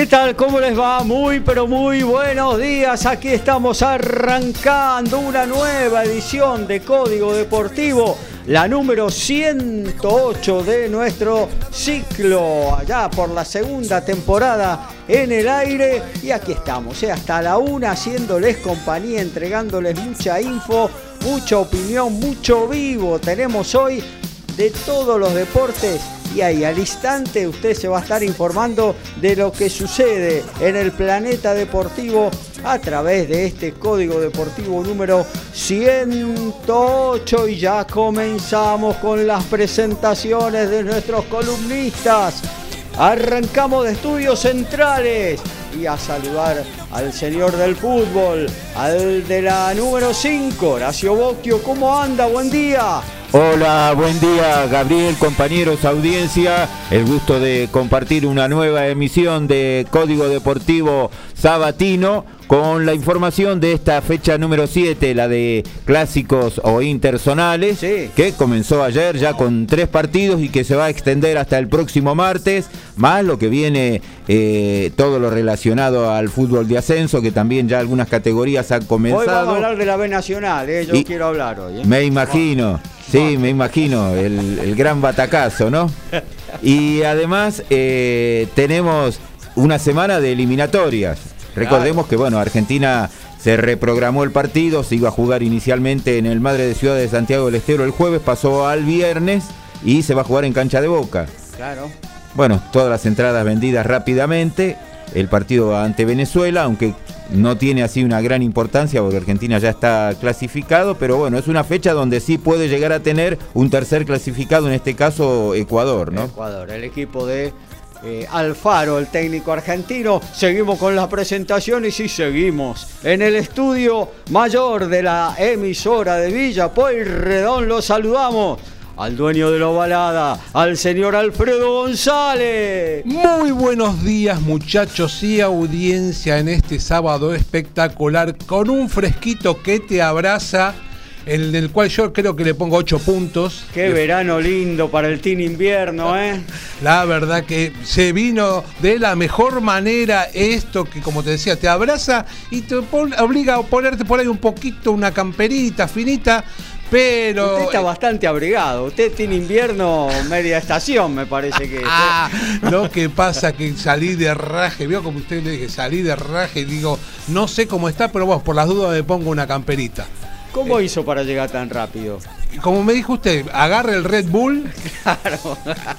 ¿Qué tal? ¿Cómo les va? Muy pero muy buenos días. Aquí estamos arrancando una nueva edición de Código Deportivo, la número 108 de nuestro ciclo, allá por la segunda temporada en el aire. Y aquí estamos, ¿eh? hasta la una, haciéndoles compañía, entregándoles mucha info, mucha opinión, mucho vivo. Tenemos hoy de todos los deportes y ahí al instante usted se va a estar informando de lo que sucede en el planeta deportivo a través de este código deportivo número 108 y ya comenzamos con las presentaciones de nuestros columnistas. Arrancamos de estudios centrales y a saludar al señor del fútbol, al de la número 5, Horacio Bocchio. ¿Cómo anda? Buen día. Hola, buen día Gabriel, compañeros, audiencia. El gusto de compartir una nueva emisión de Código Deportivo Sabatino con la información de esta fecha número 7, la de clásicos o intersonales, Sí. que comenzó ayer ya con tres partidos y que se va a extender hasta el próximo martes, más lo que viene eh, todo lo relacionado al fútbol de ascenso, que también ya algunas categorías han Hoy comenzado. vamos a hablar de la B Nacional, ¿eh? yo Y- quiero hablar hoy. ¿eh? Me imagino, sí, me imagino, el, el gran batacazo, ¿no? Y además eh, tenemos una semana de eliminatorias. Recordemos que, bueno, Argentina se reprogramó el partido, se iba a jugar inicialmente en el Madre de Ciudad de Santiago del Estero el jueves, pasó al viernes y se va a jugar en cancha de boca. Claro. Bueno, todas las entradas vendidas rápidamente. El partido ante Venezuela, aunque no tiene así una gran importancia porque Argentina ya está clasificado, pero bueno, es una fecha donde sí puede llegar a tener un tercer clasificado, en este caso Ecuador, ¿no? Ecuador, el equipo de eh, Alfaro, el técnico argentino. Seguimos con las presentaciones y seguimos en el estudio mayor de la emisora de Villa Pueyrredón. Lo saludamos al dueño de la ovalada, al señor Alfredo González. Muy buenos días muchachos y audiencia en este sábado espectacular con un fresquito que te abraza, el del cual yo creo que le pongo 8 puntos. Qué verano lindo para el team invierno, ¿eh? La verdad que se vino de la mejor manera esto que como te decía te abraza y te obliga a ponerte por ahí un poquito una camperita finita, pero... Usted está bastante abrigado. Usted tiene invierno media estación, me parece que. ¿eh? Ah, lo que pasa que salí de raje, veo como usted le dije, salí de raje y digo, no sé cómo está, pero bueno, por las dudas me pongo una camperita. ¿Cómo hizo para llegar tan rápido? Como me dijo usted, agarre el Red Bull Claro.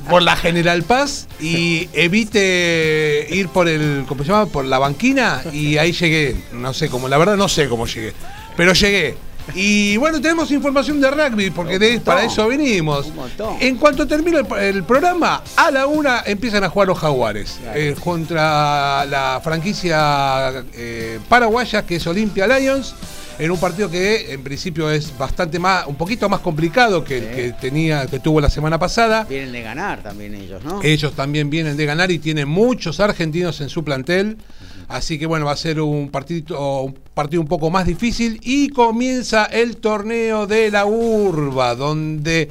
por la General Paz y evite ir por el, ¿cómo se llama? Por la banquina y ahí llegué. No sé cómo, la verdad no sé cómo llegué, pero llegué. Y bueno, tenemos información de rugby, porque de- para eso venimos. Un montón. En cuanto termine el, el programa, a la una empiezan a jugar los jaguares eh, contra la franquicia eh, paraguaya que es Olympia Lions. En un partido que en principio es bastante más, un poquito más complicado que el Sí. que tenía, que tuvo la semana pasada. Vienen de ganar también ellos, ¿no? Ellos también vienen de ganar y tienen muchos argentinos en su plantel. Así que bueno, va a ser un partido, un partido un poco más difícil. Y comienza el torneo de la Urba, donde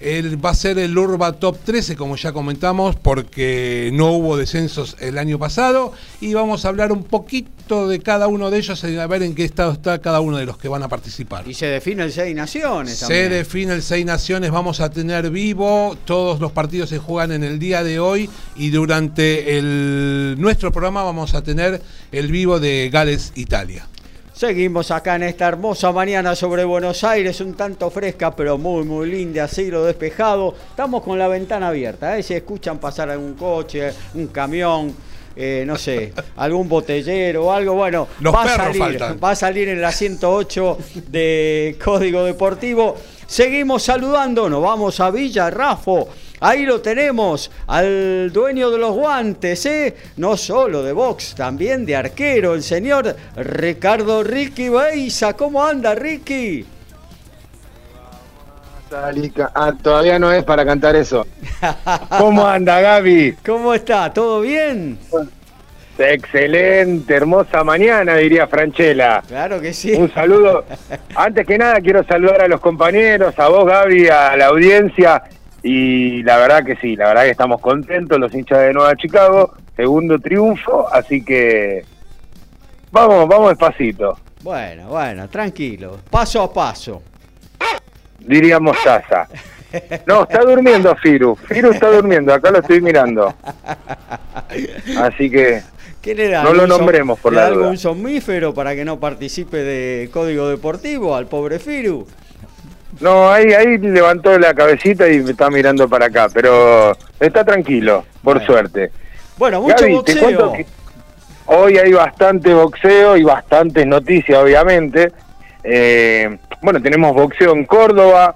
el- va a ser el Urba Top 13, como ya comentamos, porque no hubo descensos el año pasado. Y vamos a hablar un poquito de cada uno de ellos, y a ver en qué estado está cada uno de los que van a participar. Y se define el Seis Naciones Se también. define el Seis Naciones, vamos a tener vivo, todos los partidos se juegan en el día de hoy y durante el, nuestro programa vamos a tener el vivo de Gales Italia. Seguimos acá en esta hermosa mañana sobre Buenos Aires, un tanto fresca, pero muy, muy linda, cielo despejado. Estamos con la ventana abierta, ¿eh? si escuchan pasar algún coche, un camión, eh, no sé, algún botellero o algo, bueno, Los va a, salir, faltan. va a salir en la 108 de Código Deportivo. Seguimos saludando, nos vamos a Villa Rafo. Ahí lo tenemos, al dueño de los guantes, ¿eh? no solo de box, también de arquero, el señor Ricardo Ricky Beiza. ¿Cómo anda, Ricky? Ah, todavía no es para cantar eso. ¿Cómo anda, Gaby? ¿Cómo está? ¿Todo bien? Excelente, hermosa mañana, diría Franchella. Claro que sí. Un saludo. Antes que nada, quiero saludar a los compañeros, a vos, Gaby, a la audiencia. Y la verdad que sí, la verdad que estamos contentos, los hinchas de Nueva Chicago. Segundo triunfo, así que. Vamos, vamos despacito, Bueno, bueno, tranquilo. Paso a paso. diría Mostaza. No, está durmiendo Firu. Firu está durmiendo, acá lo estoy mirando. Así que. ¿Qué le da? No lo ¿Algún som- nombremos, por le la da duda. algún somnífero para que no participe de Código Deportivo al pobre Firu? No, ahí, ahí levantó la cabecita y me está mirando para acá, pero está tranquilo, por Bueno. suerte. Bueno, mucho Gaby, te boxeo. cuento que hoy hay bastante boxeo y bastantes noticias, obviamente. Eh, bueno, tenemos boxeo en Córdoba,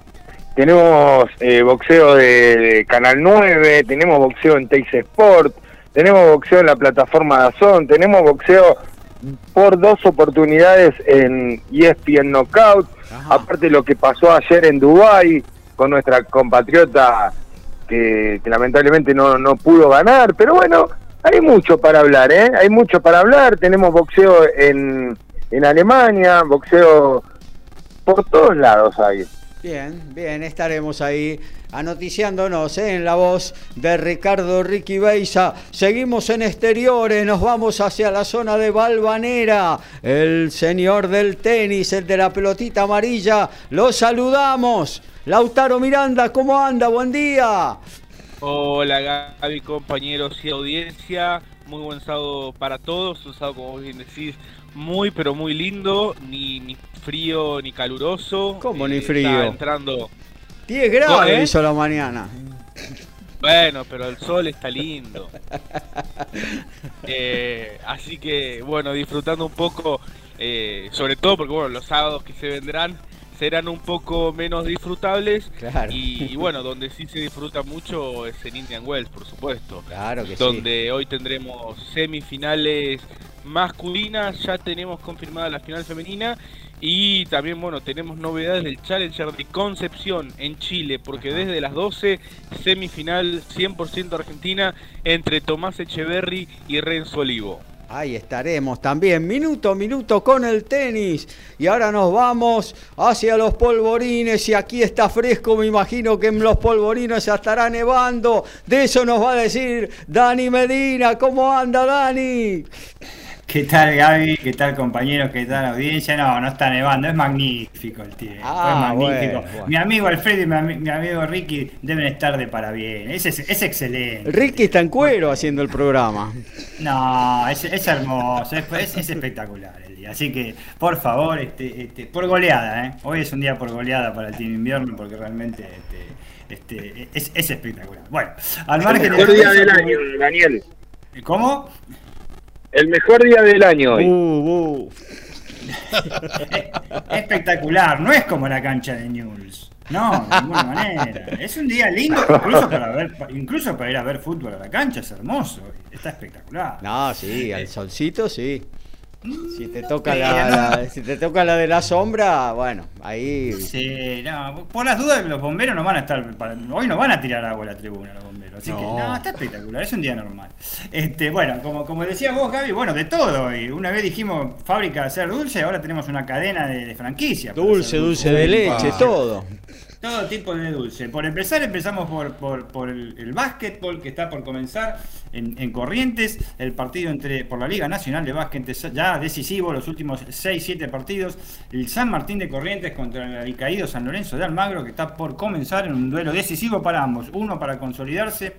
tenemos eh, boxeo de, de Canal 9, tenemos boxeo en Teis Sport, tenemos boxeo en la plataforma Dazón, tenemos boxeo por dos oportunidades en ESPN Knockout, Ajá. aparte lo que pasó ayer en Dubai con nuestra compatriota que, que lamentablemente no, no pudo ganar, pero bueno, hay mucho para hablar, ¿eh? Hay mucho para hablar, tenemos boxeo en, en Alemania, boxeo por todos lados hay. Bien, bien, estaremos ahí anoticiándonos ¿eh? en la voz de Ricardo Ricky Beiza. Seguimos en exteriores, nos vamos hacia la zona de Balvanera. El señor del tenis, el de la pelotita amarilla, lo saludamos. Lautaro Miranda, ¿cómo anda? Buen día. Hola Gaby, compañeros y audiencia. Muy buen sábado para todos. Un sábado, como bien decís, muy pero muy lindo. Ni frío ni caluroso. ¿Cómo Eh, ni está frío? entrando. 10 grados ¿Eh? hizo la mañana. Bueno, pero el sol está lindo. Eh, así que, bueno, disfrutando un poco, eh, sobre todo porque, bueno, los sábados que se vendrán serán un poco menos disfrutables. Claro. Y, y, bueno, donde sí se disfruta mucho es en Indian Wells, por supuesto. Claro que sí. donde hoy tendremos semifinales masculinas, ya tenemos confirmada la final femenina y también bueno, tenemos novedades del Challenger de Concepción en Chile, porque desde las 12 semifinal 100% argentina entre Tomás Echeverry y Renzo Olivo. Ahí estaremos también, minuto a minuto con el tenis. Y ahora nos vamos hacia los polvorines. Y aquí está fresco, me imagino que en los polvorines ya estará nevando. De eso nos va a decir Dani Medina. ¿Cómo anda, Dani? ¿Qué tal Gaby? ¿Qué tal compañeros? ¿Qué tal audiencia? No, no está nevando, es magnífico el tiempo, Ah, es magnífico. bueno, bueno. Mi amigo Alfredo y mi, ami- mi amigo Ricky deben estar de parabienes, es, es, es excelente. Ricky está en cuero haciendo el programa. No, es, es hermoso, es, es- es espectacular el día. Así que, por favor, este, este, por goleada, ¿eh? Hoy es un día por goleada para el Team Invierno porque realmente este, este, es, es espectacular. Bueno, al margen de mejor día del año, Daniel. ¿Cómo? El mejor día del año hoy. Uh, uh. espectacular, no es como la cancha de Newell's. No, de ninguna manera. Es un día lindo, incluso para ver, incluso para ir a ver fútbol a la cancha, es hermoso, está espectacular. No, sí, al solcito sí. Si te toca la, si te toca la de la sombra, bueno, ahí. Sí, no, por las dudas los bomberos no van a estar, para- hoy no van a tirar agua a la tribuna los bomberos, así que No. está espectacular, es un día normal. Este, bueno, como, como decía vos Gaby, bueno, de todo, hoy. una vez dijimos fábrica de hacer dulce, ahora tenemos una cadena de, de franquicia. para Dulce, dulce de leche, Upa. todo. Todo tipo de dulce. Por empezar, empezamos por, por, el, el básquetbol que está por comenzar en, en Corrientes. El partido entre por la Liga Nacional de Básquet ya decisivo, los últimos 6-7 partidos. El San Martín de Corrientes contra el alicaído San Lorenzo de Almagro que está por comenzar en un duelo decisivo para ambos. Uno para consolidarse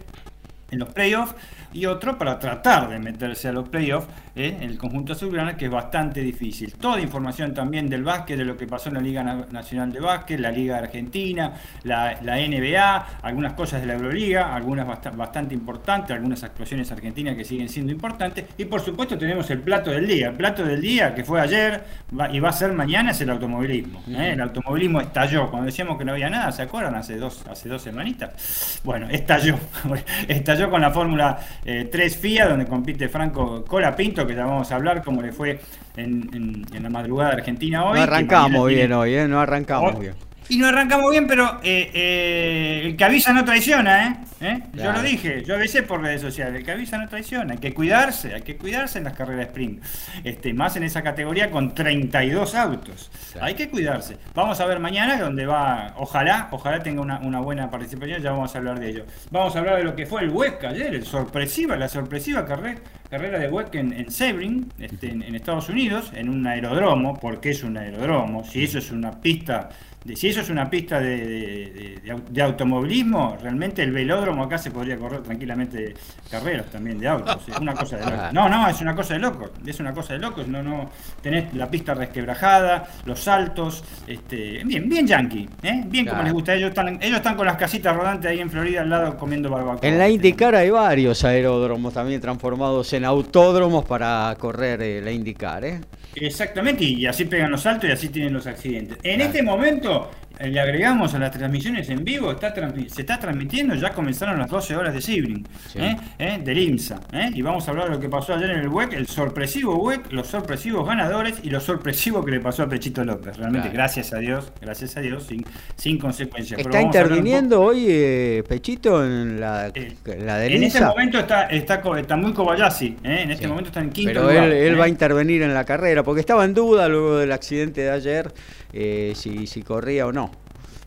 en los playoffs y otro para tratar de meterse a los playoffs ¿eh? en el conjunto azulgrana, que es bastante difícil. Toda información también del básquet, de lo que pasó en la Liga Na- Nacional de Básquet, la Liga Argentina, la, la NBA, algunas cosas de la Euroliga, algunas basta- bastante importantes, algunas actuaciones argentinas que siguen siendo importantes, y por supuesto tenemos el plato del día. El plato del día que fue ayer va- y va a ser mañana es el automovilismo. ¿eh? El automovilismo estalló. Cuando decíamos que no había nada, ¿se acuerdan? Hace dos, hace dos semanitas. Bueno, estalló. estalló con la Fórmula eh, 3 FIA, donde compite Franco Colapinto, que ya vamos a hablar cómo le fue en, en- en la madrugada de Argentina hoy. No arrancamos mañana bien hoy, ¿eh? No arrancamos bien. Y no arrancamos bien, pero eh, eh, el que avisa no traiciona, ¿eh? ¿Eh? Yo lo dije, yo avisé por redes sociales, el que avisa no traiciona, hay que cuidarse, hay que cuidarse en las carreras sprint, este, más en esa categoría con 32 autos, hay que cuidarse. Vamos a ver mañana donde va, ojalá, ojalá tenga una, una buena participación, ya vamos a hablar de ello. Vamos a hablar de lo que fue el WEC ayer, el sorpresiva, la sorpresiva carrera, carrera de WEC en, en Sebring, este, en, en Estados Unidos, en un aeródromo, porque es un aeródromo, si eso es una pista si eso es una pista de, de- de- de au- de automovilismo, realmente el velódromo acá se podría correr tranquilamente carreras también de autos. Es una cosa de locos. No, no, es una cosa de locos. Es una cosa de locos. No, no. Tenés la pista resquebrajada, los saltos, este, bien, bien yankee, ¿eh? bien como les gusta. Ellos están, ellos están con las casitas rodantes ahí en Florida al lado comiendo barbacoa. En la IndyCar hay varios aeródromos también transformados en autódromos para correr eh, la IndyCar, ¿eh? Exactamente, y así pegan los saltos y así tienen los accidentes. En este momento eh, le agregamos a las transmisiones en vivo, está se está transmitiendo, ya comenzaron las 12 horas de Sebring, Sí. ¿eh? ¿eh? del IMSA. ¿eh? Y vamos a hablar de lo que pasó ayer en el WEC, el sorpresivo WEC, los sorpresivos ganadores y lo sorpresivo que le pasó a Pechito López. Realmente, Claro. gracias a Dios, gracias a Dios, sin, sin consecuencias. ¿Está interviniendo hoy eh, Pechito en la, Eh, en la del En este momento está, está, muy Kobayashi, ¿eh? en este Sí. momento está en quinto Pero lugar, él, él va a intervenir en la carrera, porque estaba en duda luego del accidente de ayer eh, si, si corría o no.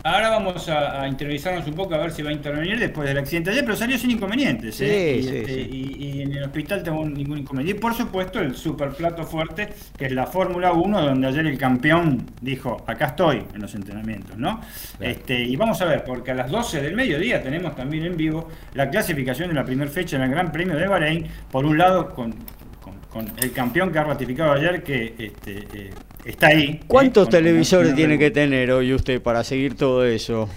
Ahora vamos a, a interiorizarnos un poco a ver si va a intervenir después del accidente ayer, pero salió sin inconvenientes. Sí, ¿eh? y, sí, este, sí. y- y en el hospital tengo ningún inconveniente. Y por supuesto el super plato fuerte, que es la Fórmula 1, donde ayer el campeón dijo, acá estoy en los entrenamientos, ¿no? Este, y vamos a ver, porque a las 12 del mediodía tenemos también en vivo la clasificación de la primera fecha en el Gran Premio de Bahrein, por un lado con, con- el campeón que ha ratificado ayer que este, eh, está ahí. ¿eh? ¿Cuántos con- televisores tiene que tener hoy usted para seguir todo eso?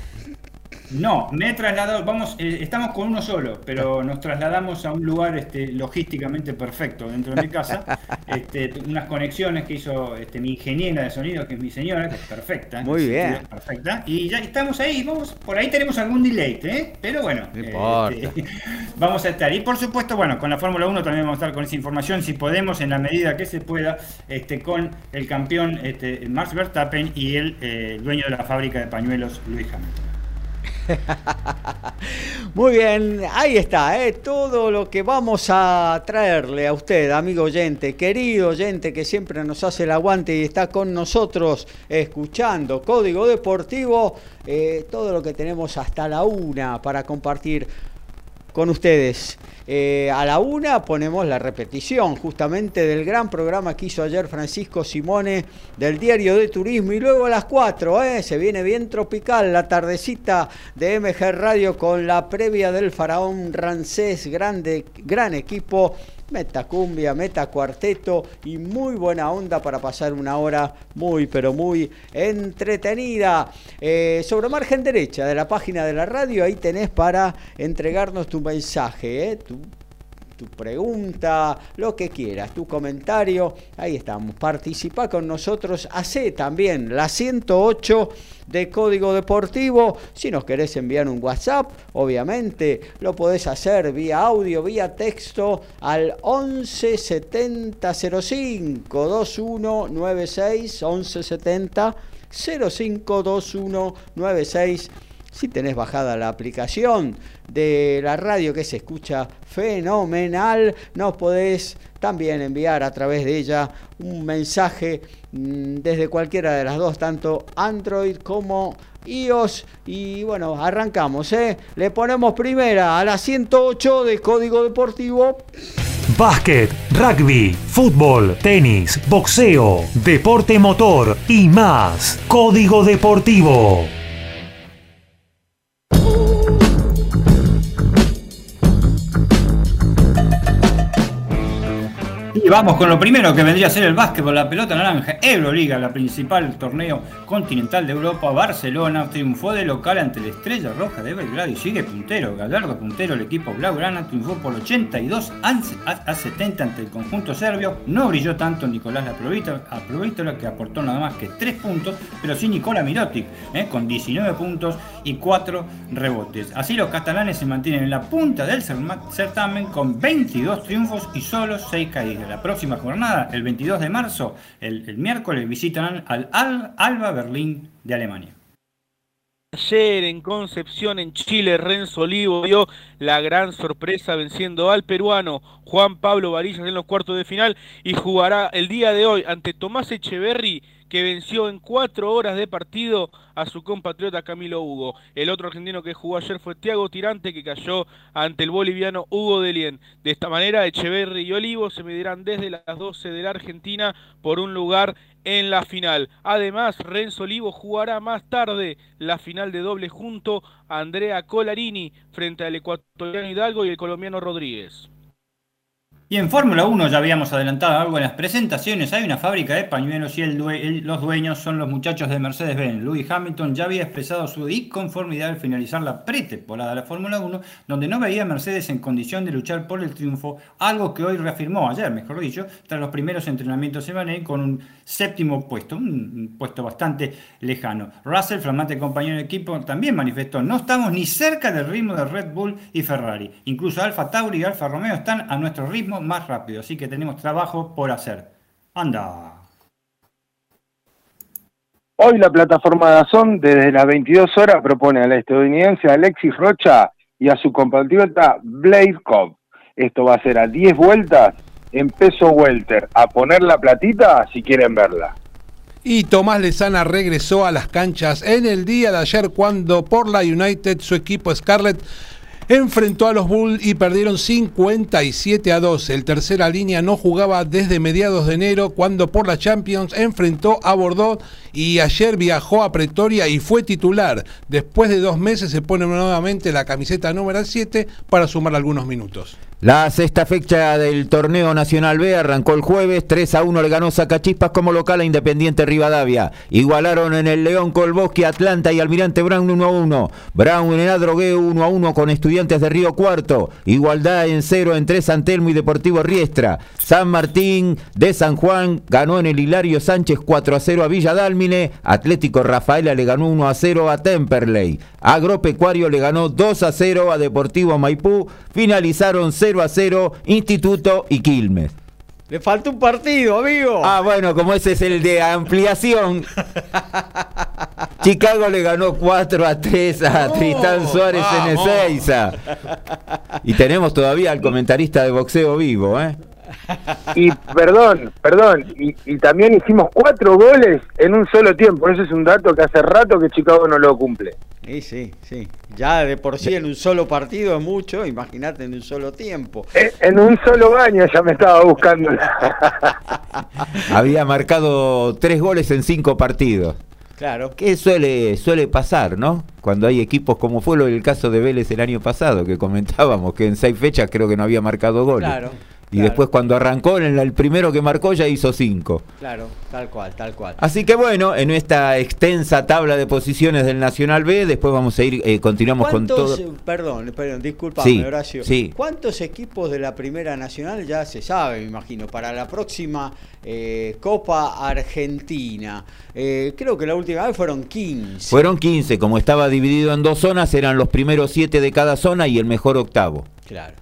No, me he trasladado, vamos, eh, estamos con uno solo, pero nos trasladamos a un lugar este, logísticamente perfecto dentro de mi casa. Este, unas conexiones que hizo este, mi ingeniera de sonido, que es mi señora, que es perfecta. Muy bien. Perfecta. Y ya estamos ahí, vamos, por ahí tenemos algún delay, ¿eh? Pero bueno, No eh, este, vamos a estar. Y por supuesto, bueno, con la Fórmula 1 también vamos a estar con esa información, si podemos, en la medida que se pueda, este, con el campeón este, Max Verstappen y el eh, dueño de la fábrica de pañuelos, Luis Hamilton. Muy bien, ahí está, ¿eh? todo lo que vamos a traerle a usted, amigo oyente, querido oyente que siempre nos hace el aguante y está con nosotros escuchando Código Deportivo, eh, todo lo que tenemos hasta la una para compartir con ustedes. Eh, a la una ponemos la repetición justamente del gran programa que hizo ayer Francisco Simone del Diario de Turismo y luego a las cuatro eh, se viene bien tropical la tardecita de MG Radio con la previa del Faraón Rancés, grande, gran equipo. Meta cumbia, meta cuarteto y muy buena onda para pasar una hora muy pero muy entretenida. Eh, sobre margen derecha de la página de la radio, ahí tenés para entregarnos tu mensaje, eh, tu pregunta, lo que quieras, tu comentario. Ahí estamos. Participa con nosotros. Hacé también la 108 de Código Deportivo. Si nos querés enviar un WhatsApp, obviamente lo podés hacer vía audio, vía texto al 11 70 05 2196 11 70 05 2196 si tenés bajada la aplicación de la radio que se escucha fenomenal, nos podés también enviar a través de ella un mensaje mm, desde cualquiera de las dos, tanto Android como iOS. Y bueno, arrancamos, ¿eh? Le ponemos primera a la 108 de Código Deportivo. Básquet, rugby, fútbol, tenis, boxeo, deporte motor y más. Código Deportivo. Y vamos con lo primero que vendría a ser el básquetbol, la pelota naranja, Euroliga, la principal torneo continental de Europa. Barcelona triunfó de local ante la Estrella Roja de Belgrado y sigue puntero. Gallardo puntero, el equipo Blaugrana triunfó por 82 a 70 ante el conjunto serbio. No brilló tanto Nicolás Laprovítola, que aportó nada más que 3 puntos, pero sí Nicola Mirotic, eh, con 19 puntos y 4 rebotes. Así los catalanes se mantienen en la punta del certamen con 22 triunfos y solo 6 caídas. La próxima jornada, el 22 de marzo, el, miércoles, visitan al Al- Alba Berlín de Alemania. Ayer en Concepción, en Chile, Renzo Olivo dio la gran sorpresa venciendo al peruano Juan Pablo Varillas en los cuartos de final y jugará el día de hoy ante Tomás Echeverry que venció en cuatro horas de partido a su compatriota Camilo Hugo. El otro argentino que jugó ayer fue Tiago Tirante que cayó ante el boliviano Hugo Delien. De esta manera Echeverry y Olivo se medirán desde las 12 de la Argentina por un lugar en la final. Además, Renzo Olivo jugará más tarde la final de doble junto a Andrea Colarini frente al ecuatoriano Hidalgo y el colombiano Rodríguez. Y en Fórmula 1 ya habíamos adelantado algo en las presentaciones. Hay una fábrica de pañuelos y los dueños son los muchachos de Mercedes-Benz. Lewis Hamilton ya había expresado su inconformidad al finalizar la pretemporada de la Fórmula 1, donde no veía a Mercedes en condición de luchar por el triunfo, algo que hoy reafirmó ayer, mejor dicho, tras los primeros entrenamientos en Bahrein con un séptimo puesto, un puesto bastante lejano. Russell, flamante compañero de equipo, también manifestó, no estamos ni cerca del ritmo de Red Bull y Ferrari. Incluso Alfa Tauri y Alfa Romeo están a nuestro ritmo más rápido, así que tenemos trabajo por hacer. Anda. Hoy la plataforma Dazón desde las 22 horas propone al estadounidense Alexis Rocha y a su compatriota Blade Cobb. Esto va a ser a 10 vueltas en peso welter. A poner la platita si quieren verla. Y Tomás Lezana regresó a las canchas en el día de ayer cuando por la United su equipo Scarlett enfrentó a los Bulls y perdieron 57 a 12. El tercera línea no jugaba desde mediados de enero cuando por la Champions enfrentó a Bordeaux y ayer viajó a Pretoria y fue titular. Después de dos meses se pone nuevamente la camiseta número 7 para sumar algunos minutos. La sexta fecha del torneo Nacional B arrancó el jueves, 3 a 1 le ganó Sacachispas como local a Independiente Rivadavia. Igualaron en el León Colbosque, Atlanta y Almirante Brown 1 a 1. Brown en Adrogué 1 a 1 con Estudiantes de Río Cuarto. Igualdad en 0 entre San Telmo y Deportivo Riestra. San Martín de San Juan ganó en el Hilario Sánchez 4 a 0 a Villa Dálmine. Atlético Rafaela le ganó 1 a 0 a Temperley. Agropecuario le ganó 2 a 0 a Deportivo Maipú. Finalizaron 0 a 0 Instituto y Quilmes. Le falta un partido, amigo. Ah, bueno, como ese es el de ampliación. Chicago le ganó 4 a 3 a Oh, Tristán Suárez en vamos. Ezeiza. Y tenemos todavía al comentarista de boxeo vivo, ¿eh? Y perdón, perdón, y, y también hicimos cuatro goles en un solo tiempo. Eso es un dato que hace rato que Chicago no lo cumple. Sí, sí, sí. Ya de por sí en un solo partido es mucho, imagínate en un solo tiempo. En, en un solo baño ya me estaba buscando. Había marcado 3 goles en 5 partidos. Claro. Que suele, suele pasar, ¿no? Cuando hay equipos como fue lo del caso de Vélez el año pasado, que comentábamos que en 6 fechas creo que no había marcado goles. Claro, Y claro. después cuando arrancó, en el primero que marcó ya hizo 5. Claro, tal cual, tal cual. Así que bueno, en esta extensa tabla de posiciones del Nacional B, después vamos a ir, eh, continuamos con ¿Cuántos, todo. eh, perdón, perdón, disculpame, Sí, Horacio. sí. ¿Cuántos equipos de la Primera Nacional ya se sabe, me imagino, para la próxima eh, Copa Argentina? Eh, creo que la última vez fueron 15. Fueron 15, como estaba dividido en dos zonas, eran los primeros 7 de cada zona y el mejor octavo. Claro.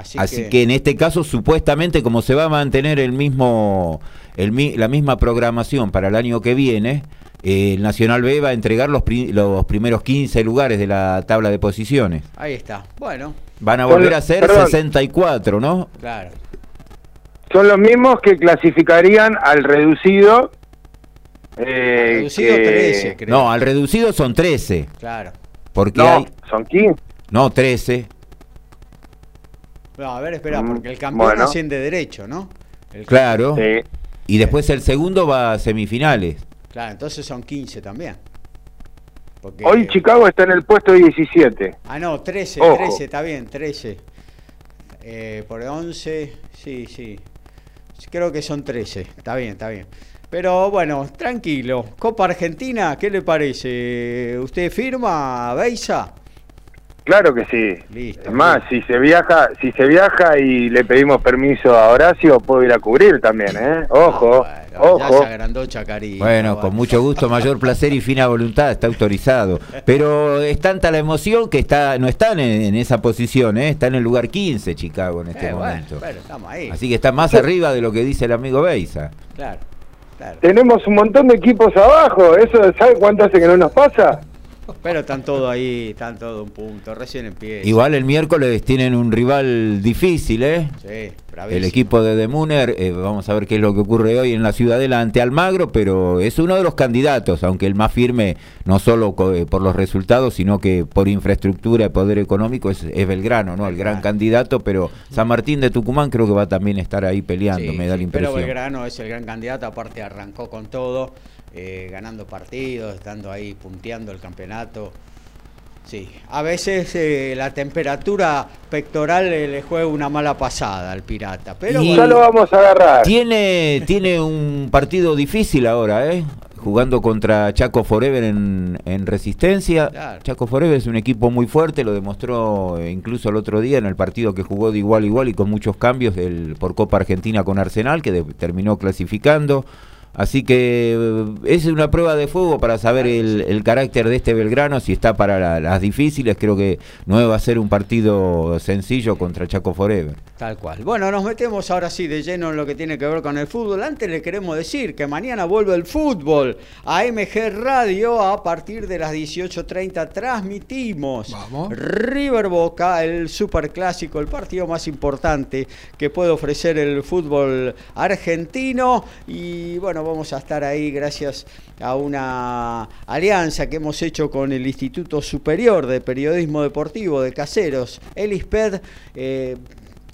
Así, Así, que... en este caso, supuestamente, como se va a mantener el mismo, el mi- la misma programación para el año que viene, eh, el Nacional B va a entregar los, pri- los primeros 15 lugares de la tabla de posiciones. Ahí está. Bueno, Van a volver a ser perdón. 64, ¿no? claro. Son los mismos que clasificarían al reducido. eh, Reducido que- 13, creo. No, al reducido son 13, Claro. porque No, hay... son 15. No, 13. No, a ver, espera, Mm, porque el campeón bueno. asciende derecho, ¿no? El- Claro. Sí. Y después el segundo va a semifinales. Claro, entonces son 15 también. Porque- Hoy Chicago está en el puesto 17. Ah, no, 13, Ojo. 13, está bien, 13. Eh, por 11, sí, sí. Creo que son 13. Está bien, está bien. Pero bueno, tranquilo. Copa Argentina, ¿qué le parece? ¿Usted firma, Beisa? Claro que sí. Listo. Es más, si se viaja, si se viaja y le pedimos permiso a Horacio, puedo ir a cubrir también, ¿eh? Ojo, Ah, bueno, Ya ojo. se agrandó Chacarita. Bueno, con mucho gusto, mayor placer y fina voluntad, está autorizado. Pero es tanta la emoción que está, no están en, en esa posición, ¿eh? está en el lugar 15 Chicago en este Eh, bueno, momento. bueno, estamos ahí. Así que está más arriba de lo que dice el amigo Beisa. Claro, claro. Tenemos un montón de equipos abajo, ¿eso sabe cuánto hace que no nos pasa? Pero están todos ahí, están todos un punto. Recién empieza. Igual el miércoles tienen un rival difícil, ¿eh? Sí, bravísimo. El equipo de Demuner, eh, vamos a ver qué es lo que ocurre hoy en la Ciudadela ante Almagro, pero es uno de los candidatos, aunque el más firme, no solo eh, por los resultados, sino que por infraestructura y poder económico, es, es Belgrano, ¿no? El gran candidato, pero San Martín de Tucumán creo que va a también estar ahí peleando, Sí, me da sí, la Pero impresión. Belgrano es el gran candidato, aparte arrancó con todo, eh, ganando partidos, estando ahí punteando el campeonato. Sí, a veces eh, la temperatura pectoral eh, le juega una mala pasada al Pirata, pero Y- Ya lo vamos a agarrar. Tiene, tiene un partido difícil ahora, ¿eh? Jugando contra Chaco Forever en, en Resistencia. Claro. Chaco Forever es un equipo muy fuerte, lo demostró eh, incluso el otro día en el partido que jugó de igual a igual y con muchos cambios del, por Copa Argentina con Arsenal, que de- terminó clasificando. Así que eh, es una prueba de fuego para saber el, el carácter de este Belgrano, si está para la- las difíciles. Creo que no va a ser un partido sencillo contra Chaco Forever. Tal cual. Bueno, nos metemos ahora sí de lleno en lo que tiene que ver con el fútbol. Antes le queremos decir que mañana vuelve el fútbol a MG Radio a partir de las 18.30. Transmitimos Vamos. River Boca, el superclásico, el partido más importante que puede ofrecer el fútbol argentino. Y bueno, vamos a estar ahí gracias a una alianza que hemos hecho con el Instituto Superior de Periodismo Deportivo de Caseros, el ISPED. eh,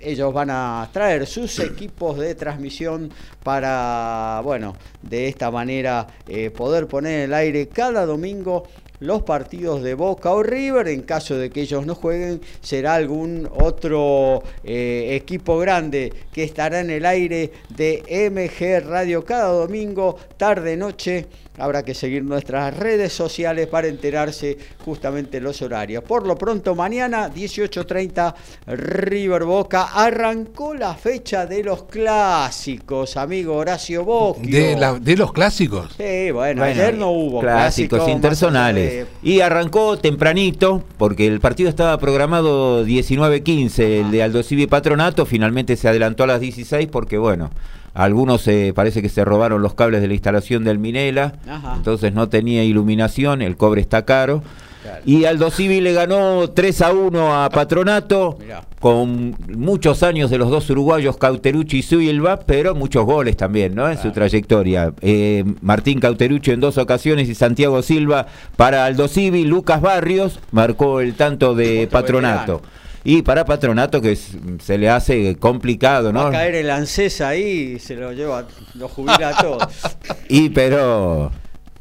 ellos van a traer sus equipos de transmisión para, bueno, de esta manera eh, poder poner en el aire cada domingo los partidos de Boca o River. En caso de que ellos no jueguen, será algún otro eh, equipo grande que estará en el aire de MG Radio cada domingo, tarde, noche. Habrá que seguir nuestras redes sociales para enterarse justamente los horarios. Por lo pronto, mañana 18.30 River Boca. Arrancó la fecha de los clásicos, amigo Horacio Bocchio. De, los clásicos. Sí, bueno, Bueno, ayer no hubo clásicos clásico, intersonales. Y arrancó tempranito, porque el partido estaba programado 19-15, el de Aldo Civi Patronato, finalmente se adelantó a las 16 porque, bueno, algunos eh, parece que se robaron los cables de la instalación del Minela, Ajá. entonces no tenía iluminación, el cobre está caro. Claro. Y Aldo Civi le ganó 3 a 1 a Patronato, Mirá. con muchos años de los dos uruguayos, Cauterucci y Silva, pero muchos goles también, ¿no? En su trayectoria. Eh, Martín Cauterucci en dos ocasiones y Santiago Silva para Aldo Civi. Lucas Barrios marcó el tanto de Patronato. veterano. Y para Patronato que se le hace complicado, Va ¿no? a caer el ANSES ahí y se lo lleva, lo jubila a todos. Y pero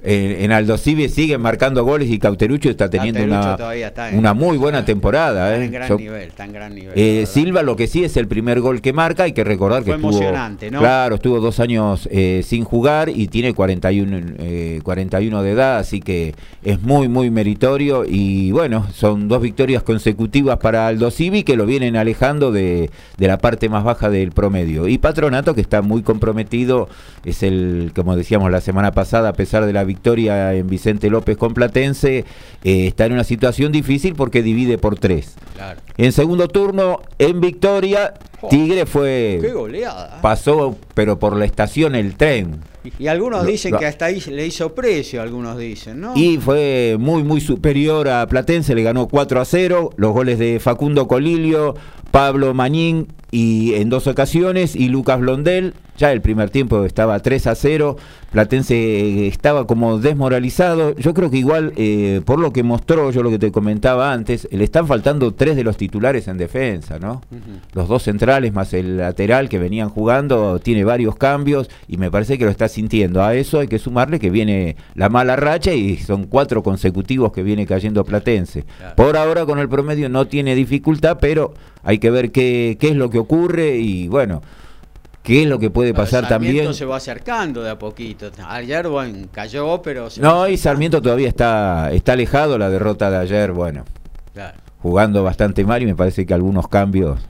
eh, en Aldo Civi siguen marcando goles y Cauterucci está teniendo una, todavía está en- una muy buena temporada. Está ¿eh? en gran Yo- nivel, está en gran nivel. Eh. Silva lo que sí es el primer gol que marca, hay que recordar que Fue estuvo, emocionante, ¿no? Claro, estuvo dos años eh, sin jugar y tiene 41, eh, 41 de edad, así que es muy, muy meritorio y bueno, son dos victorias consecutivas para Aldo Civi que lo vienen alejando de, de la parte más baja del promedio. Y Patronato que está muy comprometido, es el, como decíamos la semana pasada, a pesar de la victoria en Vicente López con Platense, eh, está en una situación difícil porque divide por tres. Claro. En segundo turno, en victoria. Tigre Qué fue. goleada. Pasó, pero por la estación el tren. Y algunos Lo- dicen lo- que hasta ahí le hizo precio, algunos dicen, ¿no? Y fue muy, muy superior a Platense, le ganó 4 a 0. Los goles de Facundo Colilio, Pablo Mañín y en dos ocasiones, y Lucas Blondel. Ya el primer tiempo estaba 3 a 0. Platense eh, estaba como desmoralizado. Yo creo que igual, eh, por lo que mostró, yo lo que te comentaba antes, le están faltando tres de los titulares en defensa, ¿no? Los dos centrales más el lateral que venían jugando, tiene varios cambios y me parece que lo está sintiendo. A eso hay que sumarle que viene la mala racha y son cuatro consecutivos que viene cayendo Platense. Claro. Por ahora con el promedio no tiene dificultad, pero hay que ver qué, qué es lo que ocurre y bueno. ¿Qué es lo que puede Pero pasar Sarmiento también? se va acercando de a poquito. Ayer, bueno, cayó, pero... se No, y Sarmiento todavía está, está alejado. La derrota de ayer, bueno, Claro. jugando bastante mal y me parece que algunos cambios.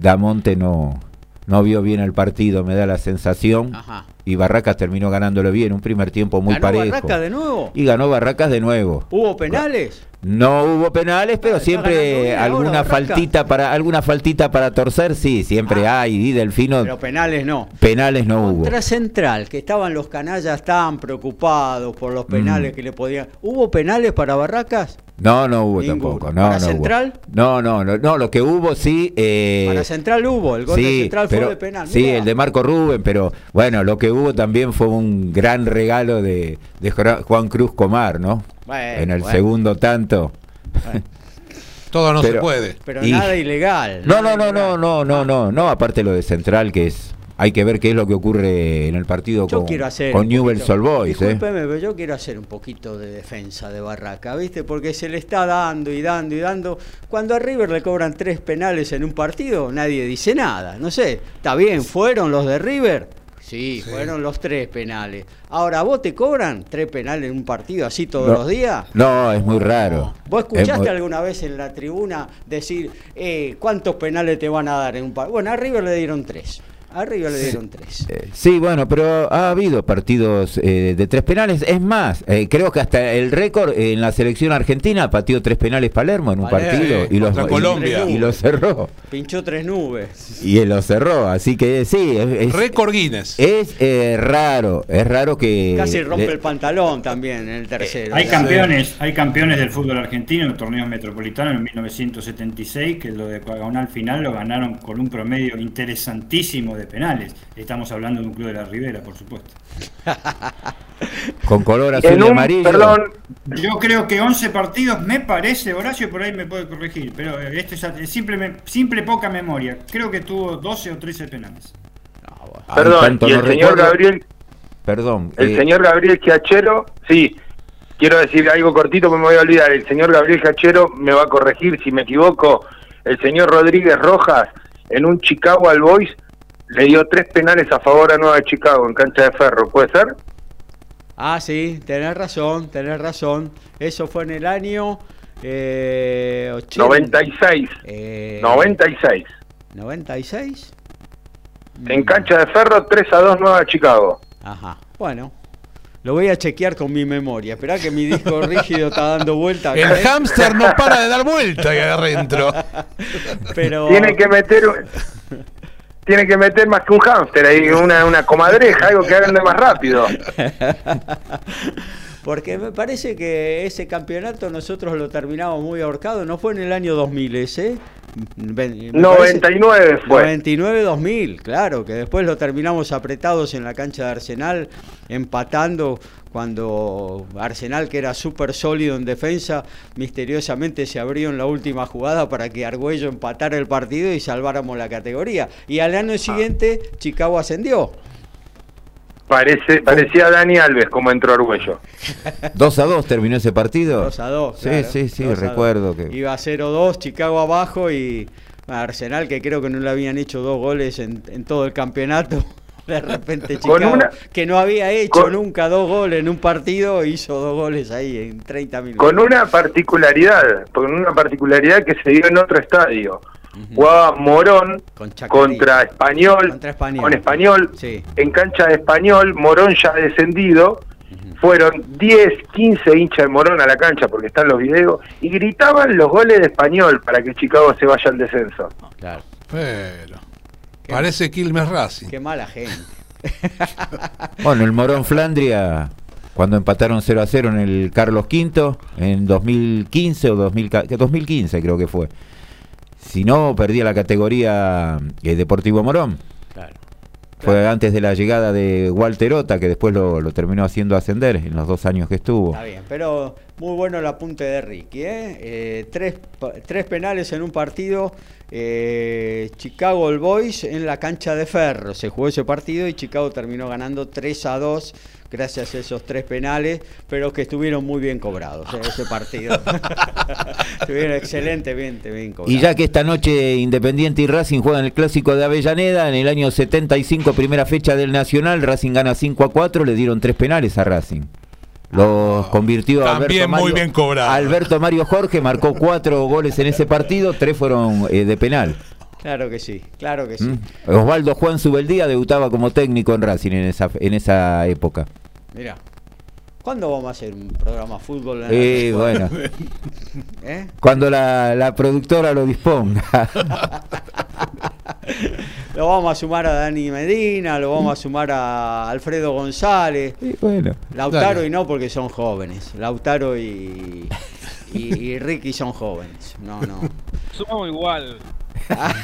Damonte no, no vio bien el partido, me da la sensación. Ajá. Y Barracas terminó ganándolo bien, un primer tiempo muy ¿Ganó parejo. Barraca de nuevo? Y ganó Barracas de nuevo. ¿Hubo penales? No hubo penales, pero Ah, siempre alguna faltita para alguna faltita para torcer, sí, siempre Ah. hay. Y Delfino Pero penales no. penales no hubo. Contra Central, que estaban los canallas tan preocupados por los penales Mm. que le podían. ¿Hubo penales para Barracas? No, no hubo tampoco. No, ¿Para no hubo. Central? No, no, no, no, lo que hubo sí. eh, para Central hubo, el gol de sí, Central pero- fue de penal. Sí, Mirá. el de Marco Rubén, pero bueno, lo que hubo también fue un gran regalo de, Juan Cruz Comar, ¿no? Bueno, en el bueno. segundo tanto. Todo no se puede. Pero Y- nada ilegal. No, nada no, no, no, ilegal. no, no, no, no, aparte lo de Central que es hay que ver qué es lo que ocurre en el partido Yo con, hacer. con un Newell's poquito- Old Boys, ¿eh? Pero yo quiero hacer un poquito de defensa de Barraca, ¿viste? Porque se le está dando y dando y dando. Cuando a River le cobran tres penales en un partido, nadie dice nada. No sé, está bien, ¿fueron los de River? Sí, fueron los tres penales. Ahora, ¿vos te cobran tres penales en un partido así todos No. los días? No, es muy raro. ¿Vos Es escuchaste muy- alguna vez en la tribuna decir eh, cuántos penales te van a dar en un partido? Bueno, a River le dieron tres. A River le dieron tres. Eh, Sí, bueno, pero ha habido partidos eh, de tres penales. Es más, eh, creo que hasta el récord en la selección argentina pateó tres penales Palermo en un Palermo, partido y, los, contra y- Colombia. y lo cerró. Pinchó tres nubes. Y él lo cerró, así que sí, es, es- Récord Guinness. es, eh, raro, es raro que... Casi rompe le- el pantalón también en el tercero. Hay campeones, hay campeones del fútbol argentino en los torneos metropolitanos en 1976 que lo de Cuagonal final lo ganaron con un promedio interesantísimo de penales. Estamos hablando de un club de la Ribera, por supuesto. Con color azul En y un, amarillo. perdón, Yo creo que 11 partidos me parece, Horacio por ahí me puede corregir, pero eh, esto es es simple, simple poca memoria. Creo que tuvo 12 o 13 penales. Ay, perdón, tanto y el no señor recuerdo. Gabriel, Perdón. el eh, señor Gabriel Giachero, sí, quiero decir algo cortito, me voy a olvidar, el señor Gabriel Giachero me va a corregir si me equivoco, el señor Rodríguez Rojas en un Chicago al Boys le dio tres penales a favor a Nueva Chicago en cancha de ferro, ¿puede ser? Ah, sí, tenés razón, tenés razón. Eso fue en el año eh, 80. 96, Eh, 96. 96. En cancha de ferro 3 a 2 Nueva Chicago. Ajá. Bueno, lo voy a chequear con mi memoria. Esperá que mi disco rígido está dando vuelta. El acá, ¿eh? hámster no para de dar vuelta ahí adentro. Pero Tiene que meter tiene que meter más que un hámster ahí, una, una comadreja, algo que ande más rápido. Porque me parece que ese campeonato nosotros lo terminamos muy ahorcado. No fue en el año 2000 ese. Me- me parece- 99 fue. 99-2000, claro, que después lo terminamos apretados en la cancha de Arsenal, empatando cuando Arsenal, que era súper sólido en defensa, misteriosamente se abrió en la última jugada para que Argüello empatara el partido y salváramos la categoría. Y al año siguiente Chicago ascendió. Parece, parecía Dani Alves como entró Arguello. 2 a 2 terminó ese partido. 2 a 2. Sí, claro, sí, sí, 2 a 2. recuerdo que. Iba 0-2, Chicago abajo y Arsenal, que creo que no le habían hecho dos goles en, en todo el campeonato. De repente Chicago, una- que no había hecho con- nunca dos goles en un partido, hizo dos goles ahí en 30 minutos. Con una particularidad, con una particularidad que se dio en otro estadio. Jugaba Morón Con contra Español, Contra Español. con Español, Sí. en cancha de Español, Morón ya descendido, fueron 10, 15 hinchas de Morón a la cancha porque están los videos y gritaban los goles de Español para que Chicago se vaya al descenso. Claro. Pero. Parece Quilmes Racing. Qué mala gente. Bueno, el Morón Flandria, cuando empataron 0 a 0 en el Carlos V, en 2015 o 2000, que 2015 creo que fue. Si no, perdía la categoría eh, Deportivo Morón. Claro. Fue antes de la llegada de Walter Ota, que después lo, lo terminó haciendo ascender en los dos años que estuvo. Está bien, pero muy bueno el apunte de Ricky. ¿eh? Eh, tres, tres penales en un partido eh, Chicago All Boys en la cancha de Ferro. Se jugó ese partido y Chicago terminó ganando 3 a 2 gracias a esos tres penales, pero que estuvieron muy bien cobrados eh, ese partido. estuvieron excelentemente bien cobrados. Y ya que esta noche Independiente y Racing juegan el clásico de Avellaneda, en el año 75, primera fecha del Nacional, Racing gana 5 a 4, le dieron tres penales a Racing. Los convirtió También Alberto muy Mario, bien cobrado. Alberto Mario Jorge marcó cuatro goles en ese partido, tres fueron eh, de penal. Claro que sí, claro que sí. ¿Mm? Osvaldo Juan Subeldía debutaba como técnico en Racing en esa, en esa época. Mira. ¿Cuándo vamos a hacer un programa de fútbol? en Eh, bueno, ¿Eh? cuando la, la productora lo disponga. Lo vamos a sumar a Dani Medina, lo vamos a sumar a Alfredo González. Y bueno. Lautaro Dale. y no porque son jóvenes. Lautaro y, y, y Ricky son jóvenes. No, no. Sumamos igual.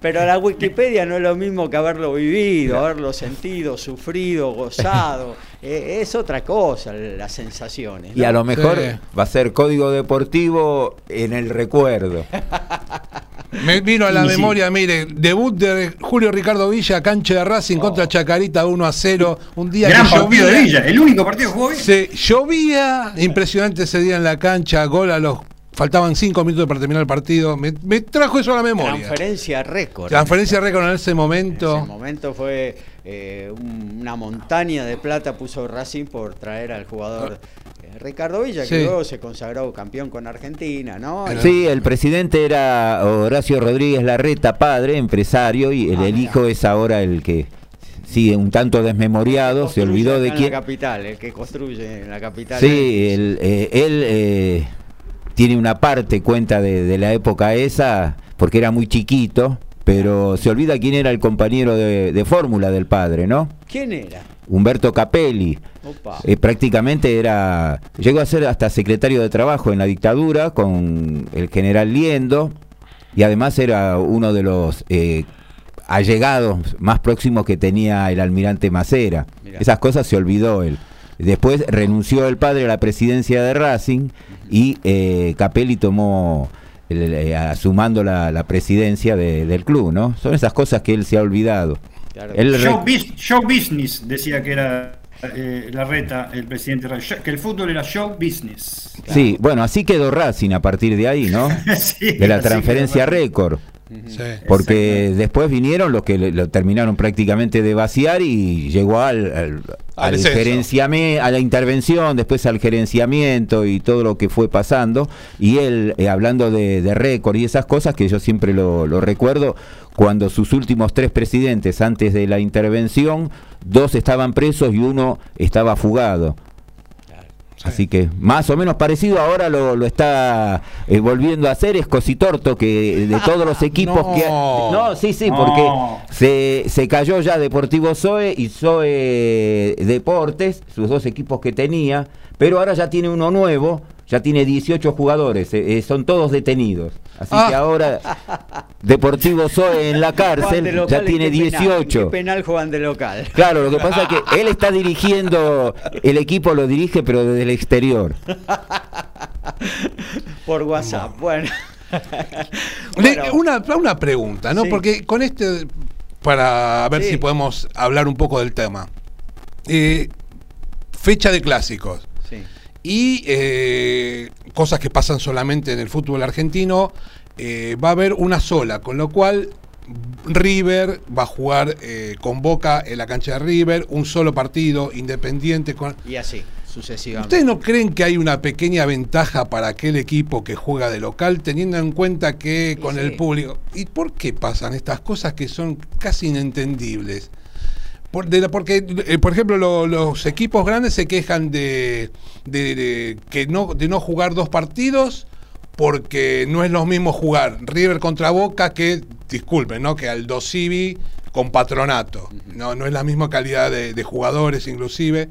Pero la Wikipedia no es lo mismo que haberlo vivido, haberlo sentido, sufrido, gozado. Eh, es otra cosa, las sensaciones. Y a lo mejor Sí. va a ser código deportivo en el recuerdo. Me vino a la Y sí. memoria, mire, debut de Julio Ricardo Villa, cancha de Racing contra Chacarita 1 a 0. Un día Gran que partido llovía. de Villa, el único partido que jugó Villa. Se llovía, impresionante ese día en la cancha, gol a los. Faltaban 5 minutos para terminar el partido. Me, me trajo eso a la memoria. Transferencia récord. Transferencia récord en ese En ese momento. momento fue eh, un- una montaña de plata puso Racing por traer al jugador eh, Ricardo Villa, que Sí. luego se consagró campeón con Argentina, ¿no? Sí, el presidente era Horacio Rodríguez Larreta, padre, empresario, y el, Ah, el hijo es ahora el que sigue un tanto desmemoriado, se olvidó de quién. la capital, el que construye en la capital. Sí, él, eh, él, eh, tiene una parte, cuenta de, de la época esa, porque era muy chiquito, pero se olvida quién era el compañero de, de fórmula del padre, ¿no? ¿Quién era? Humberto Capelli. Eh, prácticamente era. Llegó a ser hasta secretario de trabajo en la dictadura con el general Liendo y además era uno de los eh, allegados más próximos que tenía el almirante Macera. Mirá. Esas cosas se olvidó él. Después renunció el padre a la presidencia de Racing y eh, Capelli tomó. El- eh, asumando la, la presidencia de- del club, ¿no? Son esas cosas que él se ha olvidado. Claro. Él re- Show, bus- show business, decía que era eh, la reta, el presidente Racing, que el fútbol era show business. Sí, bueno, así quedó Racing a partir de ahí, ¿no? Sí, De la transferencia récord. Sí. Porque después vinieron los que le- lo terminaron prácticamente de vaciar y llegó al, al, Al al descenso. gerenciame- a la intervención, después al gerenciamiento y todo lo que fue pasando. Y él, eh, hablando de, de récord y esas cosas que yo siempre lo, lo recuerdo, cuando sus últimos tres presidentes antes de la intervención, dos estaban presos y uno estaba fugado. Así que más o menos parecido ahora lo, lo está eh, volviendo a hacer es Cositorto que de todos los equipos No. que no sí sí No. porque se, se cayó ya Deportivo Zoe y Zoe Deportes sus dos equipos que tenía pero ahora ya tiene uno nuevo ya tiene 18 jugadores eh, eh, son todos detenidos así Ah. que ahora Deportivo Zoe en la cárcel local ya tiene qué penal, 18 qué penal juegan de local. Claro, lo que pasa es que él está dirigiendo, el equipo lo dirige, pero desde el exterior. Por WhatsApp. Bueno. Una, una pregunta, ¿no? Sí. Porque con este, para ver Sí. si podemos hablar un poco del tema. Eh, fecha de clásicos. Y eh, cosas que pasan solamente en el fútbol argentino, eh, va a haber una sola, con lo cual River va a jugar eh, con Boca en la cancha de River, un solo partido, independiente con... Y así, sucesivamente. ¿Ustedes no creen que hay una pequeña ventaja para aquel equipo que juega de local, teniendo en cuenta que Y con sí. el público... ¿Y por qué pasan estas cosas que son casi inentendibles? Por- de porque, eh, por ejemplo, lo- los equipos grandes se quejan de, de- de que no, de no jugar dos partidos porque no es lo mismo jugar River contra Boca que, disculpen, ¿no? que Aldo Civi con Patronato. No, no es la misma calidad de, de jugadores inclusive.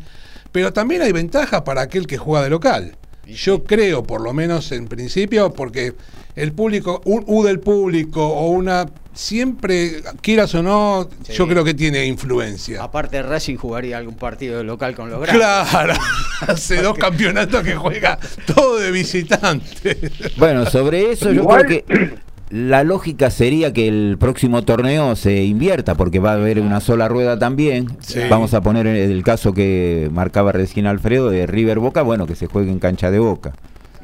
Pero también hay ventajas para aquel que juega de local. Yo creo, por lo menos en principio, porque el público, un U del público o una siempre, quieras o no, Sí. yo creo que tiene influencia. Aparte Racing jugaría algún partido de local con los grandes. Claro, hace dos campeonatos que juega todo de visitante. Bueno, sobre eso yo Igual- creo que la lógica sería que el próximo torneo se invierta, porque va a haber una sola rueda también. Sí. Vamos a poner el caso que marcaba recién Alfredo de River Boca, bueno, que se juegue en cancha de Boca.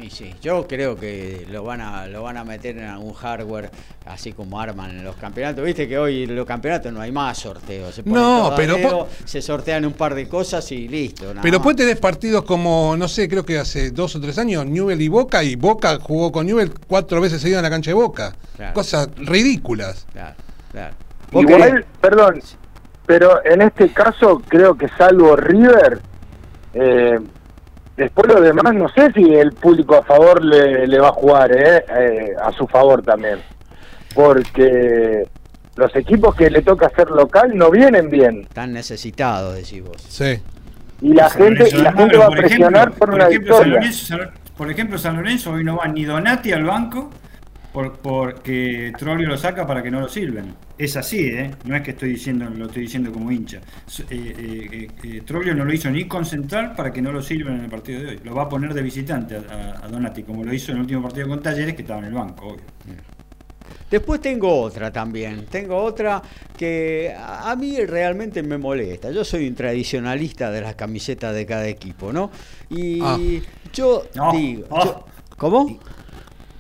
Y sí, yo creo que lo van a lo van a meter en algún hardware así como arman en los campeonatos. Viste que hoy en los campeonatos no hay más sorteos. Se No, pero dedo, se sortean un par de cosas y listo. Pero después tenés partidos como, no sé, creo que hace dos o tres años, Newell y Boca, y Boca jugó con Newell cuatro veces seguidas en la cancha de Boca. Claro. Cosas ridículas. Claro, claro. ¿Vos Igual, perdón, pero en este caso creo que salvo River, eh, después lo demás no sé si el público a favor le, le va a jugar, eh, eh, a su favor también. Porque los equipos que le toca hacer local no vienen bien. Están necesitados, decís vos. Sí. Y la San gente, Lorenzo y la gente va a por presionar ejemplo- por una ejemplo, San victoria. Lorenzo- por ejemplo, San Lorenzo hoy no va ni Donati al banco por, porque Trollio lo saca para que no lo sirven. Es así, ¿eh? No es que estoy diciendo, lo estoy diciendo como hincha. Eh, eh, eh, eh, Troglio no lo hizo ni concentrar para que no lo sirvan en el partido de hoy. Lo va a poner de visitante a, a- a Donati, como lo hizo en el último partido con Talleres, que estaba en el banco, obvio. Después tengo otra también. Tengo otra que a mí realmente me molesta. Yo soy un tradicionalista de las camisetas de cada equipo, ¿no? Y Ah. yo No. digo. Yo- ¿Cómo?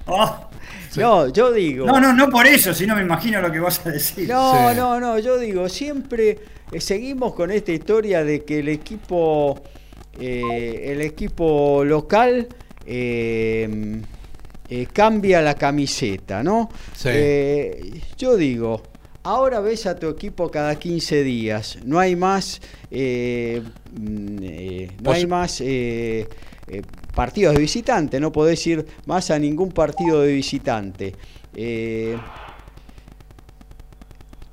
¡Ah! No, yo digo. No, no, no por eso, sino me imagino lo que vas a decir. No, Sí. no, no, yo digo, siempre eh, seguimos con esta historia de que el equipo, eh, el equipo local eh, eh, cambia la camiseta, ¿no? Sí. Eh, yo digo, ahora ves a tu equipo cada 15 días, no hay más, eh, mm, eh, no Pues- hay más eh, eh, partidos de visitante, no podés ir más a ningún partido de visitante. Eh,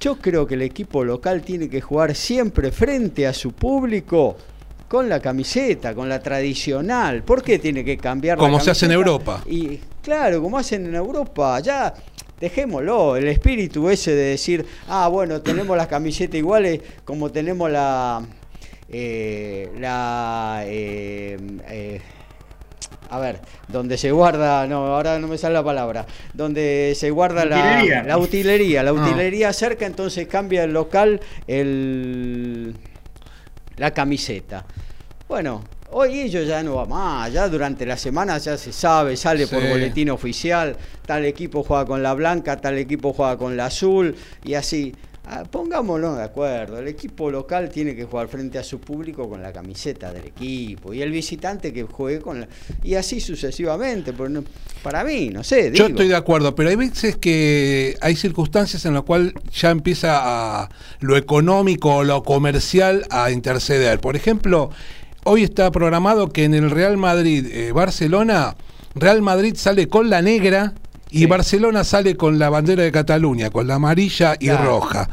yo creo que el equipo local tiene que jugar siempre frente a su público con la camiseta, con la tradicional. ¿Por qué tiene que cambiar la Como se hace en? Europa. Y claro, como hacen en Europa, ya dejémoslo, el espíritu ese de decir, ah, bueno, tenemos las camisetas iguales como tenemos la eh, la eh, eh, a ver, donde se guarda, no, ahora no me sale la palabra, donde se guarda la Utilería. la utilería, la Ah. utilería cerca, entonces cambia el local el la camiseta. Bueno, hoy ellos ya no va más, ya durante la semana ya se sabe, sale por boletín oficial, tal equipo juega con la blanca, tal equipo juega con la azul y así. Ah, pongámonos de acuerdo, el equipo local tiene que jugar frente a su público con la camiseta del equipo y el visitante que juegue con la... y así sucesivamente, no- para mí, no sé. Yo estoy de acuerdo, pero hay veces que hay circunstancias en las cuales ya empieza a lo económico o lo comercial a interceder. Por ejemplo, hoy está programado que en el Real Madrid eh, Barcelona, Real Madrid sale con la negra y Sí. Barcelona sale con la bandera de Cataluña, con la amarilla y Claro. roja.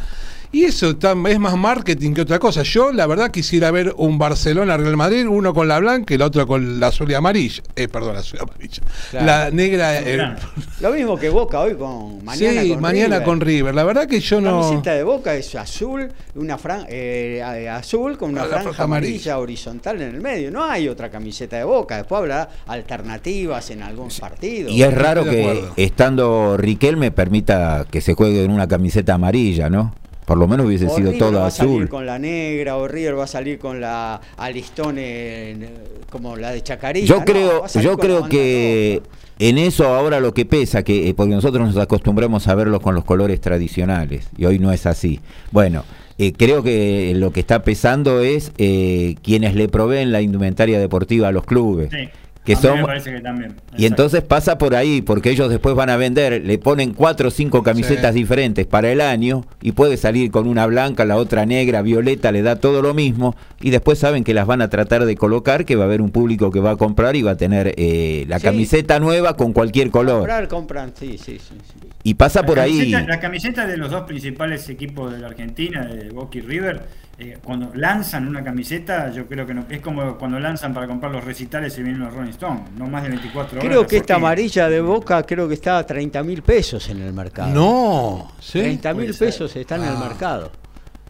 Y eso está- es más marketing que otra cosa. Yo, la verdad, quisiera ver un Barcelona-Real Madrid, uno con la blanca y el otro con la azul y amarilla. Eh, perdón, la azul y amarilla. Claro. La negra. eh. Lo mismo que Boca hoy con mañana sí, con mañana River. con River. La verdad que yo La no. camiseta de Boca es azul, una fran eh, azul con una la franja franja amarilla, amarilla. horizontal en el medio. No hay otra camiseta de Boca. Después habrá alternativas en algún partido. Y es raro que estando Riquelme permita que se juegue en una camiseta amarilla, ¿no? Por lo menos hubiese O sido River toda va a salir azul. con la negra, o River va a salir con la Alistone eh, como la de Chacarita. Yo creo, yo creo que roja. en eso ahora lo que pesa, que eh, porque nosotros nos acostumbramos a verlos con los colores tradicionales y hoy no es así. Bueno, eh, creo que lo que está pesando es eh, quienes le proveen la indumentaria deportiva a los clubes. Sí. Que A mí son- me parece que también. Y entonces pasa por ahí, porque ellos después van a vender, le ponen cuatro o cinco camisetas Sí. diferentes para el año y puede salir con una blanca, la otra negra, violeta, le da todo lo mismo y después saben que las van a tratar de colocar, que va a haber un público que va a comprar y va a tener eh, la Sí. camiseta nueva con cualquier color. Comprar, compran, sí, sí, sí. sí. Y pasa por ahí. La camiseta de los dos principales equipos de la Argentina, de Boca y River, eh, cuando lanzan una camiseta, yo creo que no, es como cuando lanzan para comprar los recitales y vienen los Rolling Stones, no más de 24 horas. Creo que esta amarilla de Boca creo que está a 30 mil pesos en el mercado. No, ¿sí? 30 mil pesos está en el Ah. mercado.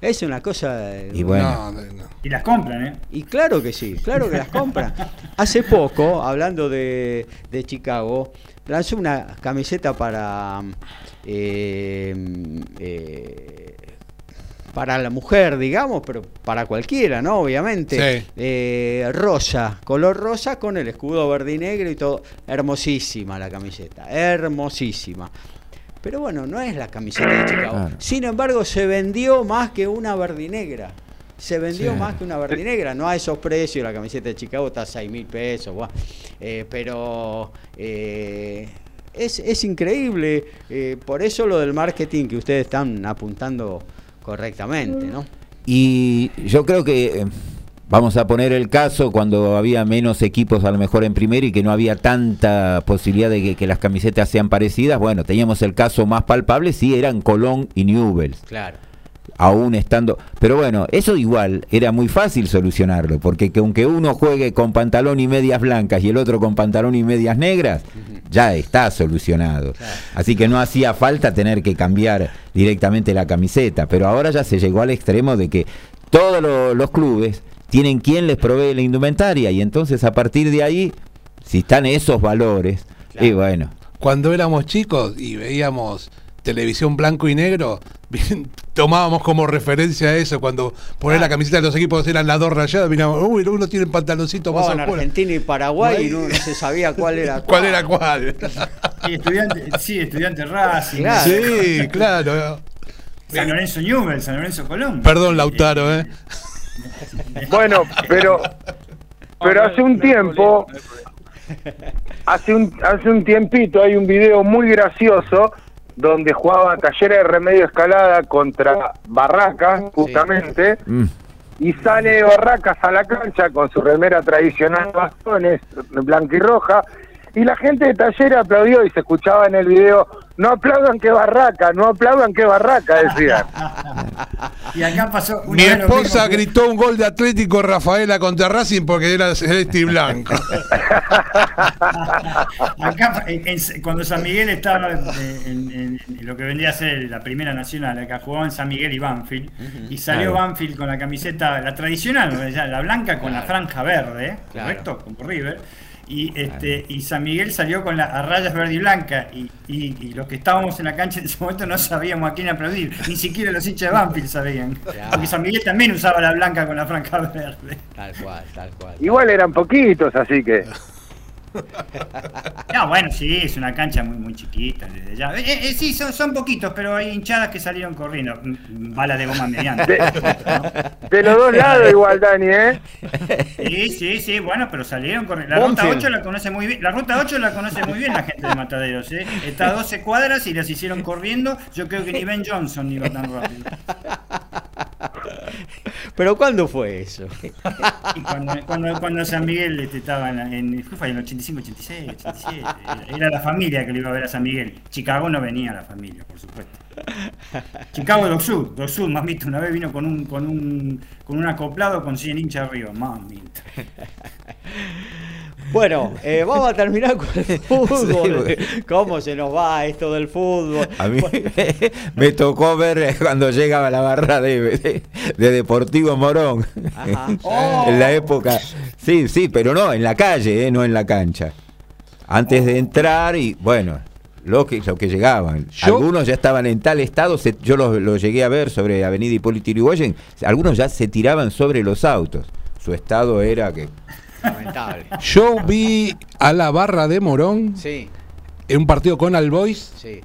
Es una cosa... eh, Y bueno. No, no, no. Y las compran, ¿eh? Y claro que sí, claro que las compran. Hace poco, hablando de, de Chicago, lanzó una camiseta para eh, eh, para la mujer, digamos, pero para cualquiera, ¿no? Obviamente. Sí. Eh, rosa, color rosa con el escudo verde y negro y todo. Hermosísima la camiseta, hermosísima. Pero bueno, no es la camiseta de Chicago. Claro. Sin embargo, se vendió más que una verde y negra. Se vendió Sí. más que una verde y negra. No a esos precios, la camiseta de Chicago está a 6 mil pesos. Eh, pero eh, es, es increíble. eh, por eso lo del marketing que ustedes están apuntando correctamente, ¿no? Y yo creo que eh, vamos a poner el caso cuando había menos equipos a lo mejor en primera y que no había tanta posibilidad de que, que las camisetas sean parecidas. Bueno, teníamos el caso más palpable, sí, eran Colón y Newells. Claro. Aún estando. Pero bueno, eso igual era muy fácil solucionarlo, porque que aunque uno juegue con pantalón y medias blancas y el otro con pantalón y medias negras, ya está solucionado. Así que no hacía falta tener que cambiar directamente la camiseta, pero ahora ya se llegó al extremo de que todos lo- los clubes tienen quien les provee la indumentaria y entonces a partir de ahí, si están esos valores, y bueno, Cuando éramos chicos y veíamos televisión blanco y negro, tomábamos como referencia eso. Cuando poner la camiseta de los equipos eran las dos rayadas, mirábamos, uy, uno tiene el pantaloncito más Jugaban oscuro. Argentina y Paraguay y no, no se sabía cuál era ¿Cuál era cuál? Y estudiante, sí, estudiante Racing. Claro. sí, claro. San Lorenzo Newell, San Lorenzo Colón. Perdón, Lautaro, ¿eh? Bueno, pero pero hace un tiempo, hace un hace un tiempito hay un video muy gracioso donde jugaba Talleres de Remedio Escalada contra Barracas, justamente, mm, y sale Barracas a la cancha con su remera tradicional bastones blanca y roja, y la gente de Talleres aplaudió y se escuchaba en el video, no aplaudan que Barraca, no aplaudan que Barraca, decían. Y acá pasó. una Mi esposa que- gritó un gol de Atlético Rafaela contra Racing porque era celeste y blanco. Acá, en- en- cuando San Miguel estaba en, en- en lo que vendría a ser la primera nacional, acá jugaban San Miguel y Banfield, y salió Claro. Banfield con la camiseta, la tradicional, la blanca con la franja verde, Claro. ¿correcto? Como River. Y, este, y San Miguel salió con las rayas verde y blanca. Y, y- y los que estábamos en la cancha en ese momento no sabíamos a quién aplaudir. Ni siquiera los hinchas de Banfield sabían. Porque San Miguel también usaba la blanca con la franja verde. Tal cual, tal cual. Igual eran poquitos, así que... No, bueno, sí, es una cancha muy muy chiquita desde ya. Eh, eh, sí, son, son poquitos, pero hay hinchadas que salieron corriendo. Mm, mm, Bala de goma mediante. De los dos lados igual, Dani, ¿eh? Sí, sí, sí, bueno, pero salieron corriendo. La ruta Bonfield. 8 la conoce muy bien. La ruta 8 la conoce muy bien la gente de Mataderos, ¿eh? Está a 12 cuadras y las hicieron corriendo. Yo creo que ni Ben Johnson iba tan rápido. Pero ¿cuándo fue eso? Y cuando, cuando, cuando San Miguel este, estaba en, en, ¿qué fue? en el 85, 86, 87, era la familia que lo iba a ver a San Miguel. Chicago no venía la familia, por supuesto. Chicago Dock Sud, Dock Sud, mamita, una vez vino con un, con un, con un acoplado con 100 hinchas arriba, mamita. Bueno, eh, vamos a terminar con el fútbol. Sí, ¿Cómo se nos va esto del fútbol? A mí me tocó ver cuando llegaba la barra de, de- de Deportivo Morón. Ajá. en la época. Sí, sí, pero no, en la calle, eh, no en la cancha. Antes de entrar y bueno, lo que, lo que llegaban. Yo- Algunos ya estaban en tal estado, se- yo los lo llegué a ver sobre Avenida Hipólito Yrigoyen, algunos ya se tiraban sobre los autos. Su estado era que... Lamentable. Yo vi a la barra de Morón Sí, en un partido con Albois. sí.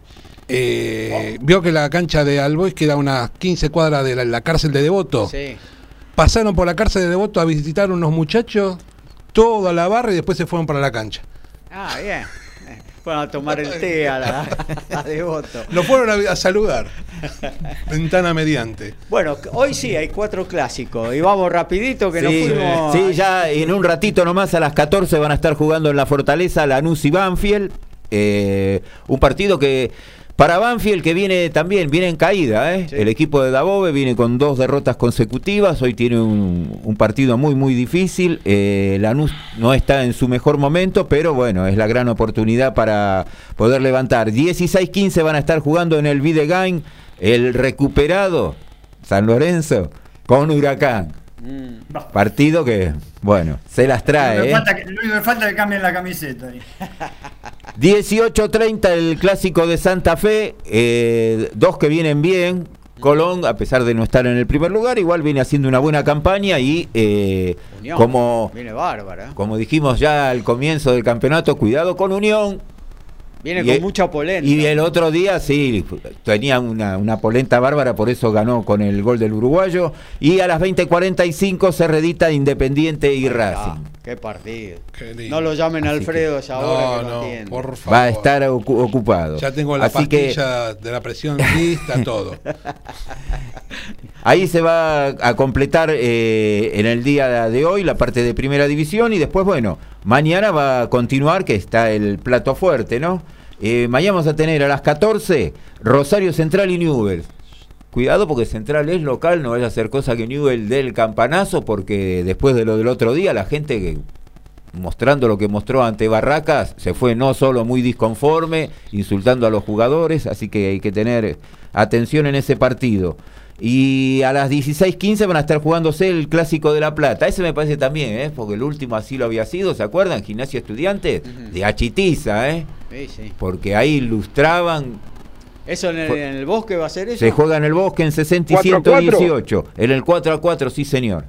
eh, Vio que la cancha de Albois queda a unas 15 cuadras de la, la cárcel de Devoto. Sí. Pasaron por la cárcel de Devoto a visitar unos muchachos, todo a la barra y después se fueron para la cancha. Ah, bien. Fueron a tomar el té a la a Devoto. Lo fueron a, a saludar. Ventana mediante. Bueno, hoy sí hay cuatro clásicos y vamos rapidito que nos Sí, fuimos. sí, ya en un ratito nomás a las 14 van a estar jugando en la Fortaleza Lanús y Banfield. Eh, un partido que Para Banfield, que viene también, viene en caída, ¿eh? Sí. el equipo de Dabove viene con dos derrotas consecutivas, hoy tiene un, un partido muy, muy difícil, eh, Lanús no está en su mejor momento, pero bueno, es la gran oportunidad para poder levantar. 16-15 van a estar jugando en el Videgain, el recuperado San Lorenzo con Huracán. Mm. Partido que, bueno, se las trae. único ¿eh? que falta que- lo único que falta es que cambien la camiseta. Ahí. 18-30 el clásico de Santa Fe, eh, dos que vienen bien. Colón, a pesar de no estar en el primer lugar, igual viene haciendo una buena campaña y eh, Unión. como, Viene bárbara. como dijimos ya al comienzo del campeonato, cuidado con Unión. Viene y con el- mucha polenta. Y el otro día sí, tenía una, una polenta bárbara, por eso ganó con el gol del uruguayo. Y a las 20:45 se redita Independiente y Racing. Qué partido. Qué. No lo llamen a Alfredo esa hora No, que no, por favor. Va a estar ocu- ocupado. Ya tengo la Así que pastilla de la presión lista, todo. Ahí se va a completar eh, en el día de hoy la parte de primera división y después, bueno, mañana va a continuar, que está el plato fuerte, ¿no? Eh, mañana vamos a tener a las 14 Rosario Central y Newell. Cuidado porque Central es local, no vaya a hacer cosa que Newell dé el campanazo, porque después de lo del otro día, la gente que mostrando lo que mostró ante Barracas, se fue no solo muy disconforme, insultando a los jugadores, así que hay que tener atención en ese partido. Y a las 16:15 van a estar jugándose el Clásico de La Plata. Ese me parece también, ¿eh? porque el último así lo había sido, ¿se acuerdan? Gimnasia Estudiantes, de Achitiza, ¿eh? Sí, sí. porque ahí ilustraban, ¿Eso en el, en el bosque va a ser eso? se juega en el bosque en 60 y 4 a 4. 118, en el 4 a 4, sí señor.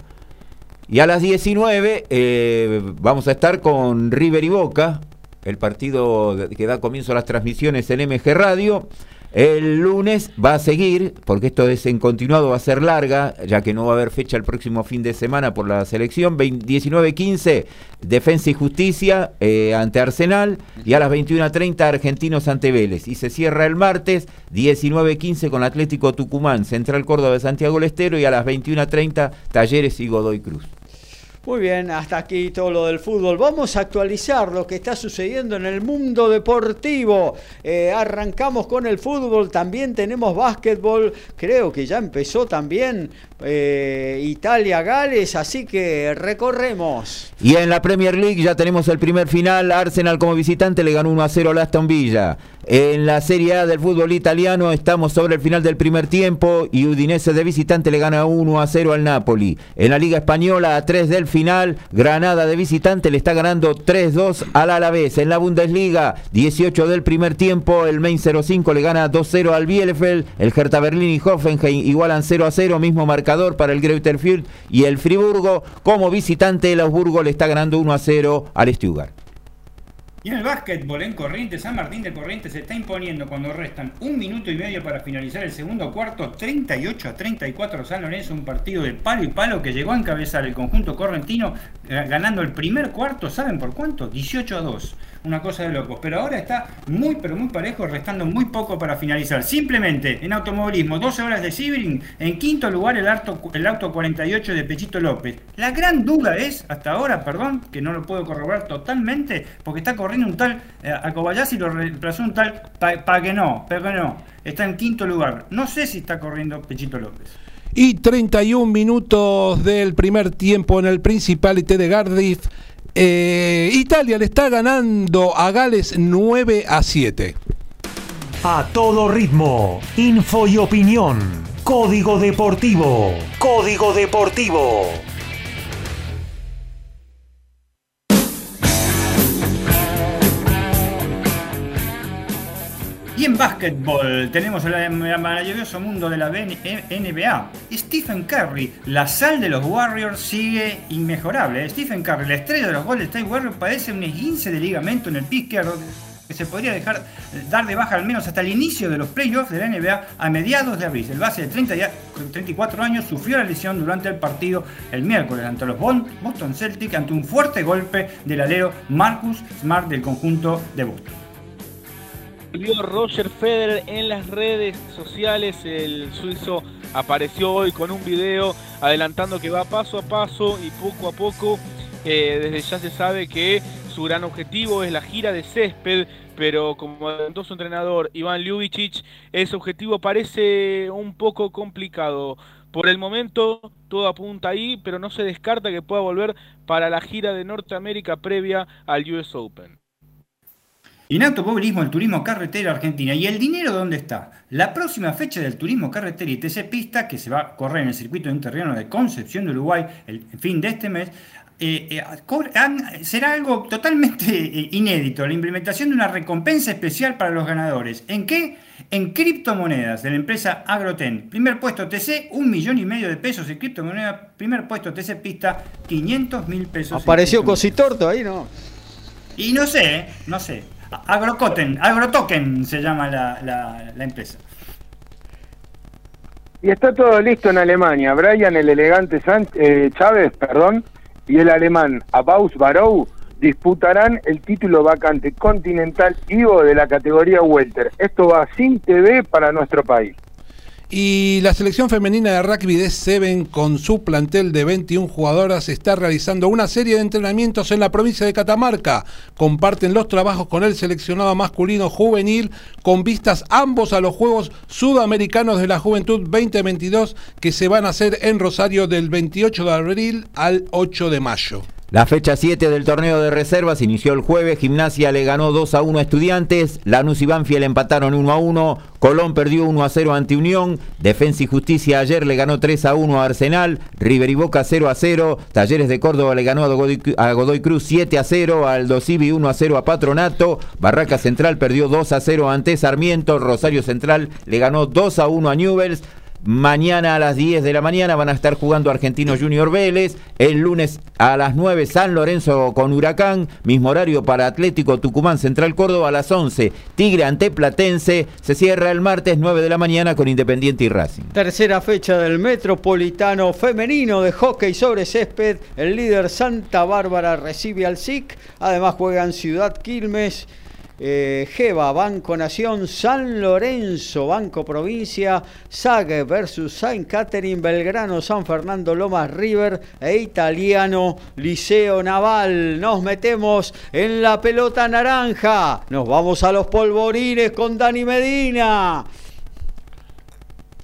Y a las 19 eh, vamos a estar con River y Boca, el partido que da comienzo a las transmisiones en MG Radio. El lunes va a seguir, porque esto es en continuado, va a ser larga, ya que no va a haber fecha el próximo fin de semana por la selección. 19-15, Defensa y Justicia eh, ante Arsenal. Y a las 21.30, Argentinos ante Vélez. Y se cierra el martes, 19-15, con Atlético Tucumán, Central Córdoba de Santiago del Estero. Y a las 21.30, Talleres y Godoy Cruz. Muy bien, hasta aquí todo lo del fútbol. Vamos a actualizar lo que está sucediendo en el mundo deportivo. Eh, arrancamos con el fútbol, también tenemos básquetbol. Creo que ya empezó también eh, Italia-Gales, así que recorremos. Y en la Premier League ya tenemos el primer final. Arsenal como visitante le ganó 1 a 0 al Aston Villa. En la Serie A del fútbol italiano estamos sobre el final del primer tiempo y Udinese de visitante le gana 1 a 0 al Napoli. En la Liga Española a 3 del final, Granada de visitante le está ganando 3-2 al Alavés. En la Bundesliga, 18 del primer tiempo, el Main 05 le gana 2-0 al Bielefeld. El Hertha Berlín y Hoffenheim igualan 0 a 0, mismo marcador para el Greuther Fürth y el Friburgo como visitante el Augsburgo le está ganando 1 a 0 al Stuttgart. Y en el básquetbol en Corrientes, San Martín de Corrientes se está imponiendo cuando restan un minuto y medio para finalizar el segundo cuarto, 38 a 34 San Lorenzo, un partido de palo y palo que llegó a encabezar el conjunto correntino ganando el primer cuarto, ¿saben por cuánto? 18 a 2. Una cosa de locos, pero ahora está muy pero muy parejo, restando muy poco para finalizar. Simplemente en automovilismo, 12 horas de Sibling, en quinto lugar el auto, el auto 48 de Pechito López. La gran duda es, hasta ahora, perdón, que no lo puedo corroborar totalmente, porque está corriendo un tal eh, a lo reemplazó un tal para que no, pero no. Está en quinto lugar. No sé si está corriendo Pechito López. Y 31 minutos del primer tiempo en el Principality de Cardiff. Eh, Italia le está ganando a Gales 9 a 7. A todo ritmo, info y opinión. Código Deportivo. Código Deportivo. Y en básquetbol tenemos el maravilloso mundo de la NBA. Stephen Curry, la sal de los Warriors, sigue inmejorable. ¿eh? Stephen Curry, la estrella de los Golden State Warriors, padece un esguince de ligamento en el pie izquierdo que se podría dejar dar de baja al menos hasta el inicio de los playoffs de la NBA a mediados de abril. El base de 30 ya- 34 años sufrió la lesión durante el partido el miércoles ante los Boston Celtics ante un fuerte golpe del alero Marcus Smart del conjunto de Boston. Volvió Roger Federer en las redes sociales. El suizo apareció hoy con un video adelantando que va paso a paso y poco a poco. eh, desde ya se sabe que su gran objetivo es la gira de césped, pero como adelantó su entrenador Iván Ljubicic, ese objetivo parece un poco complicado. Por el momento todo apunta ahí, pero no se descarta que pueda volver para la gira de Norteamérica previa al US Open. Y en automovilismo, el turismo carretera argentina. ¿Y el dinero dónde está? La próxima fecha del turismo carretera y TC Pista, que se va a correr en el circuito interriano de Concepción de Uruguay el fin de este mes, eh, eh, será algo totalmente eh, inédito, la implementación de una recompensa especial para los ganadores. ¿En qué? En criptomonedas de la empresa Agroten. Primer puesto TC, un millón y medio de pesos en criptomonedas. Primer puesto TC Pista, 500 mil pesos. Apareció. Cositorto ahí, ¿no? Y no sé, no sé. Agrocoten, Agrotoken se llama la, la- la empresa. Y está todo listo en Alemania. Brian, el elegante eh, Chávez, perdón, y el alemán Abaus Barou disputarán el título vacante continental Ivo de la categoría Welter. Esto va sin TV para nuestro país. Y la selección femenina de rugby de Seven, con su plantel de 21 jugadoras, está realizando una serie de entrenamientos en la provincia de Catamarca. Comparten los trabajos con el seleccionado masculino juvenil, con vistas ambos a los Juegos Sudamericanos de la Juventud 2022, que se van a hacer en Rosario del 28 de abril al 8 de mayo. La fecha 7 del torneo de reservas inició el jueves. Gimnasia le ganó 2 a 1 a Estudiantes. Lanús y Banfield empataron 1 a 1. Colón perdió 1 a 0 ante Unión. Defensa y Justicia ayer le ganó 3 a 1 a Arsenal. River y Boca 0 a 0. Talleres de Córdoba le ganó a Godoy, a Godoy Cruz 7 a 0. Aldo Civi 1 a 0 a Patronato. Barraca Central perdió 2 a 0 ante Sarmiento. Rosario Central le ganó 2 a 1 a Newells. Mañana a las 10 de la mañana van a estar jugando Argentinos Junior Vélez. El lunes a las 9 San Lorenzo con Huracán. Mismo horario para Atlético Tucumán Central Córdoba a las 11. Tigre ante Platense. Se cierra el martes 9 de la mañana con Independiente y Racing. Tercera fecha del Metropolitano Femenino de hockey sobre césped. El líder Santa Bárbara recibe al SIC. Además juegan Ciudad Quilmes. Eh, Geva, Banco Nación, San Lorenzo, Banco Provincia, SAG versus Saint Catherine, Belgrano, San Fernando, Lomas River e Italiano, Liceo Naval. Nos metemos en la pelota naranja. Nos vamos a los polvorines con Dani Medina.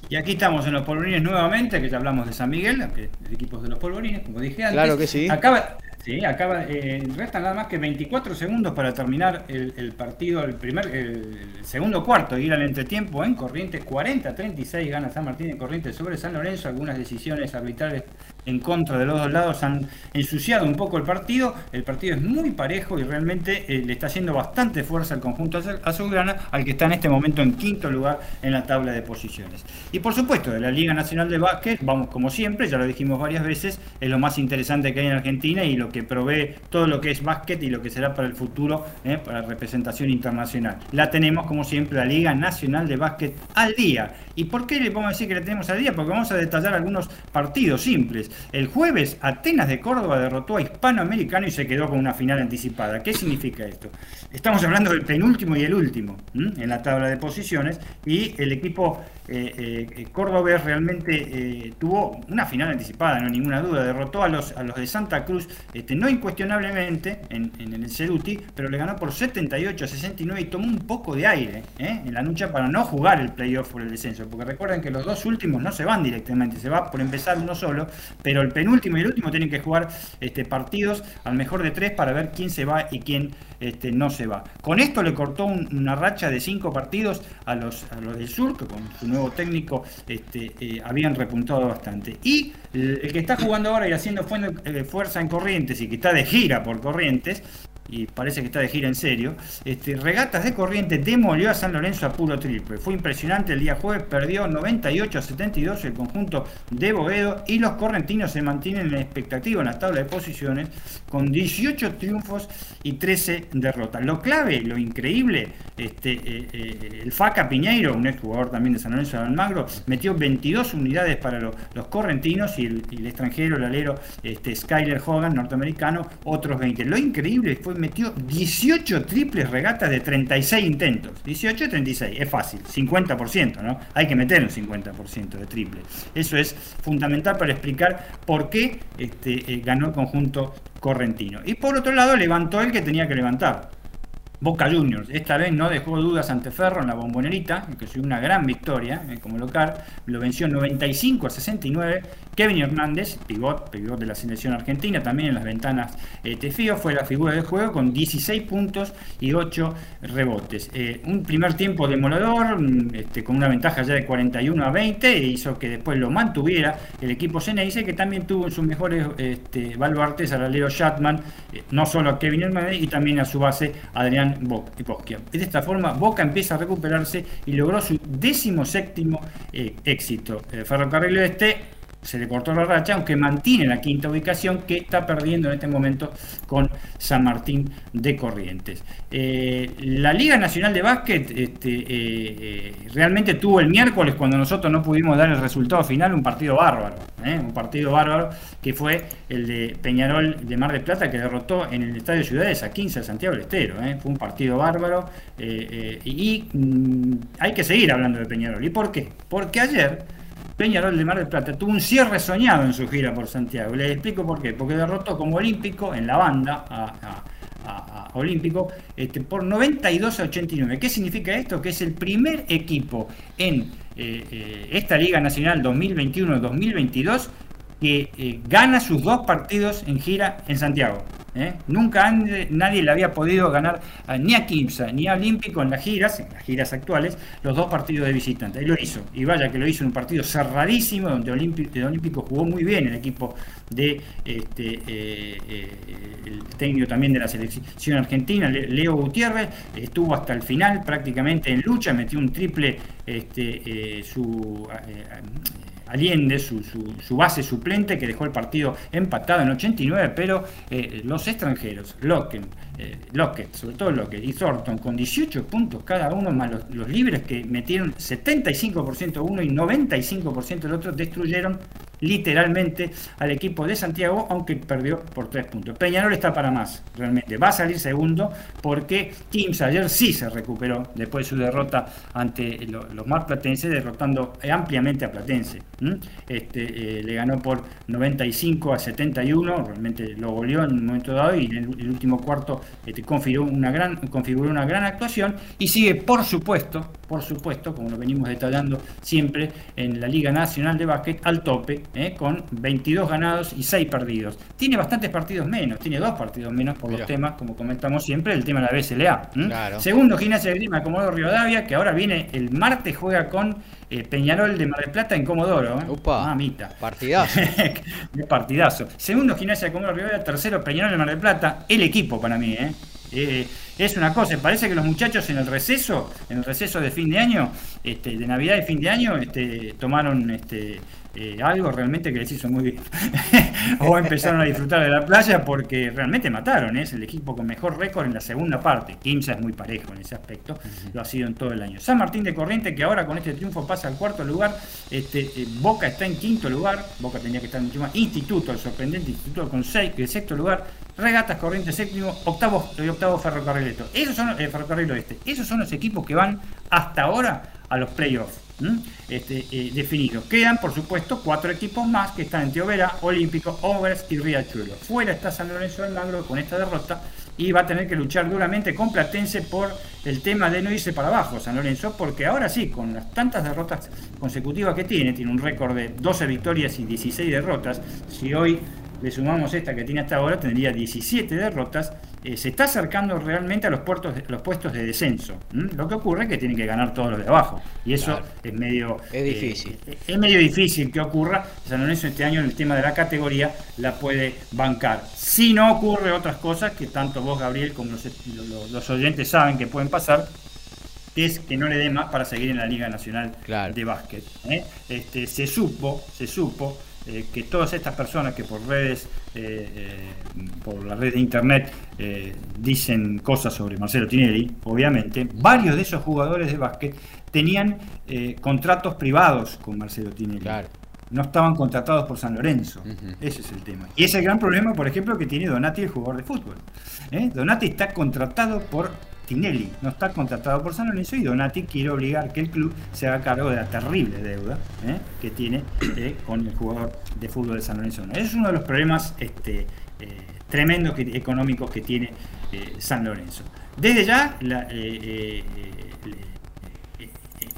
Y aquí estamos en los polvorines nuevamente, que ya hablamos de San Miguel, que el equipo de los polvorines, como dije antes. Claro que sí. Acaba, sí, acaba, eh, restan nada más que 24 segundos para terminar el, partido, el primer, el segundo cuarto, ir al entretiempo en Corrientes, 40-36 gana San Martín en Corrientes sobre San Lorenzo, algunas decisiones arbitrales en contra de los dos lados han ensuciado un poco el partido, el partido es muy parejo y realmente eh, le está haciendo bastante fuerza al conjunto azul- azulgrana, al que está en este momento en quinto lugar en la tabla de posiciones. Y por supuesto, de la Liga Nacional de Básquet, vamos como siempre, ya lo dijimos varias veces, es lo más interesante que hay en Argentina y lo que provee todo lo que es básquet y lo que será para el futuro, eh, para representación internacional. La tenemos como siempre, la Liga Nacional de Básquet al día. ¿Y por qué le vamos a decir que la tenemos al día? Porque vamos a detallar algunos partidos simples. El jueves, Atenas de Córdoba derrotó a Hispanoamericano y se quedó con una final anticipada. ¿Qué significa esto? Estamos hablando del penúltimo y el último en la tabla de posiciones y el equipo eh, eh, cordobés realmente eh, tuvo una final anticipada, no hay ninguna duda. Derrotó a los, a los de Santa Cruz, este, no incuestionablemente en, en el Ceruti, pero le ganó por 78 a 69 y tomó un poco de aire ¿eh? en la lucha para no jugar el playoff por el descenso. Porque recuerden que los dos últimos no se van directamente, se va por empezar uno solo, pero el penúltimo y el último tienen que jugar este, partidos al mejor de tres para ver quién se va y quién este, no se va. Con esto le cortó un- una racha de cinco partidos a los, a los del sur, que con su nuevo técnico este, eh, habían repuntado bastante. Y el, que está jugando ahora y haciendo eh, fuerza en Corrientes y que está de gira por Corrientes, y parece que está de gira en serio, este, Regatas de Corrientes demolió a San Lorenzo a puro triple. Fue impresionante el día jueves, perdió 98 a 72 el conjunto de Boedo y los correntinos se mantienen en expectativa en la tabla de posiciones con 18 triunfos y 13 derrotas. Lo clave, lo increíble, este, eh, eh, el Faca Piñeiro, un exjugador también de San Lorenzo de Almagro, metió 22 unidades para lo- los correntinos y el, y el extranjero, el alero este, Skyler Hogan, norteamericano, otros 20. Lo increíble fue metió 18 triples regatas de 36 intentos. 18 36, es fácil, 50%, ¿no? Hay que meter un 50% de triple. Eso es fundamental para explicar por qué este, eh, ganó el conjunto correntino. Y por otro lado, levantó el que tenía que levantar. Boca Juniors, esta vez no dejó dudas ante Ferro en la bombonerita, que fue una gran victoria eh, como local, lo venció 95 a 69. Kevin Hernández, pivot, pivot de la selección argentina, también en las ventanas eh, Tefío, fue la figura del juego con 16 puntos y 8 rebotes. Eh, un primer tiempo demoledor, mm, este, con una ventaja ya de 41 a 20, e hizo que después lo mantuviera el equipo Ceneice, que también tuvo en sus mejores este, baluartes a Leo Shatman, eh, no solo a Kevin Hernández, y también a su base Adrián Bo- Bosquia. De esta forma, Boca empieza a recuperarse y logró su décimo séptimo eh, éxito. El Ferrocarril Oeste se le cortó la racha, aunque mantiene la quinta ubicación que está perdiendo en este momento con San Martín de Corrientes. Eh, la Liga Nacional de Básquet este, eh, eh, realmente tuvo el miércoles, cuando nosotros no pudimos dar el resultado final, un partido bárbaro. Un partido bárbaro que fue el de Peñarol de Mar del Plata que derrotó en el Estadio Ciudades a 15 de Santiago del Estero. Fue un partido bárbaro y mm, hay que seguir hablando de Peñarol. ¿Y por qué? Porque ayer Peñarol de Mar del Plata tuvo un cierre soñado en su gira por Santiago. Les explico por qué. Porque derrotó como olímpico en la banda a, Olímpico este, por 92 a 89. ¿Qué significa esto? Que es el primer equipo en eh, eh, esta Liga Nacional 2021-2022 que eh, gana sus dos partidos en gira en Santiago. ¿Eh? Nunca nadie le había podido ganar ni a Kimsa ni a Olímpico en las giras, en las giras actuales, los dos partidos de visitante. Y lo hizo. Y vaya que lo hizo en un partido cerradísimo, donde Olímpico, jugó muy bien el equipo de este, eh, eh, el técnico también de la selección argentina, Le- Leo Gutiérrez, estuvo hasta el final prácticamente en lucha, metió un triple este, su Allende, su, su- base suplente, que dejó el partido empatado en 89, pero eh, los extranjeros, Lockett, eh, Lockett, sobre todo Lockett y Thornton, con 18 puntos cada uno, más los, los libres que metieron 75% uno y 95% el otro, destruyeron literalmente al equipo de Santiago, aunque perdió por 3 puntos. Peñarol está para más, realmente. Va a salir segundo porque Teams ayer sí se recuperó después de su derrota ante lo- los más platenses, derrotando ampliamente a Platense. Este, eh, le ganó por 95 a 71, realmente lo goleó en un momento dado y en el, el último cuarto este, configuró, una gran, configuró una gran actuación y sigue, por supuesto, por supuesto, como lo venimos detallando siempre en la Liga Nacional de Básquet, al tope, ¿eh? con 22 ganados y 6 perdidos. Tiene bastantes partidos menos, tiene dos partidos menos por los temas, como comentamos siempre, el tema de la BSLA. Segundo, Gimnasia de Grima, Comodoro Rivadavia, que ahora viene el martes, juega con eh, Peñarol de Mar del Plata en Comodoro. ¿eh? Upa. Mamita. Partidazo. Partidazo. Segundo, Gimnasia de Comodoro Rivadavia. Tercero, Peñarol de Mar del Plata. El equipo para mí, ¿eh? Eh, es una cosa, parece que los muchachos en el receso, en el receso de fin de año, este, de Navidad y fin de año, este, tomaron este, eh, algo realmente que les hizo muy bien. o empezaron a disfrutar de la playa porque realmente mataron, ¿eh? es el equipo con mejor récord en la segunda parte. Quimsa es muy parejo en ese aspecto, lo ha sido en todo el año. San Martín de Corriente, que ahora con este triunfo pasa al cuarto lugar, este, eh, Boca está en quinto lugar, Boca tenía que estar en último, Instituto, el sorprendente Instituto con seis, el sexto lugar, Regatas Corrientes séptimo, octavo y octavo Ferrocarrileto. Esos son Ferrocarril Oeste. Esos son los equipos que van hasta ahora a los playoffs. Este, eh, definidos. Quedan, por supuesto, cuatro equipos más que están en Teovera, Olímpico, Overs y Riachuelo. Fuera está San Lorenzo del Magro con esta derrota y va a tener que luchar duramente con Platense por el tema de no irse para abajo San Lorenzo, porque ahora sí, con las tantas derrotas consecutivas que tiene, tiene un récord de 12 victorias y 16 derrotas, si hoy le sumamos esta que tiene hasta ahora, tendría 17 derrotas, eh, se está acercando realmente a los, puertos de- los puestos de descenso. ¿m? Lo que ocurre es que tiene que ganar todos los de abajo. Y eso Claro. es medio... Es difícil. eh, es medio difícil que ocurra. San Lorenzo este año en el tema de la categoría la puede bancar. Si no ocurre otras cosas que tanto vos, Gabriel, como los, los- los oyentes saben que pueden pasar, es que no le dé más para seguir en la Liga Nacional Claro. de Básquet. ¿eh? Este, se supo, se supo eh, que todas estas personas que por redes, eh, eh, por la red de internet, dicen cosas sobre Marcelo Tinelli, obviamente, varios de esos jugadores de básquet tenían contratos privados con Marcelo Tinelli. Claro. no estaban contratados por San Lorenzo. Ese es el tema. Y es el gran problema, por ejemplo, que tiene Donati, el jugador de fútbol. Donati está contratado por No está contratado por San Lorenzo y Donati quiere obligar que el club se haga cargo de la terrible deuda ¿eh? que tiene eh, con el jugador de fútbol de San Lorenzo. Es uno de los problemas este, eh, tremendos económicos que tiene San Lorenzo. Desde ya, la-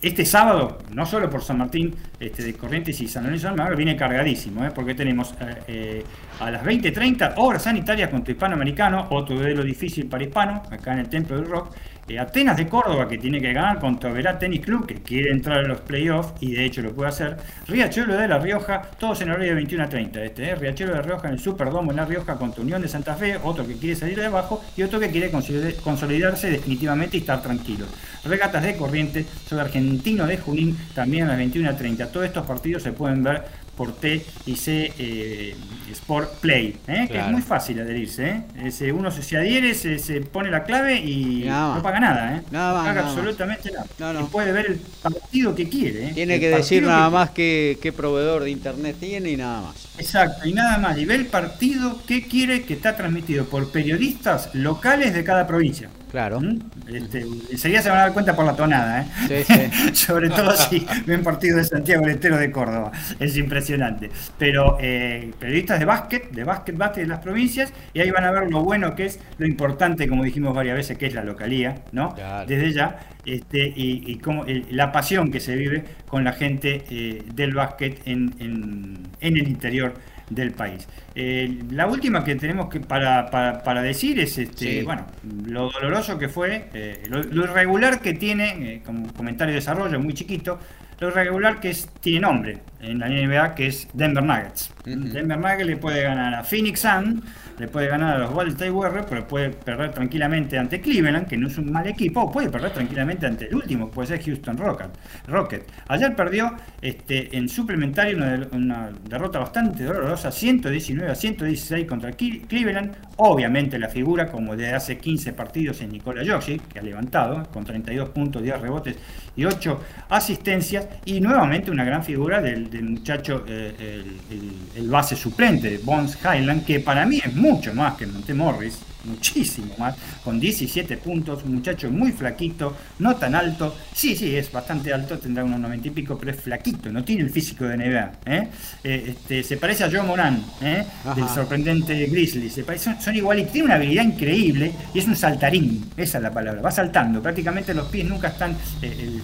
este sábado, no solo por San Martín este, de Corrientes y San Lorenzo Almagro, viene cargadísimo, ¿eh? porque tenemos eh, eh, a las 20.30 horas sanitarias contra Hispanoamericano, otro duelo difícil para Hispano, acá en el Templo del Rock. Atenas de Córdoba, que tiene que ganar contra Verá Tennis Club, que quiere entrar en los playoffs y de hecho lo puede hacer. Riachuelo de La Rioja, todos en horario de 21 a 30. Este, ¿eh? Riachuelo de La Rioja en el Superdomo en La Rioja contra Unión de Santa Fe, otro que quiere salir de abajo y otro que quiere consolid- consolidarse definitivamente y estar tranquilo. Regatas de Corrientes sobre Argentino de Junín, también a las 21 a 30. Todos estos partidos se pueden ver por T y C eh, Sport Play, ¿eh? que es muy fácil adherirse. ¿eh? Ese, uno se, se adhiere, se, se pone la clave y Y nada más. no paga nada. ¿eh? Nada más, paga nada más. absolutamente nada. No, no. Y puede ver el partido que quiere. ¿eh? Tiene El que decir nada que- más que qué proveedor de internet tiene y nada más. Exacto, y nada más. Y ve el partido que quiere que está transmitido por periodistas locales de cada provincia. Claro. ¿Mm? Este, enseguida se van a dar cuenta por la tonada, ¿eh? Sí, sí. Sobre todo si ven partido de Santiago del Estero de Córdoba. Es impresionante. Pero eh, periodistas de básquet, de básquet, básquet de las provincias, y ahí van a ver lo bueno que es, lo importante, como dijimos varias veces, que es la localía, ¿no? Claro. Desde ya, este, y, y cómo, el- la pasión que se vive con la gente eh, del básquet en, en- en el interior del país. Eh, la última que tenemos que para, para- para decir es este, Sí. bueno, lo doloroso que fue, eh, lo, lo irregular que tiene, eh, como comentario de desarrollo muy chiquito, lo irregular que es, tiene nombre en la NBA, que es Denver Nuggets. Denver Nuggets le puede ganar a Phoenix Sun, le puede ganar a los Golden State Warriors, pero puede perder tranquilamente ante Cleveland, que no es un mal equipo, o puede perder tranquilamente ante el último, puede ser Houston Rocket. Rocket. Ayer perdió este, en suplementario una, de- una derrota bastante dolorosa, 119 a 116 contra Cle- Cleveland. Obviamente la figura, como desde hace 15 partidos, es Nikola Jokic, que ha levantado con 32 puntos, 10 rebotes y 8 asistencias. Y nuevamente una gran figura del, muchacho, eh, el, el- el base suplente, Bones Highland, que para mí es mucho más que Monte Morris, muchísimo más, con 17 puntos, un muchacho muy flaquito, no tan alto, sí, sí, es bastante alto, tendrá unos 90 y pico, pero es flaquito, no tiene el físico de NBA. ¿eh? Eh, este, se parece a Joe Moran, ¿eh? del sorprendente Grizzly, se parece- son, son igual y tiene una habilidad increíble y es un saltarín, esa es la palabra, va saltando, prácticamente los pies nunca están eh, el-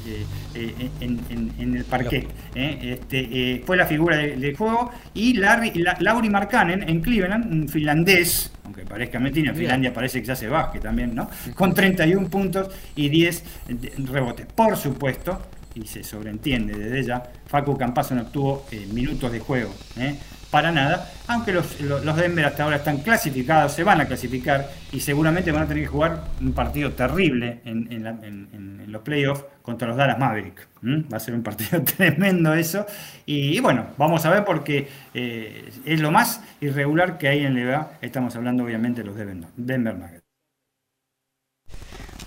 eh, en, en- en el parquet. Este, fue la figura de- del juego y Larry, la, Lauri Markkanen en Cleveland, un finlandés, aunque parezca mentira, en Finlandia parece que se hace básquet también, ¿no? Con 31 puntos y 10 de- rebotes. Por supuesto, y se sobreentiende desde ya, Facu Campazo no obtuvo eh, minutos de juego, ¿eh? Para nada, aunque los, los, Denver hasta ahora están clasificados, se van a clasificar y seguramente van a tener que jugar un partido terrible en, en los playoffs contra los Dallas Mavericks. ¿m? Va a ser un partido tremendo eso. Y, bueno, vamos a ver porque eh, es lo más irregular que hay en la. Estamos hablando obviamente de los Denver, Denver Nuggets.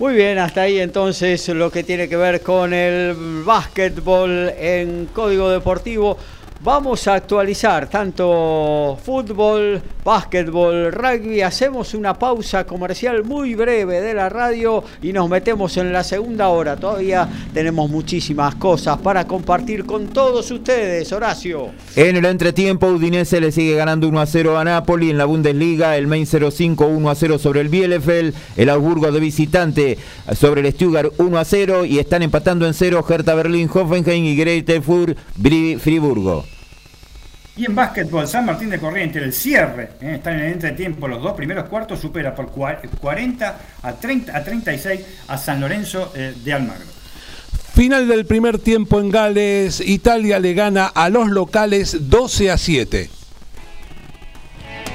Muy bien, hasta ahí entonces lo que tiene que ver con el básquetbol en Código Deportivo. Vamos a actualizar tanto fútbol, básquetbol, rugby. Hacemos una pausa comercial muy breve de la radio y nos metemos en la segunda hora. Todavía tenemos muchísimas cosas para compartir con todos ustedes, Horacio. En el entretiempo, Udinese le sigue ganando 1 a 0 a Napoli. En la Bundesliga, el Main 05 1 a 0 sobre el Bielefeld. El Augsburgo de visitante sobre el Stuttgart 1 a 0. Y están empatando en 0 Hertha Berlín, Hoffenheim y Greuther Friburgo. Y en básquetbol, San Martín de Corrientes, el cierre, ¿eh? están en el entretiempo, los dos primeros cuartos supera por cua- 40 a, 30, a 36 a San Lorenzo eh, de Almagro. Final del primer tiempo en Gales, Italia le gana a los locales 12 a 7.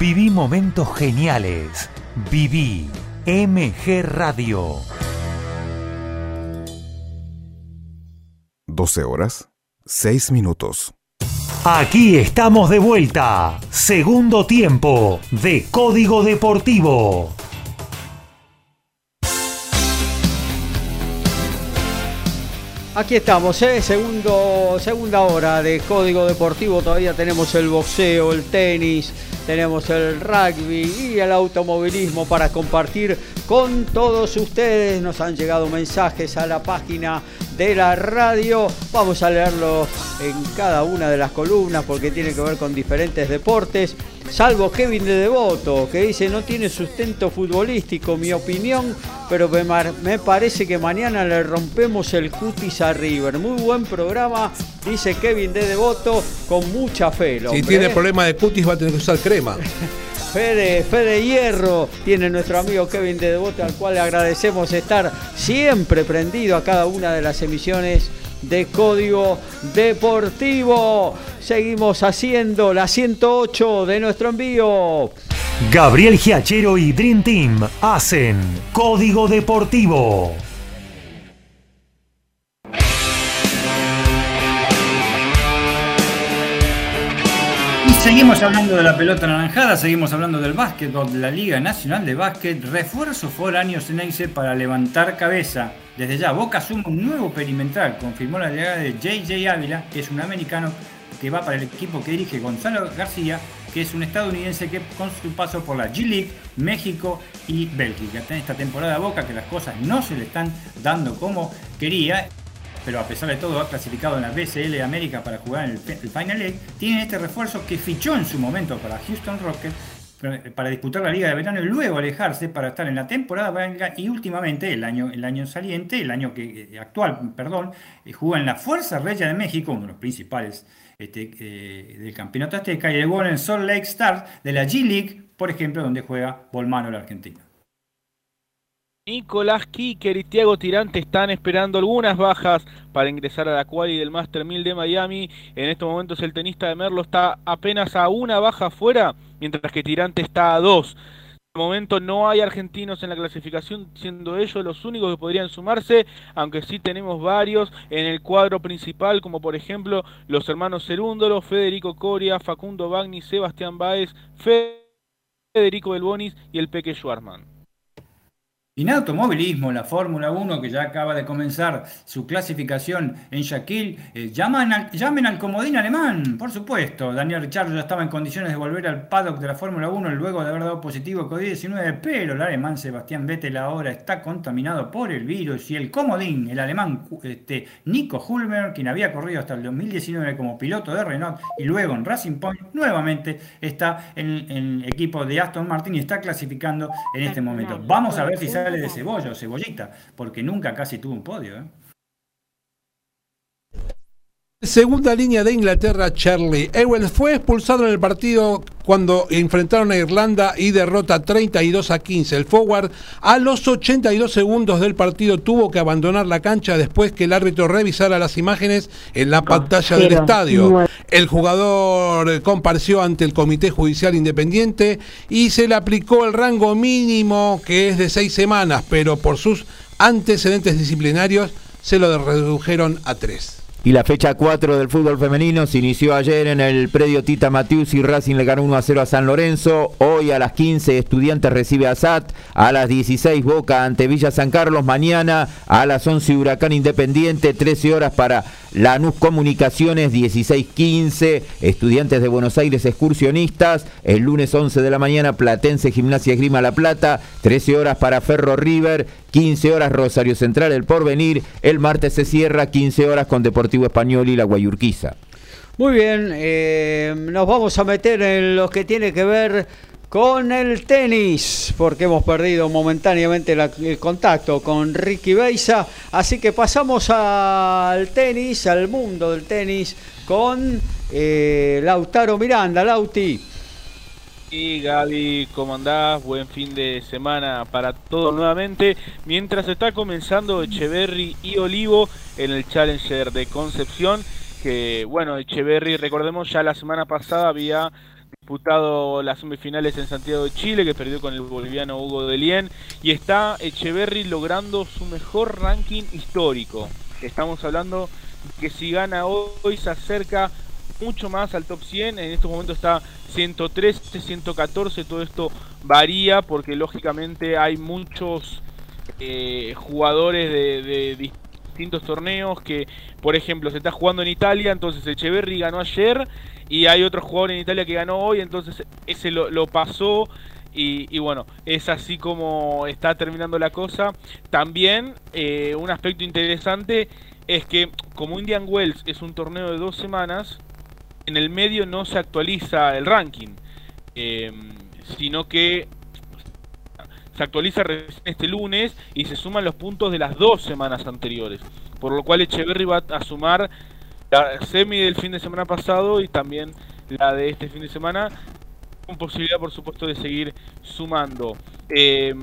Viví momentos geniales. Viví MG Radio. 12 horas, 6 minutos. Aquí estamos de vuelta. Segundo tiempo de Código Deportivo. Aquí estamos, ¿eh? Segundo, segunda hora de Código Deportivo. Todavía tenemos el boxeo, el tenis, tenemos el rugby y el automovilismo para compartir con todos ustedes. Nos han llegado mensajes a la página de la radio. Vamos a leerlos en cada una de las columnas porque tiene que ver con diferentes deportes. Salvo Kevin de Devoto, que dice no tiene sustento futbolístico, mi opinión, pero me, me parece que mañana le rompemos el cutis a River. Muy buen programa, dice Kevin de Devoto, con mucha fe. Si tiene ¿eh? problema de cutis va a tener que usar crema. Fede, Fede Hierro tiene nuestro amigo Kevin de Devoto, al cual le agradecemos estar siempre prendido a cada una de las emisiones de Código Deportivo. Seguimos haciendo la 108 de nuestro envío. Gabriel Giachero y Dream Team hacen Código Deportivo. Seguimos hablando de la pelota naranjada, seguimos hablando del básquetbol, de la Liga Nacional de Básquet. Refuerzo foráneo Ceneice para levantar cabeza. Desde ya, Boca suma un nuevo perimetral. Confirmó la llegada de JJ Ávila, que es un americano que va para el equipo que dirige Gonzalo García, que es un estadounidense que con su paso por la G-League, México y Bélgica. En esta temporada Boca que las cosas no se le están dando como quería pero a pesar de todo ha clasificado en la BCL América para jugar en el, Fi- el Final Eight, tiene este refuerzo que fichó en su momento para Houston Rockets para disputar la Liga de Verano y luego alejarse para estar en la temporada belga y últimamente el año, el año saliente, el año que, eh, actual, perdón, eh, jugó en la Fuerza Regia de México, uno de los principales este, eh, del campeonato azteca, y llegó en el Salt Lake Stars de la G-League, por ejemplo, donde juega Bolmano, el argentino. Nicolás Kicker y Thiago Tirante están esperando algunas bajas para ingresar a la quali del Master 1000 de Miami. En estos momentos el tenista de Merlo está apenas a una baja afuera, mientras que Tirante está a dos. De momento no hay argentinos en la clasificación, siendo ellos los únicos que podrían sumarse, aunque sí tenemos varios en el cuadro principal, como por ejemplo los hermanos Cerúndolo, Federico Coria, Facundo Bagni, Sebastián Baez, Federico Belbonis y el Peque Schwarman. Y en automovilismo, la Fórmula 1, que ya acaba de comenzar su clasificación en Shaquille, eh, llaman al- llamen al comodín alemán, por supuesto. Daniel Ricciardo ya estaba en condiciones de volver al paddock de la Fórmula 1 luego de haber dado positivo COVID-19, pero el alemán Sebastián Vettel ahora está contaminado por el virus y el comodín, el alemán este, Nico Hulmer, quien había corrido hasta el 2019 como piloto de Renault y luego en Racing Point, nuevamente está en, en el equipo de Aston Martin y está clasificando en este momento. Vamos a ver si sale de cebolla o cebollita, porque nunca casi tuvo un podio. ¿eh? Segunda línea de Inglaterra, Charlie Ewell fue expulsado en el partido cuando enfrentaron a Irlanda y derrota 32 a 15. El forward a los 82 segundos del partido tuvo que abandonar la cancha después que el árbitro revisara las imágenes en la pantalla del estadio. El jugador compareció ante el Comité Judicial Independiente y se le aplicó el rango mínimo que es de seis semanas, pero por sus antecedentes disciplinarios se lo redujeron a tres. Y la fecha 4 del fútbol femenino se inició ayer en el predio Tita Matius y Racing le ganó 1 a 0 a San Lorenzo. Hoy a las 15 Estudiantes recibe a SAT. A las 16 Boca ante Villa San Carlos. Mañana a las 11 Huracán Independiente. 13 horas para Lanús Comunicaciones. 16-15 Estudiantes de Buenos Aires Excursionistas. El lunes 11 de la mañana Platense Gimnasia Esgrima La Plata. 13 horas para Ferro River. 15 horas Rosario Central El Porvenir. El martes se cierra 15 horas con Deportivo Español y la Guayurquiza. Muy bien, eh, nos vamos a meter en lo que tiene que ver con el tenis, porque hemos perdido momentáneamente el contacto con Ricky Beisa, así que pasamos al tenis, al mundo del tenis, con eh, Lautaro Miranda, Lauti. Y Gaby, ¿cómo andás? Buen fin de semana para todos nuevamente. Mientras está comenzando Echeverry y Olivo en el Challenger de Concepción, que bueno, Echeverry, recordemos, ya la semana pasada había disputado las semifinales en Santiago de Chile, que perdió con el boliviano Hugo Delien, y está Echeverry logrando su mejor ranking histórico. Estamos hablando que si gana hoy se acerca mucho más al top 100. En estos momentos está 113, 114. Todo esto varía porque lógicamente hay muchos eh, jugadores de, de distintos torneos que, por ejemplo, se está jugando en Italia. Entonces Echeverry ganó ayer y hay otro jugador en Italia que ganó hoy. Entonces ese lo, pasó. Y, y bueno, es así como está terminando la cosa. También eh, un aspecto interesante es que como Indian Wells es un torneo de dos semanas, en el medio no se actualiza el ranking, eh, sino que se actualiza recién este lunes y se suman los puntos de las dos semanas anteriores. Por lo cual Echeverry va a sumar la semi del fin de semana pasado y también la de este fin de semana, con posibilidad por supuesto de seguir sumando. Eh,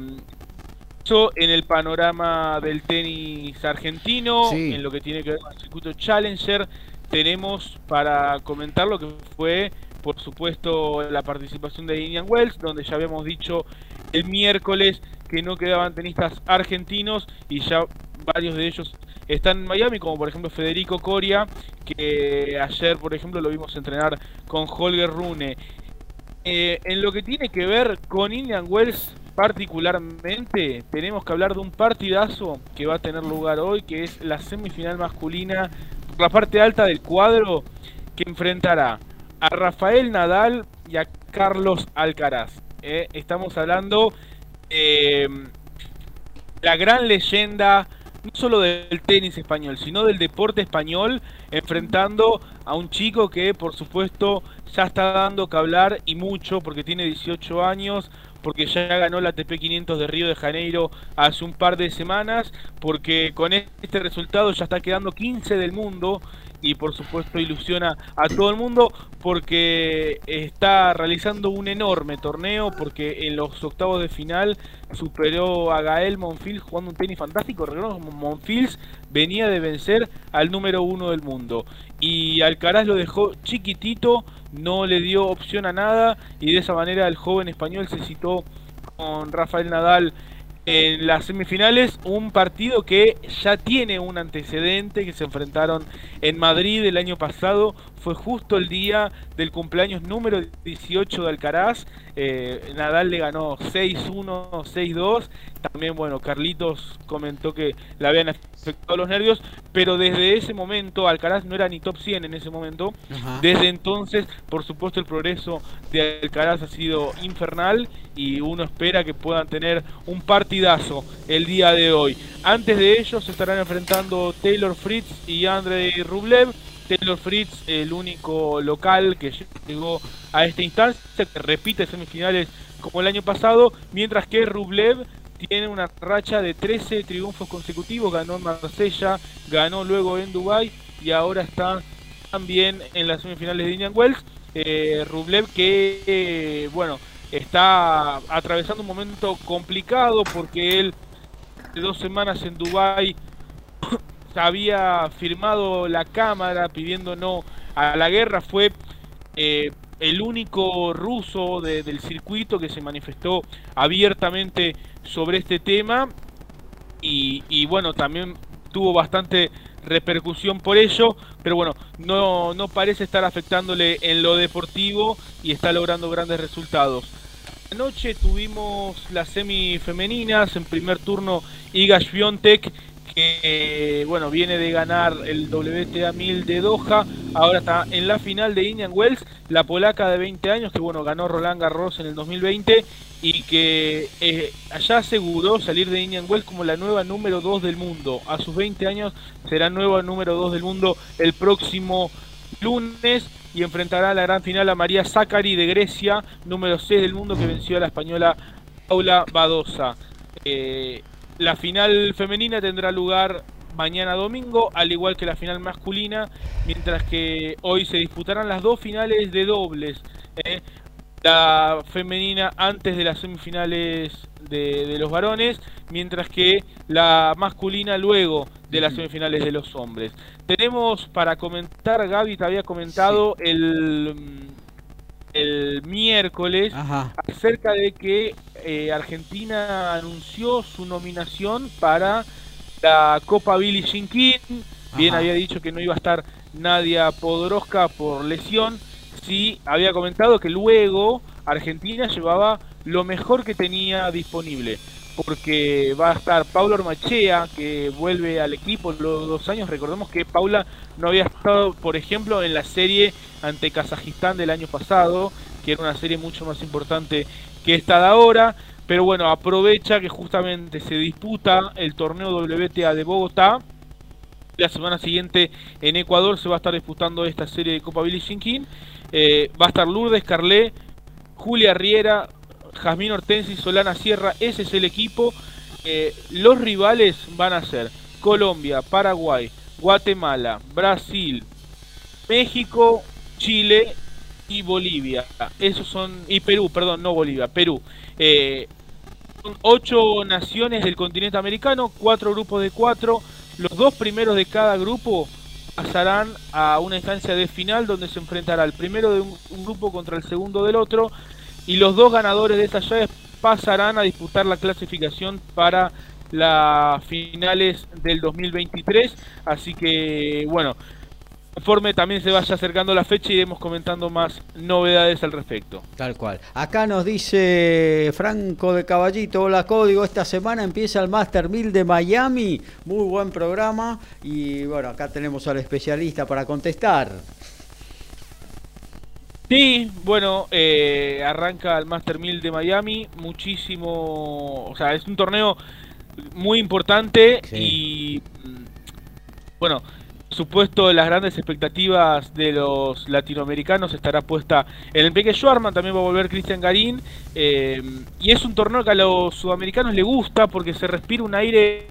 eso en el panorama del tenis argentino, Sí. en lo que tiene que ver con el circuito Challenger, tenemos para comentar lo que fue, por supuesto, la participación de Indian Wells, donde ya habíamos dicho el miércoles que no quedaban tenistas argentinos y ya varios de ellos están en Miami, como por ejemplo Federico Coria, que ayer, por ejemplo, lo vimos entrenar con Holger Rune. Eh, en lo que tiene que ver con Indian Wells particularmente, tenemos que hablar de un partidazo que va a tener lugar hoy, que es la semifinal masculina por la parte alta del cuadro, que enfrentará a Rafael Nadal y a Carlos Alcaraz. Eh, estamos hablando eh, la gran leyenda no solo del tenis español, sino del deporte español, enfrentando a un chico que por supuesto ya está dando que hablar y mucho porque tiene 18 años, porque ya ganó la ATP 500 de Río de Janeiro hace un par de semanas, porque con este resultado ya está quedando 15 del mundo y por supuesto ilusiona a todo el mundo porque está realizando un enorme torneo porque en los octavos de final superó a Gael Monfils jugando un tenis fantástico. Recordemos Monfils venía de vencer al número uno del mundo y Alcaraz lo dejó chiquitito, no le dio opción a nada y de esa manera el joven español se citó con Rafael Nadal en las semifinales, un partido que ya tiene un antecedente, que se enfrentaron en Madrid el año pasado, fue justo el día del cumpleaños número 18 de Alcaraz. Eh, Nadal le ganó 6-1, 6-2. También, bueno, Carlitos comentó que le habían afectado los nervios, pero desde ese momento Alcaraz no era ni top 100 en ese momento. Ajá. Desde entonces, por supuesto, el progreso de Alcaraz ha sido infernal y uno espera que puedan tener un partidazo el día de hoy. Antes de ellos se estarán enfrentando Taylor Fritz y Andrei Rublev. Taylor Fritz, el único local que llegó a esta instancia, que repite semifinales como el año pasado, mientras que Rublev tiene una racha de 13 triunfos consecutivos, ganó en Marsella, ganó luego en Dubai y ahora está también en las semifinales de Indian Wells. Eh, Rublev que, eh, bueno, está atravesando un momento complicado porque él de dos semanas en Dubai había firmado la cámara pidiendo no a la guerra, fue eh, el único ruso de- del circuito que se manifestó abiertamente sobre este tema y, bueno, también tuvo bastante repercusión por ello, pero bueno, no, no parece estar afectándole en lo deportivo y está logrando grandes resultados. Anoche tuvimos las semifemeninas, en primer turno Iga Swiatek, que bueno, viene de ganar el WTA 1000 de Doha, ahora está en la final de Indian Wells, la polaca de 20 años, que bueno, ganó Roland Garros en el 2020 y que eh, ya aseguró salir de Indian Wells como la nueva número 2 del mundo. A sus 20 años será nueva número 2 del mundo el próximo lunes y enfrentará a la gran final a María Zacari de Grecia, número 6 del mundo que venció a la española Paula Badosa. Eh, la final femenina tendrá lugar mañana domingo, al igual que la final masculina, mientras que hoy se disputarán las dos finales de dobles. eh. La femenina antes de las semifinales de, de los varones, mientras que la masculina luego de las semifinales de los hombres. Tenemos para comentar, Gaby te había comentado el, el miércoles Ajá. acerca de que eh, Argentina anunció su nominación para la Copa Billie Jean King. Bien Ajá. había dicho que no iba a estar Nadia Podoroska por lesión. Sí, había comentado que luego Argentina llevaba lo mejor que tenía disponible. Porque va a estar Paula Ormachea, que vuelve al equipo los dos años. Recordemos que Paula no había estado, por ejemplo, en la serie ante Kazajistán del año pasado, que era una serie mucho más importante que esta de ahora. Pero bueno, aprovecha que justamente se disputa el torneo WTA de Bogotá. La semana siguiente en Ecuador se va a estar disputando esta serie de Copa Billie Jean King. Eh, va a estar Lourdes Carlé, Julia Riera, Jazmín Hortensi, Solana Sierra. Ese es el equipo. Los rivales van a ser Colombia, Paraguay, Guatemala, Brasil, México, Chile y Bolivia. Esos son. Y Perú, perdón, no Bolivia, Perú. Eh, son ocho naciones del continente americano, cuatro grupos de cuatro. Los dos primeros de cada grupo pasarán a una instancia de final donde se enfrentará el primero de un grupo contra el segundo del otro. Y los dos ganadores de estas llaves pasarán a disputar la clasificación para las finales del 2023. Así que, bueno, conforme también se vaya acercando la fecha, iremos comentando más novedades al respecto. Tal cual. Acá nos dice Franco de Caballito, hola Código, esta semana empieza el Master 1000 de Miami, muy buen programa y bueno, acá tenemos al especialista para contestar. Sí, bueno, eh, arranca el Master 1000 de Miami, muchísimo, o sea, es un torneo muy importante y mm, bueno, supuesto las grandes expectativas de los latinoamericanos estará puesta en el Peque Schwarman, también va a volver Cristian Garín eh, y es un torneo que a los sudamericanos le gusta porque se respira un aire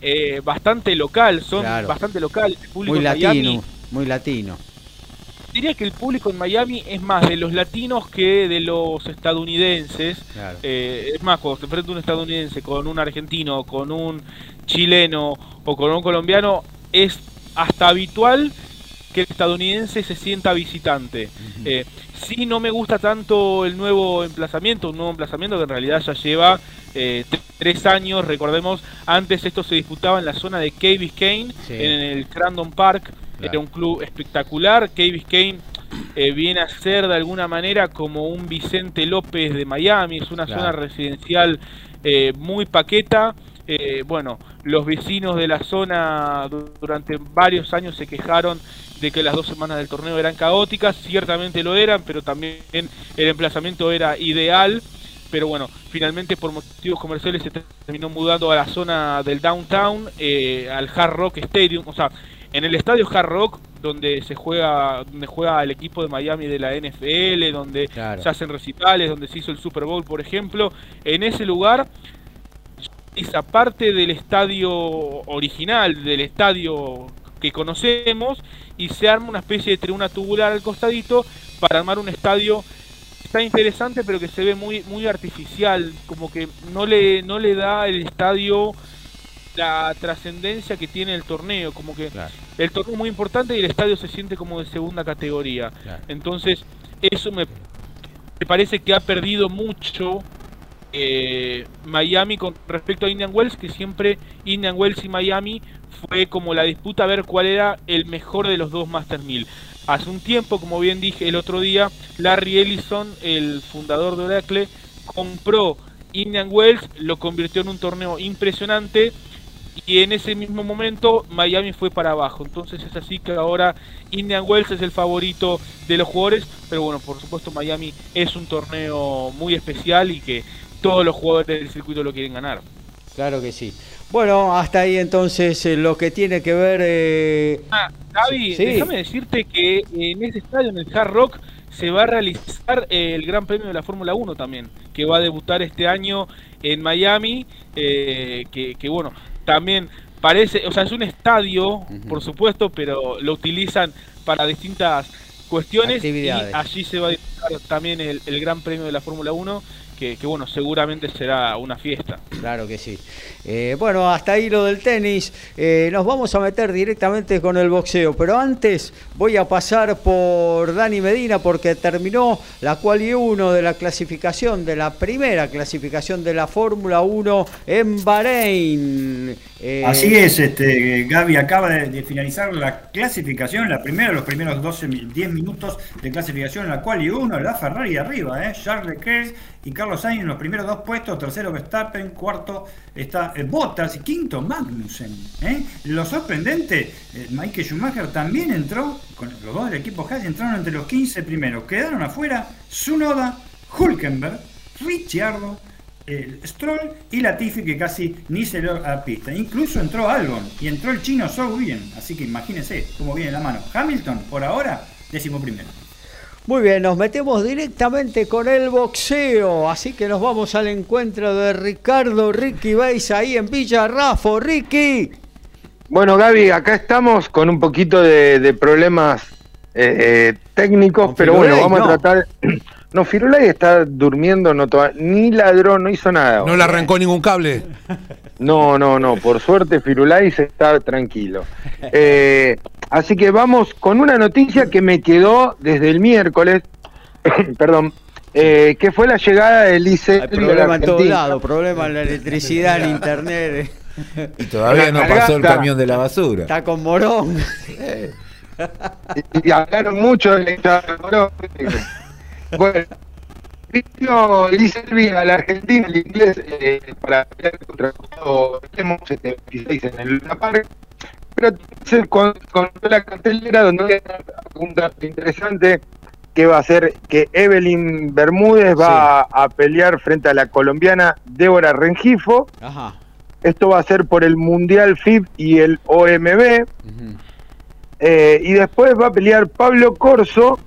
eh, bastante local, son Claro. bastante local, el público Muy Miami latino, muy latino. Diría que el público en Miami es más de los latinos que de los estadounidenses. Claro. Eh, es más, cuando se enfrenta un estadounidense con un argentino, con un chileno o con un colombiano, es hasta habitual que el estadounidense se sienta visitante. Eh, sí no me gusta tanto el nuevo emplazamiento, un nuevo emplazamiento que en realidad ya lleva eh, tres años, recordemos, antes esto se disputaba en la zona de Biscayne, Sí. en el Crandon Park, Era un club espectacular. Key Biscayne eh, viene a ser de alguna manera como un Vicente López de Miami. Es una Claro. zona residencial eh, muy paqueta. Eh, bueno, los vecinos de la zona du- durante varios años se quejaron de que las dos semanas del torneo eran caóticas. Ciertamente lo eran, pero también el emplazamiento era ideal. Pero bueno, finalmente por motivos comerciales se terminó mudando a la zona del downtown, eh, al Hard Rock Stadium. O sea, en el estadio Hard Rock, donde se juega, donde juega el equipo de Miami de la NFL, donde Claro. se hacen recitales, donde se hizo el Super Bowl, por ejemplo, en ese lugar esa parte del estadio original, del estadio que conocemos, y se arma una especie de tribuna tubular al costadito para armar un estadio está interesante pero que se ve muy muy artificial, como que no le no le da el estadio la trascendencia que tiene el torneo, como que el torneo es muy importante y el estadio se siente como de segunda categoría. Entonces, eso me, me parece que ha perdido mucho eh, Miami con respecto a Indian Wells, que siempre Indian Wells y Miami fue como la disputa a ver cuál era el mejor de los dos Master 1000. Hace un tiempo, como bien dije el otro día, Larry Ellison, el fundador de Oracle, compró Indian Wells, lo convirtió en un torneo impresionante y en ese mismo momento Miami fue para abajo. Entonces es así que ahora Indian Wells es el favorito de los jugadores, pero bueno, por supuesto Miami es un torneo muy especial y que todos los jugadores del circuito lo quieren ganar. Claro que sí. Bueno, hasta ahí entonces eh, lo que tiene que ver... eh, Ah, Gaby, Sí. déjame decirte que en ese estadio, en el Hard Rock, se va a realizar eh, el Gran Premio de la Fórmula 1 también, que va a debutar este año en Miami, eh, que, que bueno, también parece, o sea, es un estadio, por supuesto, pero lo utilizan para distintas cuestiones y allí se va a disputar también el, el Gran Premio de la Fórmula 1, que, que bueno, seguramente será una fiesta. Claro que sí. Eh, bueno, hasta ahí lo del tenis. Eh, nos vamos a meter directamente con el boxeo, pero antes voy a pasar por Dani Medina porque terminó la quali 1 de la clasificación, de la primera clasificación de la Fórmula 1 en Bahrein. Eh, Así es, este, Gaby acaba de, de finalizar la clasificación, la primera, los primeros 12, mi- 10 minutos de clasificación en la cual y uno, la Ferrari arriba, ¿eh? Charles Leclerc y Carlos Sainz en los primeros dos puestos, tercero Verstappen, cuarto está eh, Bottas y quinto Magnussen. ¿eh? Lo sorprendente, eh, Michael Schumacher también entró, con los dos del equipo Haas entraron entre los 15 primeros, quedaron afuera Sunoda, Hulkenberg, Ricciardo, Stroll y Latifi que casi ni se lo a la pista. Incluso entró Albon y entró el chino Zhou bien. Así que imagínense cómo viene la mano. Hamilton, por ahora, décimo primero. Muy bien, nos metemos directamente con el boxeo, así que nos vamos al encuentro de Ricardo Ricky Beis ahí en Villa Rafo. Ricky. Bueno, Gaby, acá estamos con un poquito de, de problemas eh, eh, técnicos, pero bueno, vamos no. a tratar. No, Firulay está durmiendo, no to- ni ladrón, no hizo nada. No le arrancó ningún cable. No, no, no, por suerte Firulais está tranquilo. Eh, así que vamos con una noticia que me quedó desde el miércoles, perdón, eh, que fue la llegada del ICE. Hay problema en todos lados, problema en la electricidad, en internet. Y todavía no pasó el camión de la basura. Está con Morón. y, y hablaron mucho del Bueno, vino Selby a la Argentina, el inglés, eh, para pelear contra Gustavo Lemos, 76 en el Luna Park. Con, con la cartelera donde había un dato interesante que va a ser que Evelyn Bermúdez va a, a pelear frente a la colombiana Débora Rengifo. Ajá. Esto va a ser por el Mundial FIB y el OMB. Eh, y después va a pelear Pablo Corso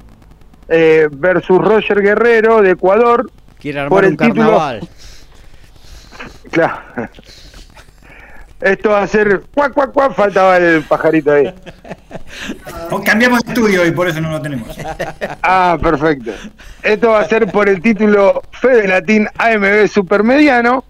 eh, versus Roger Guerrero de Ecuador. Quiere armar por el un título. carnaval. Claro. Esto va a ser. Cuac, cuac, cuac, faltaba el pajarito ahí. Oh, Cambiamos de estudio y por eso no lo tenemos. Ah, perfecto. Esto va a ser por el título Fede Latín AMB Supermediano.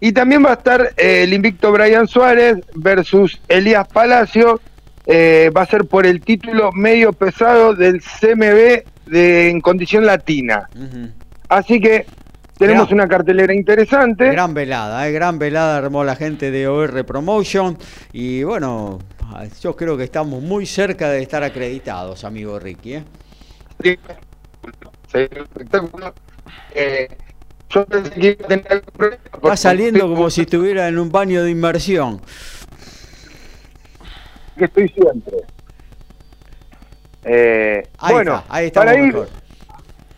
Y también va a estar eh, el invicto Brian Suárez versus Elías Palacio. Eh, va a ser por el título medio pesado del CMB de, en condición latina. Así que tenemos Gran- una cartelera interesante. Gran velada, eh, gran velada armó la gente de OR Promotion y bueno, yo creo que estamos muy cerca de estar acreditados, amigo Ricky. ¿eh? Sí, espectáculo. Eh, yo pensé que iba a tener algún problema. Va saliendo como si estuviera en un baño de inmersión. que estoy siempre. Eh, Ahí bueno, está, ahí estamos para ir, mejor.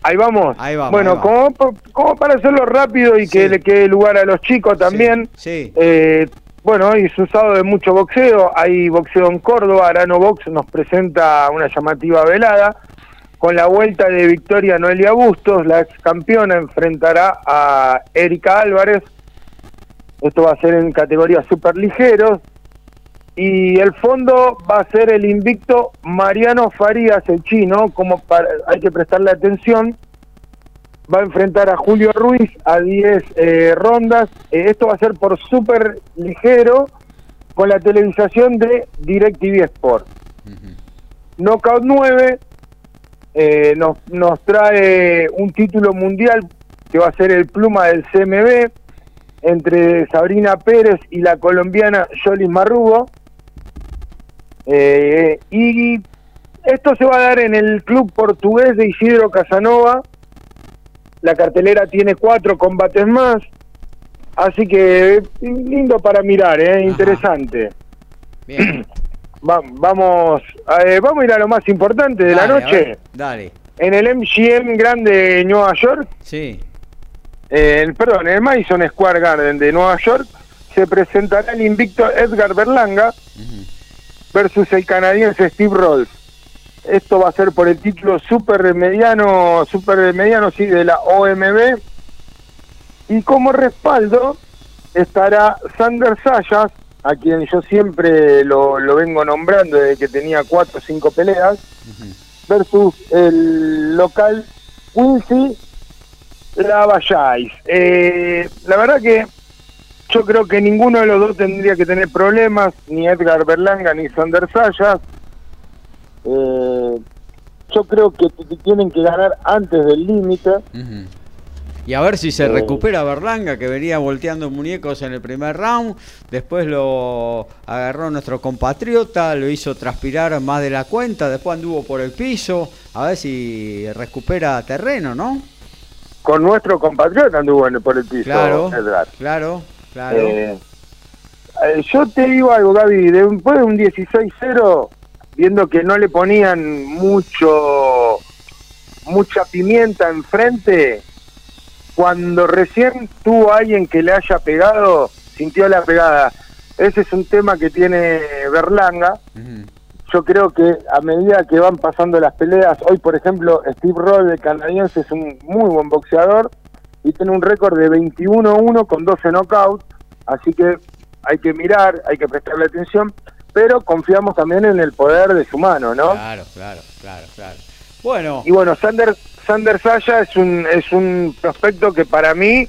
Ahí vamos. Ahí vamos, bueno, ahí vamos. Como, como para hacerlo rápido y Sí. que le quede lugar a los chicos también. Sí. Eh, bueno, hoy es un sábado de mucho boxeo. Hay boxeo en Córdoba. Arano Box nos presenta una llamativa velada. Con la vuelta de Victoria Noelia Bustos, la ex campeona enfrentará a Erika Álvarez. Esto va a ser en categoría super ligeros. Y el fondo va a ser el invicto Mariano Farías, el chino, como para- hay que prestarle atención. Va a enfrentar a Julio Ruiz a 10 eh, rondas. Eh, esto va a ser por súper ligero con la televisación de DirecTV Sport. Knockout 9 eh, nos, nos trae un título mundial que va a ser el pluma del CMB entre Sabrina Pérez y la colombiana Yolis Marrugo. Eh, y esto se va a dar en el club portugués de Isidro Casanova. La cartelera tiene cuatro combates más. Así que lindo para mirar, ¿eh? interesante. Bien. Va- vamos, eh, vamos a ir a lo más importante de la Dale, noche. ver, Dale. En el MGM Grande de Nueva York, Sí. eh, el- perdón, en el Madison Square Garden de Nueva York, se presentará el invicto Edgar Berlanga versus el canadiense Steve Rolls. Esto va a ser por el título super mediano, super mediano, sí, de la OMB. Y como respaldo estará Sander Sayas, a quien yo siempre lo, lo vengo nombrando desde que tenía cuatro o cinco peleas, versus el local Quincy Lavallais. Eh, la verdad que yo creo que ninguno de los dos tendría que tener problemas, ni Edgar Berlanga ni Sander Sayas. Eh, yo creo que tienen que ganar antes del límite. Y a ver si se Eh. recupera Berlanga, que venía volteando muñecos en el primer round. Después lo agarró nuestro compatriota, lo hizo transpirar más de la cuenta. Después anduvo por el piso. A ver si recupera terreno, ¿no? Con nuestro compatriota anduvo por el piso, Claro, Edgar. claro, claro. Eh, eh, yo te digo algo, Gaby, después de un 16-0, viendo que no le ponían mucho mucha pimienta enfrente, cuando recién tuvo alguien que le haya pegado, sintió la pegada. Ese es un tema que tiene Berlanga. Yo creo que a medida que van pasando las peleas, hoy por ejemplo Steve Roll, el canadiense, es un muy buen boxeador y tiene un récord de 21-1 con 12 knockouts, así que hay que mirar, hay que prestarle atención, pero confiamos también en el poder de su mano, ¿no? Claro, claro, claro, claro. Bueno, Y bueno, Sander, Sander Saya es un, es un prospecto que para mí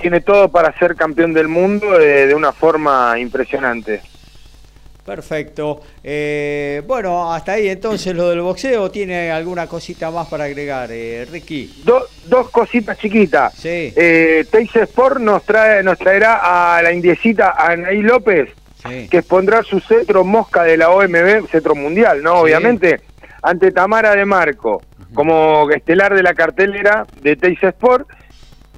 tiene todo para ser campeón del mundo de, de una forma impresionante. Perfecto. Eh, bueno, hasta ahí entonces lo del boxeo. ¿Tiene alguna cosita más para agregar, eh, Ricky? Do- dos cositas chiquitas. Sí, Eh, Teis Sport nos trae nos traerá a la indiecita Anaí López, sí. que expondrá su cetro mosca de la OMB, cetro mundial, ¿no? Sí. Obviamente, ante Tamara de Marco, como estelar de la cartelera de Teis Sport.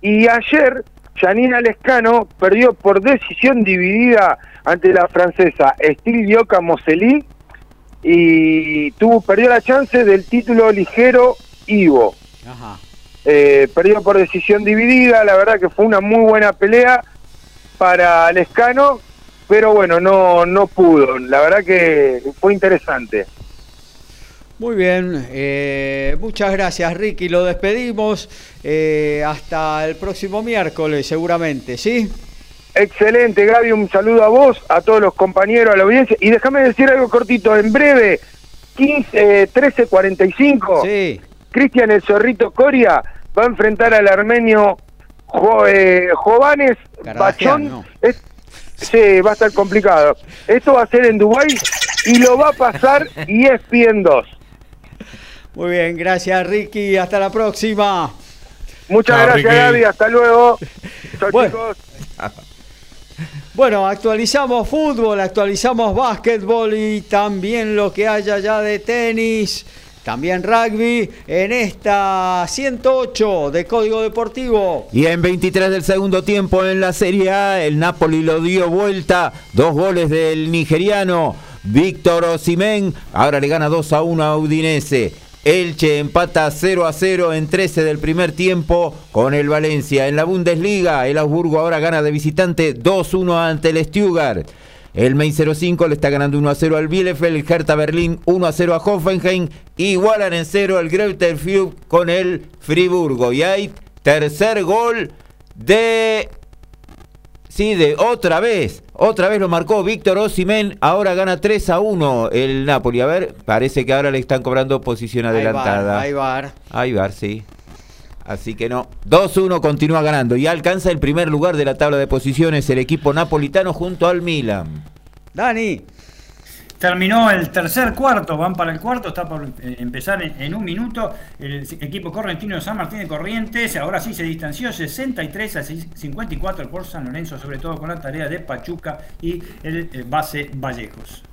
Y ayer, Janina Lescano perdió por decisión dividida ante la francesa Estil Dioca Moseli y tuvo, perdió la chance del título ligero Ivo. Ajá. Eh, perdió por decisión dividida, la verdad que fue una muy buena pelea para Lescano, pero bueno, no, no pudo, la verdad que fue interesante. Muy bien, eh, muchas gracias Ricky, lo despedimos eh, hasta el próximo miércoles seguramente, ¿sí? Excelente, Gaby, un saludo a vos, a todos los compañeros, a la audiencia, y déjame decir algo cortito, en breve, 15, eh, 13.45, Sí, Cristian El Zorrito Coria va a enfrentar al armenio Jo- eh, Jovanes Cardagian, Bachón. ¿no? Es- sí, va a estar complicado. Esto va a ser en Dubái y lo va a pasar y es ESPN 2. Muy bien, gracias Ricky, hasta la próxima. Muchas Chao, gracias, Ricky. Gaby. Hasta luego. Chao, Bueno. chicos. Bueno, actualizamos fútbol, actualizamos básquetbol y también lo que haya ya de tenis, también rugby en esta 108 de Código Deportivo. Y en 23 del segundo tiempo en la Serie A, el Napoli lo dio vuelta. Dos goles del nigeriano Víctor Osimén. Ahora le gana 2 a 1 a Udinese. Elche empata 0 a 0 en 13 del primer tiempo con el Valencia. En la Bundesliga, el Augsburgo ahora gana de visitante 2-1 ante el Stuttgart. El Main 05 le está ganando 1 a 0 al Bielefeld, el Hertha Berlín 1 a 0 a Hoffenheim, igualan en 0 el Greuther Fürth con el Friburgo. Y hay tercer gol de Sí, de otra vez. Otra vez lo marcó Víctor Osimén. Ahora gana 3 a 1 el Napoli. A ver, parece que ahora le están cobrando posición adelantada. Ahí va, Ahí va, sí. Así que no. 2-1 continúa ganando y alcanza el primer lugar de la tabla de posiciones el equipo napolitano junto al Milan. Dani. Terminó el tercer cuarto, van para el cuarto, está por eh, empezar en, un minuto. El equipo correntino de San Martín de Corrientes, ahora sí se distanció 63 a 54 por San Lorenzo, sobre todo con la tarea de Pachuca y el eh, base Vallejos.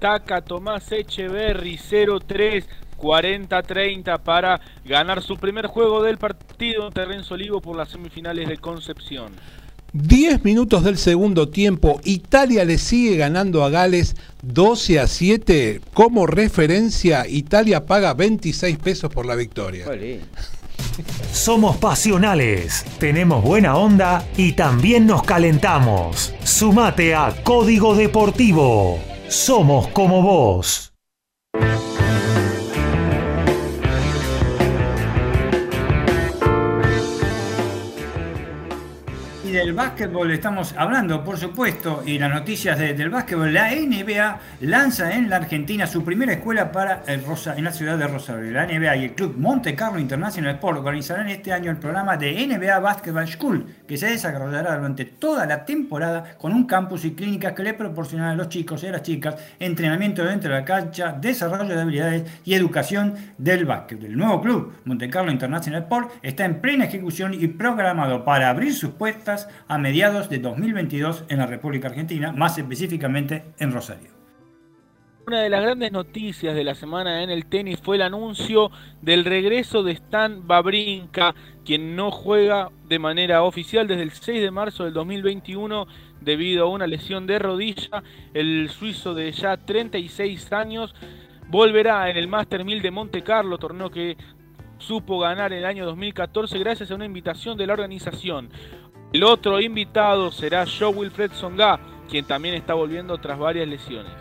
Saca Tomás Echeverry 0-3. 40-30 para ganar su primer juego del partido en Olivo por las semifinales de Concepción. 10 minutos del segundo tiempo, Italia le sigue ganando a Gales 12 a 7. Como referencia, Italia paga 26 pesos por la victoria. Somos pasionales, tenemos buena onda y también nos calentamos. Sumate a Código Deportivo. Somos como vos. Del básquetbol estamos hablando, por supuesto, y las noticias de- del básquetbol. La NBA lanza en la Argentina su primera escuela para el Rosa, en la ciudad de Rosario. La NBA y el Club Monte Carlo International Sport organizarán este año el programa de NBA Basketball School, que se desarrollará durante toda la temporada con un campus y clínicas que le proporcionarán a los chicos y a las chicas entrenamiento dentro de la cancha, desarrollo de habilidades y educación del básquet. El nuevo club Monte Carlo International Sport está en plena ejecución y programado para abrir sus puertas a mediados de 2022 en la República Argentina, más específicamente en Rosario. Una de las grandes noticias de la semana en el tenis fue el anuncio del regreso de Stan Babrinka, quien no juega de manera oficial desde el 6 de marzo del 2021 debido a una lesión de rodilla. El suizo de ya 36 años volverá en el Master 1000 de Monte Carlo, torneo que supo ganar en el año 2014 gracias a una invitación de la organización. El otro invitado será Joe Wilfred Songa, quien también está volviendo tras varias lesiones.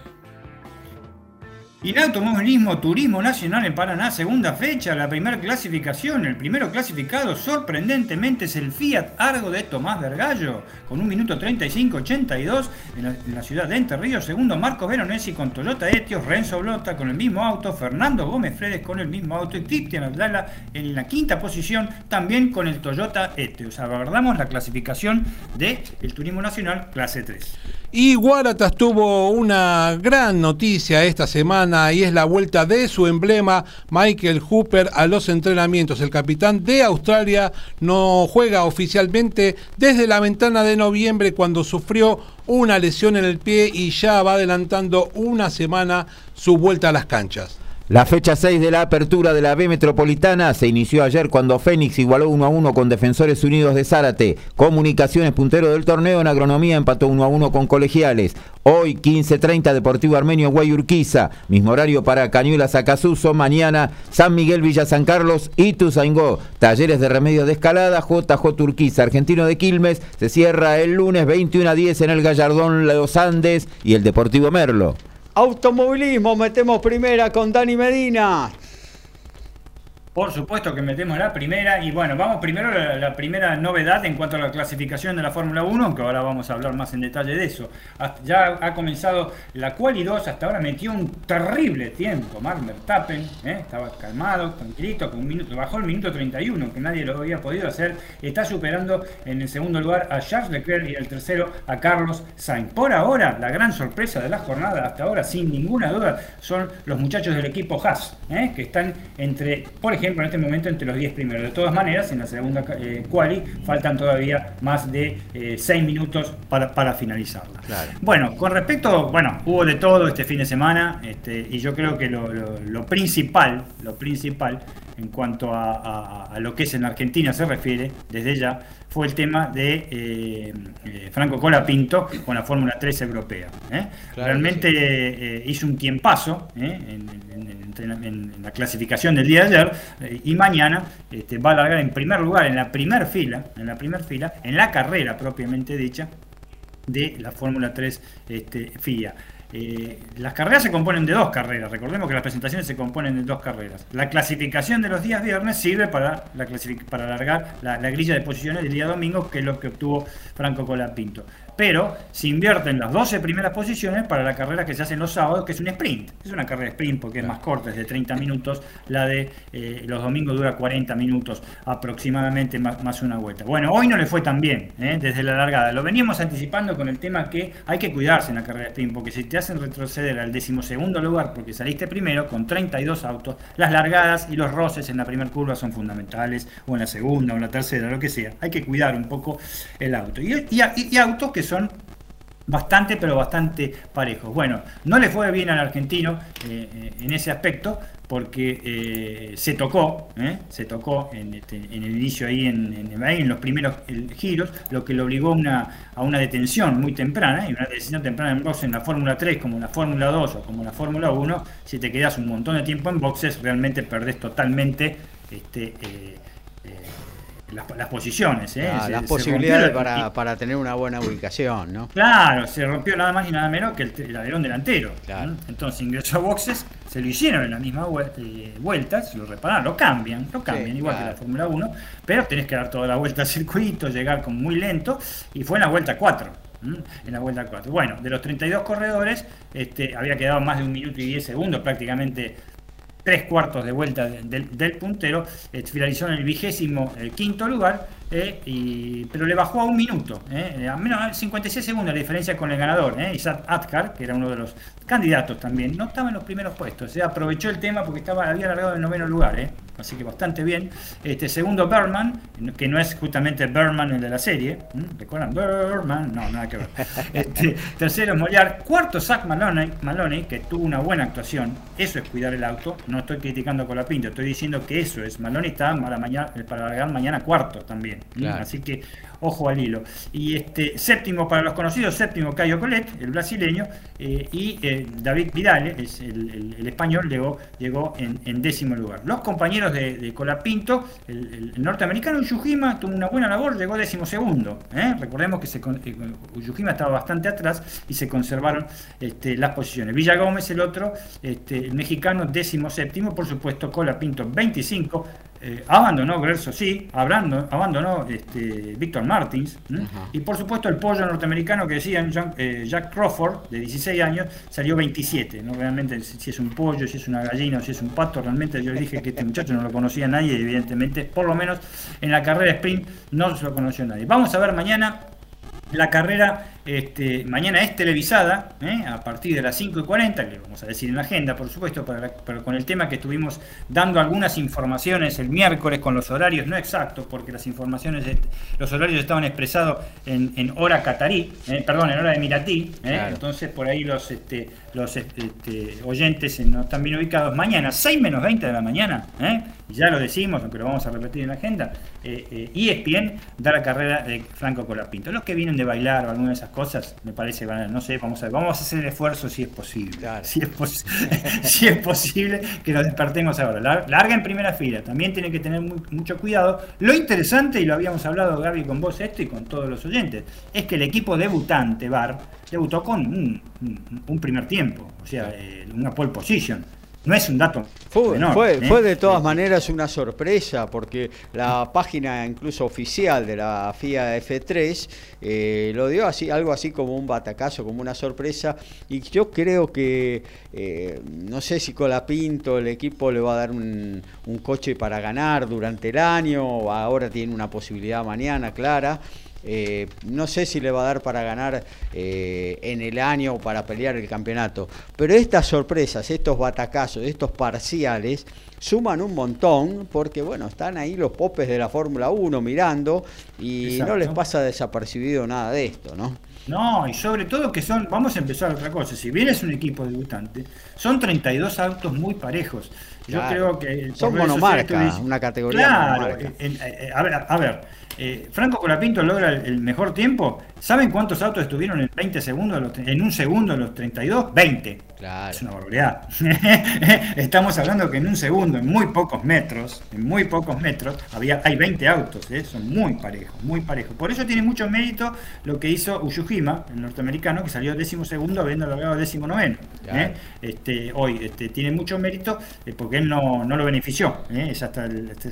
Y el automovilismo Turismo Nacional en Paraná, segunda fecha, la primera clasificación. El primero clasificado, sorprendentemente, es el Fiat Argo de Tomás Vergallo, con un minuto 35-82 en, en la ciudad de Entre. Segundo, Marcos Veronesi con Toyota Etios, Renzo Blota con el mismo auto, Fernando Gómez Fredes con el mismo auto y Cristian Abdala en la quinta posición, también con el Toyota Etios. Abordamos la clasificación del Turismo Nacional clase 3. Y Guaratas tuvo una gran noticia esta semana y es la vuelta de su emblema Michael Hooper a los entrenamientos. El capitán de Australia no juega oficialmente desde la ventana de noviembre cuando sufrió una lesión en el pie y ya va adelantando una semana su vuelta a las canchas. La fecha 6 de la apertura de la B Metropolitana se inició ayer cuando Fénix igualó 1 a 1 con Defensores Unidos de Zárate. Comunicaciones puntero del torneo en agronomía empató 1 a 1 con Colegiales. Hoy 15.30 Deportivo Armenio Guayurquiza. Mismo horario para Cañuelas Acasuso. Mañana San Miguel Villa San Carlos y Tuzaingó. Talleres de remedio de escalada JJ Turquiza. Argentino de Quilmes se cierra el lunes 21 a 10 en el Gallardón Los Andes y el Deportivo Merlo. Automovilismo, metemos primera con Dani Medina. Por supuesto que metemos la primera y bueno, vamos primero a la, primera novedad en cuanto a la clasificación de la Fórmula 1, que ahora vamos a hablar más en detalle de eso. Ya ha comenzado la Quali 2, hasta ahora metió un terrible tiempo, Mark Verstappen, ¿eh? estaba calmado, tranquilito, con un minuto, bajó el minuto 31, que nadie lo había podido hacer, está superando en el segundo lugar a Charles Leclerc y el tercero a Carlos Sainz. Por ahora, la gran sorpresa de la jornada, hasta ahora sin ninguna duda, son los muchachos del equipo Haas, ¿eh? que están entre, por ejemplo, ejemplo, en este momento entre los 10 primeros. De todas maneras, en la segunda eh, quali faltan todavía más de 6 minutos para, para finalizarla. Claro. Bueno, con respecto, bueno, hubo de todo este fin de semana este, y yo creo que lo, lo- lo principal, lo principal en cuanto a, a- a lo que es en Argentina se refiere, desde ya, fue el tema de eh, eh, Franco Colapinto con la Fórmula 3 europea. ¿eh? Claro Realmente eh, hizo un tiempazo ¿eh? en, en- en- en- la clasificación del día de ayer eh, y mañana este, va a largar en primer lugar, en la primer fila, en la primer fila, en la carrera propiamente dicha, de la Fórmula 3 este, FIA. Eh, las carreras se componen de dos carreras, recordemos que las presentaciones se componen de dos carreras. La clasificación de los días viernes sirve para, la para alargar la, la grilla de posiciones del día domingo, que es lo que obtuvo Franco Colapinto. Pero se invierten las 12 primeras posiciones para la carrera que se hace los sábados, que es un sprint. Es una carrera de sprint porque es más corta, es de 30 minutos. La de eh, los domingos dura 40 minutos aproximadamente, más, más una vuelta. Bueno, hoy no le fue tan bien ¿eh? desde la largada. Lo veníamos anticipando con el tema que hay que cuidarse en la carrera de sprint, porque si te hacen retroceder al decimosegundo lugar porque saliste primero con 32 autos, las largadas y los roces en la primera curva son fundamentales, o en la segunda, o en la tercera, lo que sea. Hay que cuidar un poco el auto. Y- y autos que son bastante, pero bastante parejos. Bueno, no le fue bien al argentino eh, eh, en ese aspecto porque eh, se tocó, se tocó en, este- en el inicio ahí en, en- los primeros giros, lo que le obligó una, a una detención muy temprana, y una detención temprana en boxes en la Fórmula 3 como en la Fórmula 2 o como en la Fórmula 1, si te quedas un montón de tiempo en boxes, realmente perdés totalmente este, las, las posiciones. ¿eh? Ah, Se- las se posibilidades para, para tener una buena ubicación, ¿no? Claro, se rompió nada más y nada menos que el, el alerón delantero. Claro. Entonces ingresó a boxes, se lo hicieron en la misma vuel- eh, vuelta, se lo repararon, lo cambian, lo cambian, Sí, igual claro. que la Fórmula 1, pero tenés que dar toda la vuelta al circuito, llegar como muy lento, y fue en la vuelta 4. ¿m? En la vuelta 4. Bueno, de los 32 corredores, este, había quedado más de un minuto y 10 segundos, prácticamente tres cuartos de vuelta de- del, del puntero, eh, finalizó en el vigésimo eh, quinto lugar, eh, y- pero le bajó a un minuto, eh, a menos a 56 segundos la diferencia con el ganador, eh, Isaac Atkar, que era uno de los candidatos también, no estaba en los primeros puestos, eh, aprovechó el tema porque estaba, había alargado en noveno lugar, eh, así que bastante bien. Este segundo Berman, que no es justamente Berman el de la serie. ¿recuerdan? Berman, no, nada que ver. Este, tercero Mollar, cuarto Zach Maloney, Maloney, que tuvo una buena actuación, eso es cuidar el auto, no estoy criticando a Colapinto, estoy diciendo que eso es, Maloney está para, mañana, para largar mañana cuarto también. Claro. así que ojo al hilo. Y este séptimo para los conocidos, séptimo Cayo Colet, el brasileño, eh, y eh, David Vidal, es el, el- el español, llegó, llegó en, en décimo lugar. Los compañeros de, de Colapinto, el, norteamericano Uyujima tuvo una buena labor, llegó décimo segundo. ¿eh? Recordemos que se, estaba bastante atrás y se conservaron este, las posiciones. Villa Gómez, el otro, este, el mexicano, décimo séptimo, por supuesto, Colapinto 25. Eh, abandonó Gerso, sí, abandonó, abandonó este, Víctor Martins, y por supuesto el pollo norteamericano que decían John- eh, Jack Crawford, de 16 años, salió 27. ¿no? Realmente, si si es un pollo, si es una gallina o si es un pato, realmente yo le dije que este muchacho no lo conocía nadie, y evidentemente, por lo menos en la carrera sprint no se lo conoció nadie. Vamos a ver mañana la carrera este, mañana es televisada ¿eh? a partir de las 5 y 40, que vamos a decir en la agenda, por supuesto, para pero con el tema que estuvimos dando algunas informaciones el miércoles con los horarios no exactos, porque las informaciones, los horarios estaban expresados en, en hora catarí, ¿eh? perdón, en hora emiratí, ¿eh? Claro. entonces por ahí los, este, los este, oyentes eh, no están bien ubicados. Mañana, 6 menos 20 de la mañana, ¿eh? ya lo decimos, aunque lo vamos a repetir en la agenda, eh, eh, ESPN da la carrera de Franco Colapinto. Los que vienen de bailar o alguna de esas cosas, me parece, van a- no sé, vamos a, vamos a hacer el esfuerzo si es posible. Claro. Si, es pos- si es posible que nos despertemos ahora. Lar- Larga en primera fila, también tiene que tener mu- mucho cuidado. Lo interesante, y lo habíamos hablado Gaby con vos esto y con todos los oyentes, es que el equipo debutante, VAR, debutó con un primer tiempo, o sea, eh, una pole position. No es un dato Fue, menor, fue, ¿eh? fue de todas maneras una sorpresa porque la página incluso oficial de la FIA F3 eh, lo dio así, algo así como un batacazo, como una sorpresa y yo creo que eh, no sé si Colapinto el equipo le va a dar un, un coche para ganar durante el año, ahora tiene una posibilidad mañana clara. Eh, no sé si le va a dar para ganar eh, en el año o para pelear el campeonato. Pero estas sorpresas, estos batacazos, estos parciales, suman un montón porque, bueno, están ahí los popes de la Fórmula 1 mirando y Exacto. no les pasa desapercibido nada de esto, ¿no? No, y sobre todo que son, vamos a empezar otra cosa, si bien es un equipo debutante, son 32 autos muy parejos. Yo Claro. creo que... Son redes monomarca, sociales tú dices- una categoría Claro, monomarca. en- en- a ver, a ver eh, Franco Colapinto logra el, el mejor tiempo. ¿Saben cuántos autos estuvieron en 20 segundos, los en un segundo en los 32? 20. Claro. Es una barbaridad. Estamos hablando que en un segundo, en muy pocos metros, en muy pocos metros, había, hay 20 autos, ¿eh? son muy parejos, muy parejos. Por eso tiene mucho mérito lo que hizo Uyuhima, el norteamericano, que salió décimo segundo habiendo logrado décimo noveno. Claro. Este, hoy este, tiene mucho mérito eh, porque él no, no lo benefició. ¿eh? Es hasta el, este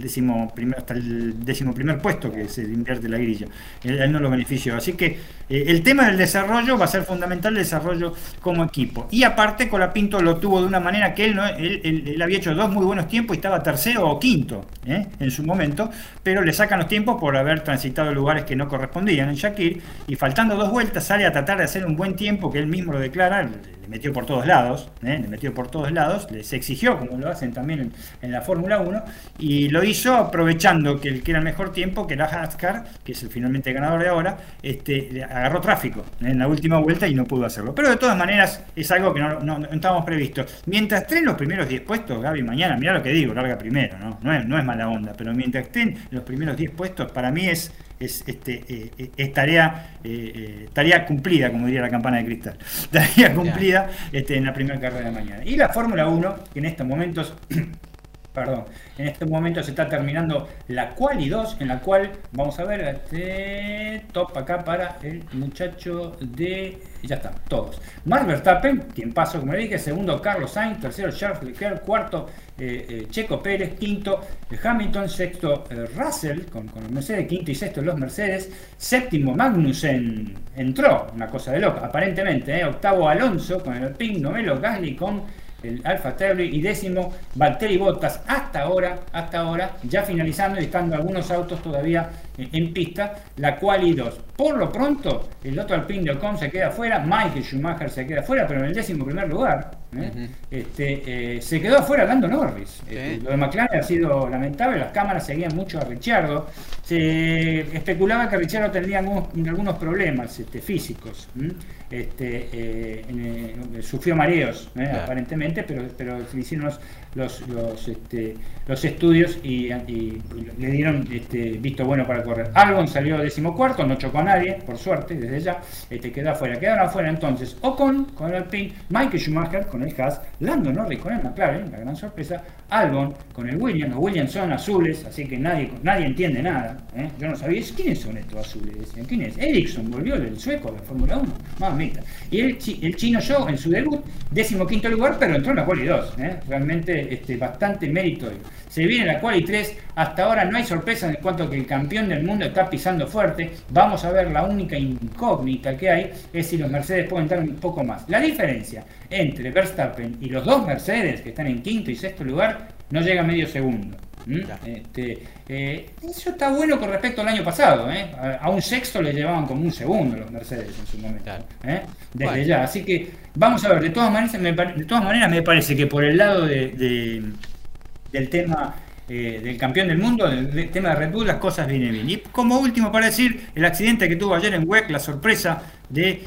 décimo hasta el décimo primer puesto que se invierte la grilla. Él, no lo benefició. Así que eh, el tema del desarrollo va a ser fundamental el desarrollo como equipo. Y aparte, Colapinto lo tuvo de una manera que él, no, él había hecho dos muy buenos tiempos y estaba tercero o quinto ¿eh? en su momento, pero le sacan los tiempos por haber transitado lugares que no correspondían en Shakir y faltando dos vueltas sale a tratar de hacer un buen tiempo que él mismo lo declara, le metió por todos lados, ¿eh? le metió por todos lados, les exigió como lo hacen también en, la Fórmula 1 y lo hizo aprovechando que el que era el mejor tiempo, que era Haskar, que es el finalmente ganador de ahora, este, agarró tráfico en la última vuelta y no pudo hacerlo. Pero de todas maneras es algo que no, no, estábamos previstos. Mientras estén los primeros 10 puestos, Gaby, mañana, mira lo que digo, larga primero, no es mala onda, pero mientras estén los primeros 10 puestos, para mí es, es, este, eh, eh, es tarea, eh, eh, tarea cumplida, como diría la campana de cristal. Tarea cumplida este, en la primera carrera de mañana. Y la Fórmula 1, que en estos momentos Perdón, en este momento se está terminando la Quali 2, en la cual vamos a ver este top acá para el muchacho de. Ya está, todos. Mark Verstappen, quien pasó, como le dije, segundo Carlos Sainz, tercero Charles Leclerc, cuarto eh, eh, Checo Pérez, quinto Hamilton, sexto eh, Russell con, los Mercedes, quinto y sexto los Mercedes, séptimo Magnussen entró, una cosa de loca, aparentemente, octavo Alonso con el Alpine, noveno Gasly con el Alfa Tauri y décimo Valtteri Bottas hasta ahora, hasta ahora, ya finalizando y estando algunos autos todavía eh, en pista, la Quali 2. Por lo pronto, el otro Alpine de Ocon se queda fuera, Michael Schumacher se queda fuera, pero en el décimo primer lugar ¿eh? este, eh, se quedó afuera Lando Norris. Eh, lo de McLaren ha sido lamentable, las cámaras seguían mucho a Ricciardo. Se especulaba que Ricciardo tendría algunos, algunos problemas este, físicos. Este, eh, sufrió mareos. Claro. aparentemente, pero, pero se hicieron los, los, los, este, los estudios y, y le dieron este, visto bueno para correr. Albon salió decimocuarto, no chocó a nadie, por suerte, desde ya, este, quedó afuera. Quedaron afuera entonces Ocon con el Alpine, Michael Schumacher con el Haas, Lando Norris con el McLaren, la gran sorpresa, Albon con el Williams, los Williams son azules, así que nadie, nadie entiende nada. ¿eh? Yo no sabía, ¿quiénes son estos azules? Decían, ¿quién es? Ericsson volvió del sueco de la Fórmula 1, mamita. Y el, el chino Joe en su debut, décimo quinto lugar, pero entró en la quali 2, ¿eh? realmente este, bastante meritorio. Se viene la quali 3, hasta ahora no hay sorpresa en cuanto a que el campeón del mundo está pisando fuerte. Vamos a ver la única incógnita que hay es si los Mercedes pueden dar un poco más. La diferencia entre Verstappen y los dos Mercedes que están en quinto y sexto lugar no llega a medio segundo. ¿M? Este, eh, eso está bueno con respecto al año pasado. ¿eh? A, a un sexto le llevaban como un segundo los Mercedes en su momento. ¿eh? Desde Bueno. ya. Así que vamos a ver. De todas maneras, me, de todas maneras me parece que por el lado de, de- del tema del campeón del mundo, del, del tema de Red Bull, las cosas vienen bien. Y como último, para decir, el accidente que tuvo ayer en WEC, la sorpresa de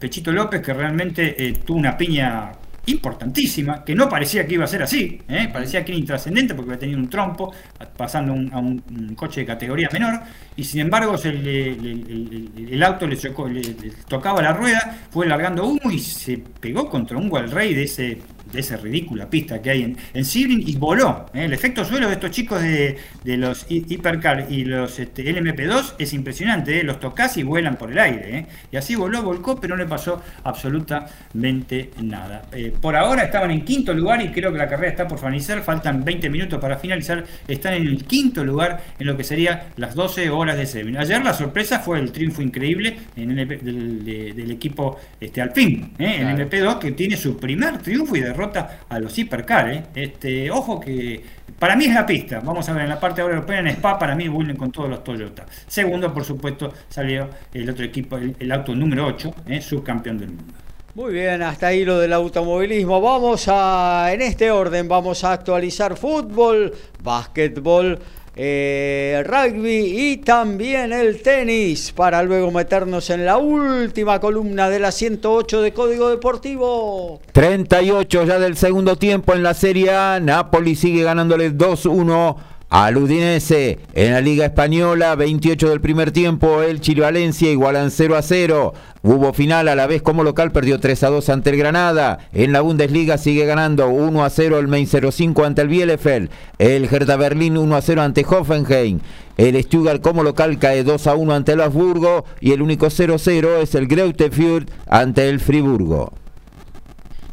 Pechito López, que realmente tuvo una piña importantísima, que no parecía que iba a ser así, ¿eh? parecía que era intrascendente porque había tenido un trompo pasando un- a un, coche de categoría menor, y sin embargo se le- le- el, auto le, chocó- le- tocaba la rueda, fue largando humo y se pegó contra un Rey de ese de esa ridícula pista que hay en, en Sebring y voló. ¿eh? El efecto suelo de estos chicos de, de los hi- Hypercar y los este, LMP2 es impresionante. ¿eh? Los tocas y vuelan por el aire. ¿eh? Y así voló, volcó, pero no le pasó absolutamente nada. Por ahora estaban en quinto lugar y creo que la carrera está por finalizar. Faltan 20 minutos para finalizar. Están en el quinto lugar en lo que sería las 12 horas de Sebring. Ayer la sorpresa fue el triunfo increíble en el, del, de- del equipo este, Alpine, ¿eh? Claro. el MP2 que tiene su primer triunfo y derrota a los Hipercar. ¿eh? Este, ojo que para mí es la pista. Vamos a ver en la parte ahora europea en Spa, para mí vuelven con todos los Toyota. Segundo, por supuesto, salió el otro equipo, el, el auto número 8, ¿eh? subcampeón del mundo. Muy bien, hasta ahí lo del automovilismo. Vamos a, en este orden, vamos a actualizar fútbol, básquetbol, eh, rugby y también el tenis para luego meternos en la última columna de la 108 de Código Deportivo. 38 ya del segundo tiempo en la Serie A. Napoli sigue ganándole 2-1 al Udinese. En la Liga Española, 28 del primer tiempo, el Chile Valencia igualan 0 a 0. Hubo final a la vez como local, perdió 3 a 2 ante el Granada. En la Bundesliga sigue ganando 1 a 0 el Main 05 ante el Bielefeld. El Hertha Berlín 1 a 0 ante Hoffenheim. El Stuttgart como local cae 2 a 1 ante el Habsburgo. Y el único 0 a 0 es el Greuther Fürth ante el Friburgo.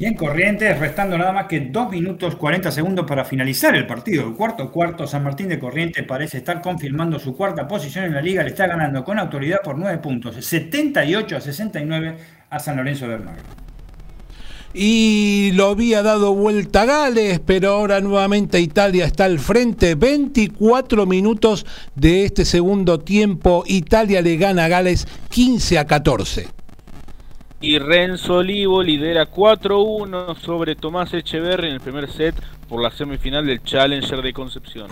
Y en Corrientes, restando nada más que 2 minutos 40 segundos para finalizar el partido. El cuarto cuarto, San Martín de Corrientes parece estar confirmando su cuarta posición en la liga. Le está ganando con autoridad por 9 puntos, 78 a 69 a San Lorenzo de Almagro. Y lo había dado vuelta Gales, pero ahora nuevamente Italia está al frente. 24 minutos de este segundo tiempo. Italia le gana a Gales 15 a 14. Y Renzo Olivo lidera 4-1 sobre Tomás Echeverri en el primer set por la semifinal del Challenger de Concepción.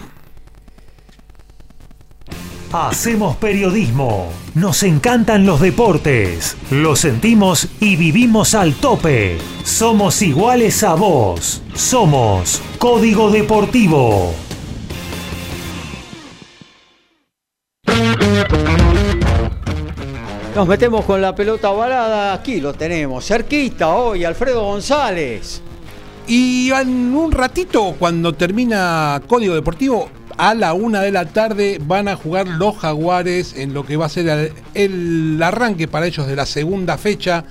Hacemos periodismo. Nos encantan los deportes. Lo sentimos y vivimos al tope. Somos iguales a vos. Somos Código Deportivo. Nos metemos con la pelota ovalada. Aquí lo tenemos, cerquita hoy, Alfredo González. Y en un ratito, cuando termina Código Deportivo, a la una de la tarde van a jugar los Jaguares en lo que va a ser el, el arranque para ellos de la segunda fecha,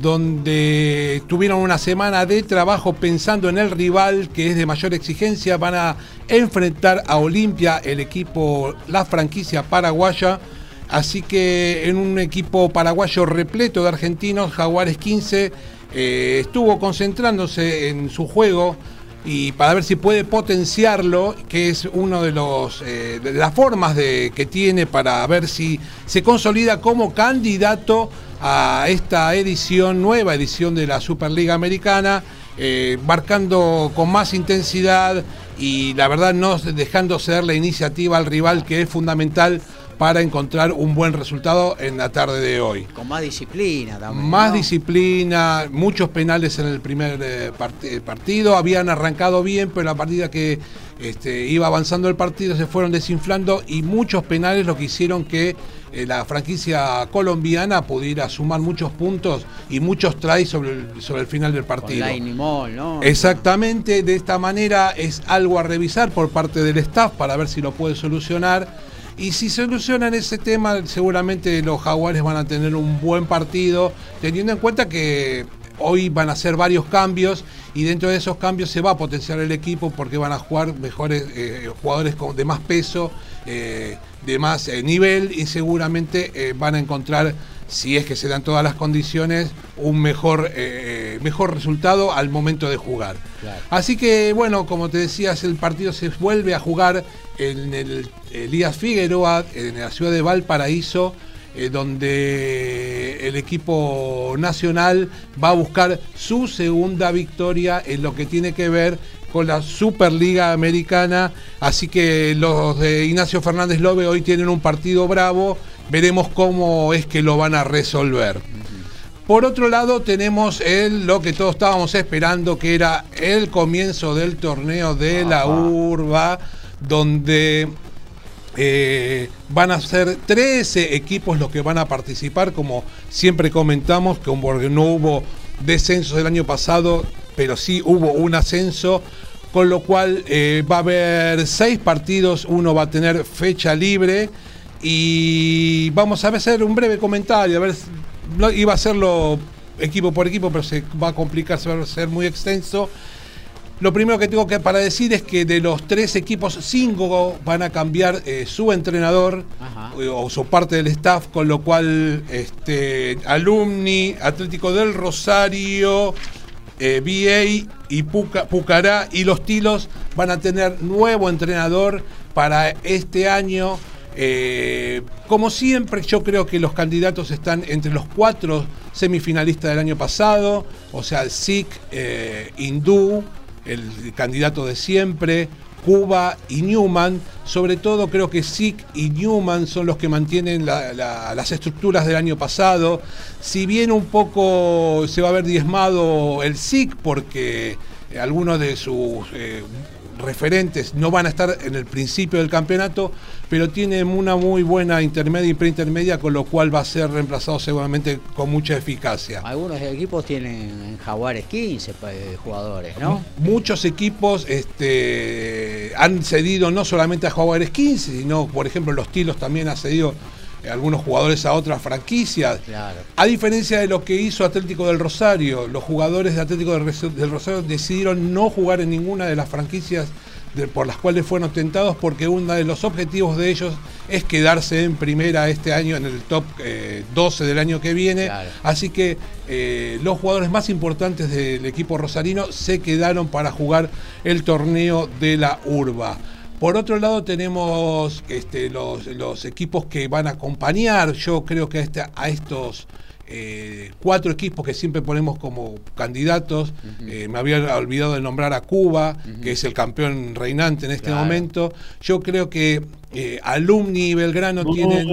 donde tuvieron una semana de trabajo pensando en el rival que es de mayor exigencia. Van a enfrentar a Olimpia, el equipo, la franquicia paraguaya. Así que en un equipo paraguayo repleto de argentinos, Jaguares 15 eh, estuvo concentrándose en su juego y para ver si puede potenciarlo, que es los eh, de las formas de, que tiene para ver si se consolida como candidato a esta edición, nueva edición de la Superliga Americana, eh, marcando con más intensidad y la verdad no dejando ceder la iniciativa al rival que es fundamental para encontrar un buen resultado en la tarde de hoy. Con más disciplina también. Más ¿no? disciplina, muchos penales en el primer eh, part- eh, partido. Habían arrancado bien, pero la partida que este, iba avanzando el partido se fueron desinflando y muchos penales lo que hicieron que eh, la franquicia colombiana pudiera sumar muchos puntos y muchos tries sobre el, sobre el final del Con partido. Y Mall, ¿no? Exactamente, de esta manera es algo a revisar por parte del staff para ver si lo puede solucionar. Y si solucionan ese tema, seguramente los jaguares van a tener un buen partido, teniendo en cuenta que hoy van a hacer varios cambios y dentro de esos cambios se va a potenciar el equipo porque van a jugar mejores eh, jugadores con, de más peso, eh, de más eh, nivel y seguramente van a encontrar, si es que se dan todas las condiciones, un mejor, eh, mejor resultado al momento de jugar. Así que bueno, como te decías, el partido se vuelve a jugar en el Elías Figueroa, en la ciudad de Valparaíso, eh, donde el equipo nacional va a buscar su segunda victoria en lo que tiene que ver con la Superliga Americana. Así que los de Ignacio Fernández Lobe hoy tienen un partido bravo. Veremos cómo es que lo van a resolver. Por otro lado, tenemos el, lo que todos estábamos esperando, que era el comienzo del torneo de la urba, donde eh, van a ser 13 equipos los que van a participar, como siempre comentamos, como no hubo descensos el año pasado, pero sí hubo un ascenso, con lo cual eh, va a haber seis partidos, uno va a tener fecha libre y vamos a hacer un breve comentario, a ver, no, iba a hacerlo equipo por equipo, pero se va a complicar, se va a ser muy extenso. Lo primero que tengo que para decir es que de los tres equipos, cinco van a cambiar eh, su entrenador eh, o su parte del staff, con lo cual este, Alumni, Atlético del Rosario, eh, BA y Puca- Pucará y los Tilos van a tener nuevo entrenador para este año. Eh, como siempre, yo creo que los candidatos están entre los cuatro semifinalistas del año pasado, o sea, SIC, eh, Hindú, el candidato de siempre, Cuba y Newman. Sobre todo creo que SIC y Newman son los que mantienen la- la- las estructuras del año pasado. Si bien un poco se va a ver diezmado el SIC porque algunos de sus eh, referentes no van a estar en el principio del campeonato, pero tienen una muy buena intermedia y preintermedia, con lo cual va a ser reemplazado seguramente con mucha eficacia. Algunos equipos tienen en Jaguares 15 pa- eh, jugadores, ¿no? Muchos equipos este, han cedido no solamente a Jaguares 15, sino, por ejemplo, los Tilos también ha cedido algunos jugadores a otras franquicias. Claro. A diferencia de lo que hizo Atlético del Rosario, los jugadores de Atlético del Rosario decidieron no jugar en ninguna de las franquicias de- por las cuales fueron tentados porque uno de los objetivos de ellos es quedarse en primera este año en el top eh, 12 del año que viene. Claro. Así que eh, los jugadores más importantes del equipo rosarino se quedaron para jugar el torneo de la urba. Por otro lado tenemos este, los, los equipos que van a acompañar, yo creo que a, este- a estos eh, cuatro equipos que siempre ponemos como candidatos, eh, me había olvidado de nombrar a Cuba, que es el campeón reinante en este Claro. momento, yo creo que eh, Alumni y Belgrano tienen...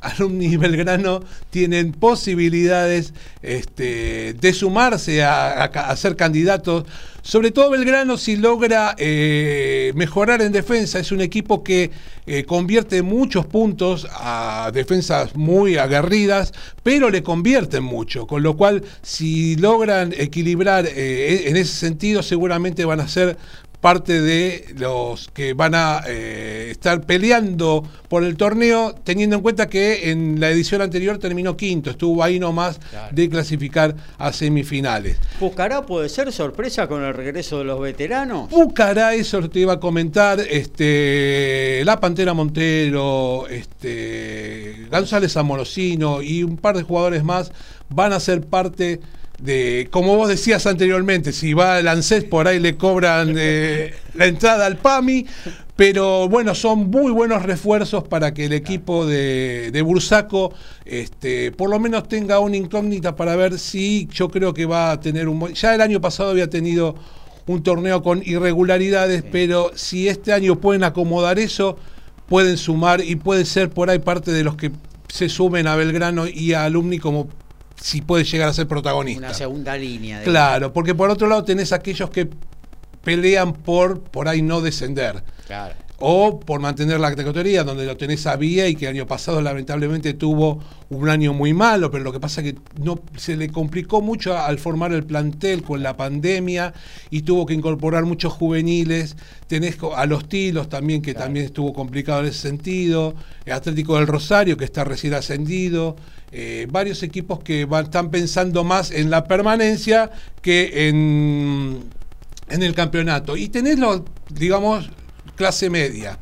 Alumni y Belgrano tienen posibilidades este, de sumarse a, a- a ser candidatos. Sobre todo Belgrano si logra eh, mejorar en defensa. Es un equipo que eh, convierte muchos puntos a defensas muy aguerridas, pero le convierten mucho. Con lo cual, si logran equilibrar eh, en ese sentido, seguramente van a ser parte de los que van a eh, estar peleando por el torneo, teniendo en cuenta que en la edición anterior terminó quinto, estuvo ahí nomás Claro. de clasificar a semifinales. ¿Pucará puede ser sorpresa con el regreso de los veteranos? Pucará, eso te iba a comentar, este, la Pantera Montero, este, González Amorosino y un par de jugadores más van a ser parte de, como vos decías anteriormente, si va al ANSES por ahí le cobran eh, la entrada al PAMI, pero bueno, son muy buenos refuerzos para que el equipo de, de Bursaco este, por lo menos tenga una incógnita para ver si yo creo que va a tener un... buen- Ya el año pasado había tenido un torneo con irregularidades, pero si este año pueden acomodar eso, pueden sumar y puede ser por ahí parte de los que se sumen a Belgrano y a Alumni como si puede llegar a ser protagonista. Una segunda línea. de- Claro, porque por otro lado tenés aquellos que pelean por por ahí no descender Claro. O por mantener la categoría, donde lo tenés a y que el año pasado lamentablemente tuvo un año muy malo, pero lo que pasa es que no, se le complicó mucho al formar el plantel con la pandemia y tuvo que incorporar muchos juveniles. Tenés a los Tilos también, que también estuvo complicado en ese sentido. eh, Atlético del Rosario, que está recién ascendido. eh, varios equipos que van- están pensando más en la permanencia que en, en el campeonato. Y tenés, los, digamos, clase media,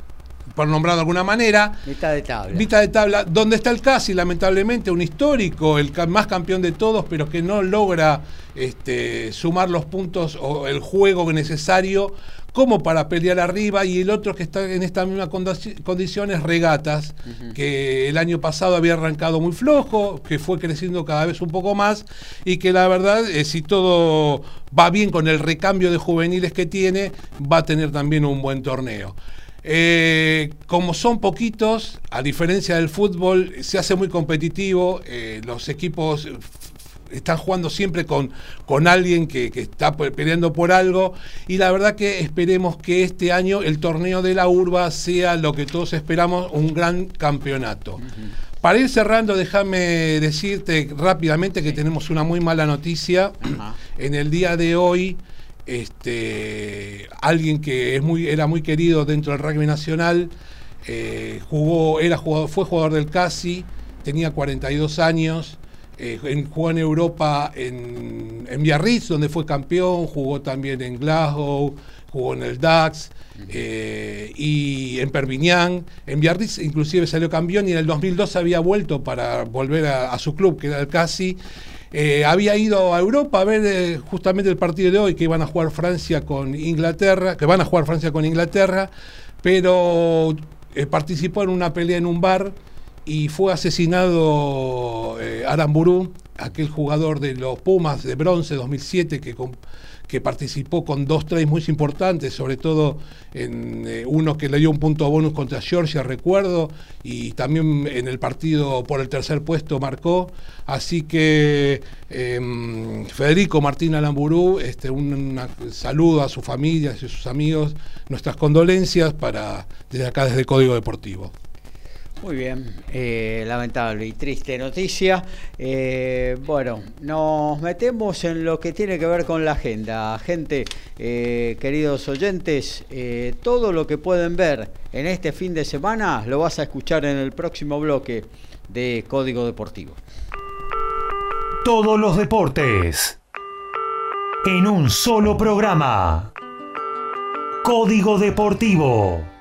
por nombrar de alguna manera. Mitad de tabla. Mitad de tabla, donde está el Casi, lamentablemente, un histórico, el más campeón de todos, pero que no logra este, sumar los puntos o el juego necesario como para pelear arriba, y el otro que está en esta misma condici- condición es Regatas, que el año pasado había arrancado muy flojo, que fue creciendo cada vez un poco más, y que la verdad, eh, si todo va bien con el recambio de juveniles que tiene, va a tener también un buen torneo. Eh, como son poquitos, a diferencia del fútbol, se hace muy competitivo. eh, los equipos están jugando siempre con, con alguien que, que está pe- peleando por algo. Y la verdad que esperemos que este año el torneo de la urba sea lo que todos esperamos, un gran campeonato. Para ir cerrando, déjame decirte rápidamente que tenemos una muy mala noticia. En el día de hoy, este, alguien que es muy, era muy querido dentro del rugby nacional, eh, jugó, era jugador, fue jugador del CASI, tenía 42 años, en- jugó en Europa en, en Biarritz, donde fue campeón, jugó también en Glasgow, jugó en el DAX eh, y en Perpignan. En Biarritz inclusive salió campeón y en el 2002 había vuelto para volver a, su club, que era el CASI. eh, había ido a Europa a ver eh, justamente el partido de hoy que iban a jugar Francia con Inglaterra, que van a jugar Francia con Inglaterra, pero eh, participó en una pelea en un bar y fue asesinado eh, Aramburu, aquel jugador de los Pumas de bronce 2007 que, que participó con dos trades muy importantes, sobre todo en eh, uno que le dio un punto bonus contra Georgia, recuerdo, y también en el partido por el tercer puesto marcó. Así que em, Federico Martín Alamburú, este, un una- saludo a su familia y a sus amigos, nuestras condolencias para desde acá, desde Código Deportivo. Muy bien, eh, lamentable y triste noticia. Eh, bueno, nos metemos en lo que tiene que ver con la agenda. Gente, eh, queridos oyentes, todo lo que pueden ver en este fin de semana lo vas a escuchar en el próximo bloque de Código Deportivo. Todos los deportes. En un solo programa. Código Deportivo.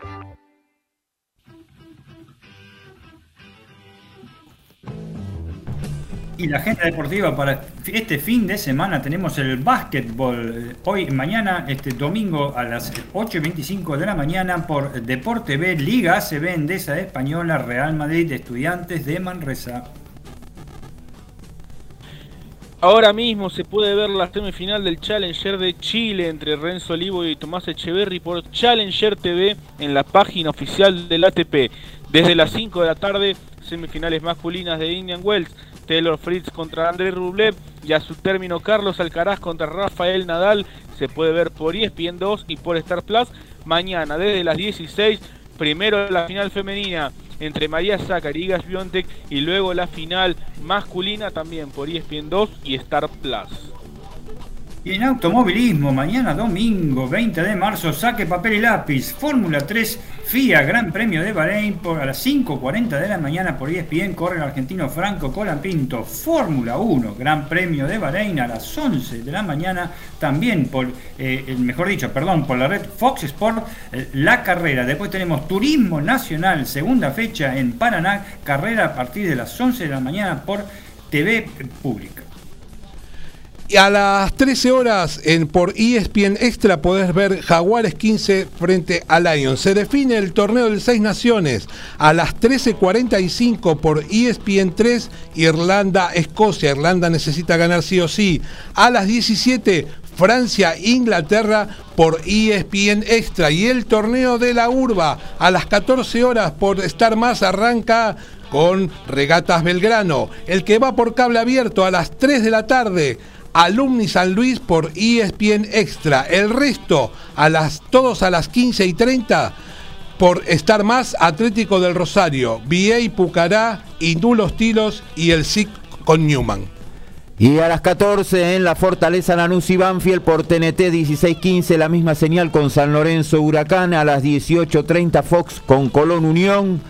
Y la agenda deportiva para este fin de semana tenemos el básquetbol. Eh, Hoy, mañana, este domingo a las 8.25 de la mañana por Deporte B, Liga ACB Endesa Española, Real Madrid, Estudiantes de Manresa. Ahora mismo se puede ver la semifinal del Challenger de Chile entre Renzo Olivo y Tomás Echeverry por Challenger TV en la página oficial del ATP. Desde las 5 de la tarde, semifinales masculinas de Indian Wells, Taylor Fritz contra André Rublev y a su término Carlos Alcaraz contra Rafael Nadal se puede ver por ESPN 2 y por Star Plus. Mañana desde las 16, primero la final femenina entre María Zácar y Gas Biontech y luego la final masculina también por ESPN 2 y Star Plus. Y en automovilismo, mañana domingo 20 de marzo, saque papel y lápiz, Fórmula 3, FIA, Gran Premio de Bahrein, por a las 5.40 de la mañana por ESPN, corre el argentino Franco Colapinto, Fórmula 1, Gran Premio de Bahrein a las 11 de la mañana, también por, eh, mejor dicho, perdón, por la red Fox Sport, eh, la carrera. Después tenemos Turismo Nacional, segunda fecha en Paraná, carrera a partir de las 11 de la mañana por TV Pública. Y a las 13 horas en, por ESPN Extra podés ver Jaguares 15 frente a Lions. Se define el torneo de Seis Naciones. A las 13.45 por E ESPN 3 Irlanda-Escocia. Irlanda necesita ganar sí o sí. A las 17 Francia-Inglaterra por ESPN Extra. Y el torneo de la Urba a las 14 horas por Star Más arranca con Regatas Belgrano. El que va por cable abierto a las 3 de la tarde. Alumni San Luis por ESPN Extra. El resto, a las, todos a las 15 y 30, por Star Más Atlético del Rosario, VA Pucará, Indú Los Tilos y el SIC con Newman. Y a las 14 en la Fortaleza Lanús y Banfield por TNT 1615 la misma señal con San Lorenzo Huracán. A las 18.30 Fox con Colón Unión.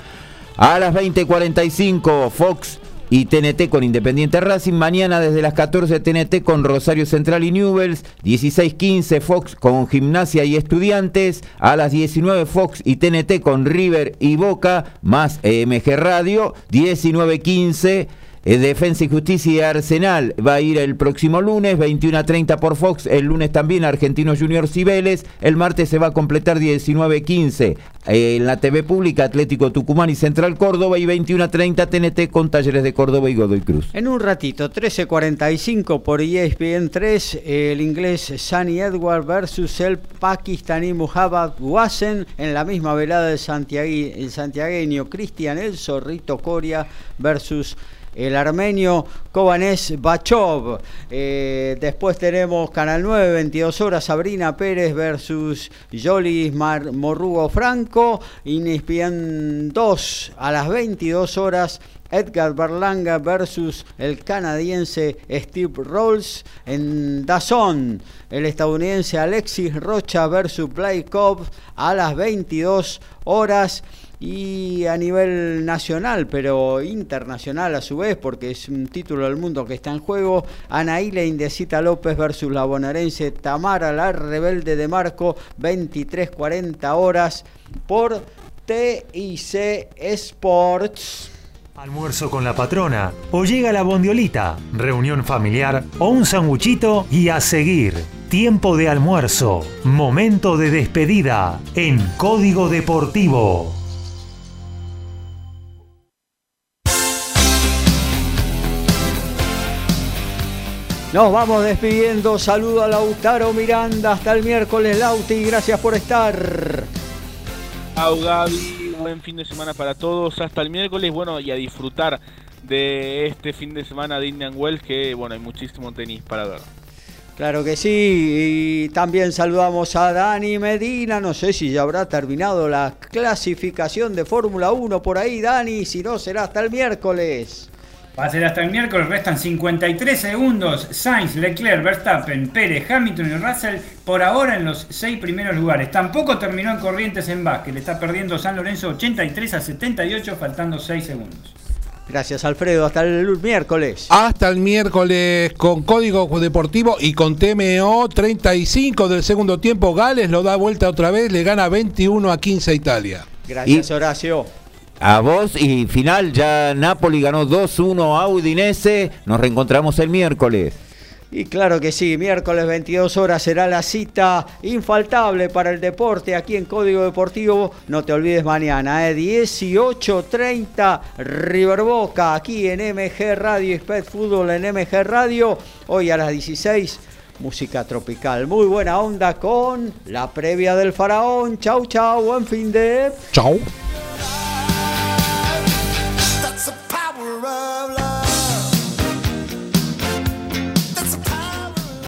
A las 20.45 Fox y TNT con Independiente Racing. Mañana desde las 14 TNT con Rosario Central y Newells. 16.15 Fox con Gimnasia y Estudiantes. A las 19 Fox y TNT con River y Boca. Más EMG Radio. 19.15 eh, Defensa y Justicia y Arsenal va a ir el próximo lunes, 21 a 30 por Fox. El lunes también Argentinos Juniors Cibeles. El martes se va a completar 19 15 eh, en la TV pública Atlético Tucumán y Central Córdoba. Y 21 a 30 TNT con Talleres de Córdoba y Godoy Cruz. En un ratito, 13.45 por E ESPN 3, el inglés Sunny Edward versus el pakistaní Muhammad Wasen en la misma velada del santiagueño Cristian El Zorrito Coria versus el armenio Kovanes Bachov. Eh, después tenemos Canal 9, 22 horas, Sabrina Pérez versus Jolis Mar Morrugo Franco. Inespian 2 a las 22 horas. Edgar Berlanga versus el canadiense Steve Rolls en Dazón. El estadounidense Alexis Rocha versus Blake Cobb a las 22 horas. Y a nivel nacional, pero internacional a su vez, porque es un título del mundo que está en juego, Anaíle Indecita López versus la bonaerense Tamara la rebelde de Marco, 23.40 horas por TIC Sports. Almuerzo con la patrona, o llega la bondiolita, reunión familiar o un sanguchito y a seguir. Tiempo de almuerzo, momento de despedida en Código Deportivo. Nos vamos despidiendo. Saludo a Lautaro Miranda. Hasta el miércoles, Lauti. Gracias por estar. Chao Gaby, buen fin de semana para todos, hasta el miércoles, bueno, y a disfrutar de este fin de semana de Indian Wells, que bueno, hay muchísimo tenis para ver. Claro que sí. Y también saludamos a Dani Medina. No sé si ya habrá terminado la clasificación de Fórmula 1 por ahí, Dani. Si no, será hasta el miércoles. Va a ser hasta el miércoles, restan 53 segundos. Sainz, Leclerc, Verstappen, Pérez, Hamilton y Russell por ahora en los seis primeros lugares. Tampoco terminó en Corrientes en básquet. Le está perdiendo San Lorenzo 83 a 78, faltando 6 segundos. Gracias, Alfredo. Hasta el miércoles. Hasta el miércoles con Código Deportivo y con TMO 35 del segundo tiempo. Gales lo da vuelta otra vez, le gana 21 a 15 a Italia. Gracias, Horacio. A vos y final ya Napoli ganó 2-1 a Udinese. Nos reencontramos el miércoles. Y claro que sí, miércoles 22 horas será la cita infaltable para el deporte aquí en Código Deportivo. No te olvides mañana, ¿eh? 18.30 River Boca aquí en MG Radio, Spet Fútbol en MG Radio. Hoy a las 16, música tropical. Muy buena onda con la previa del faraón. Chau, chau, buen fin de... Chau. rise.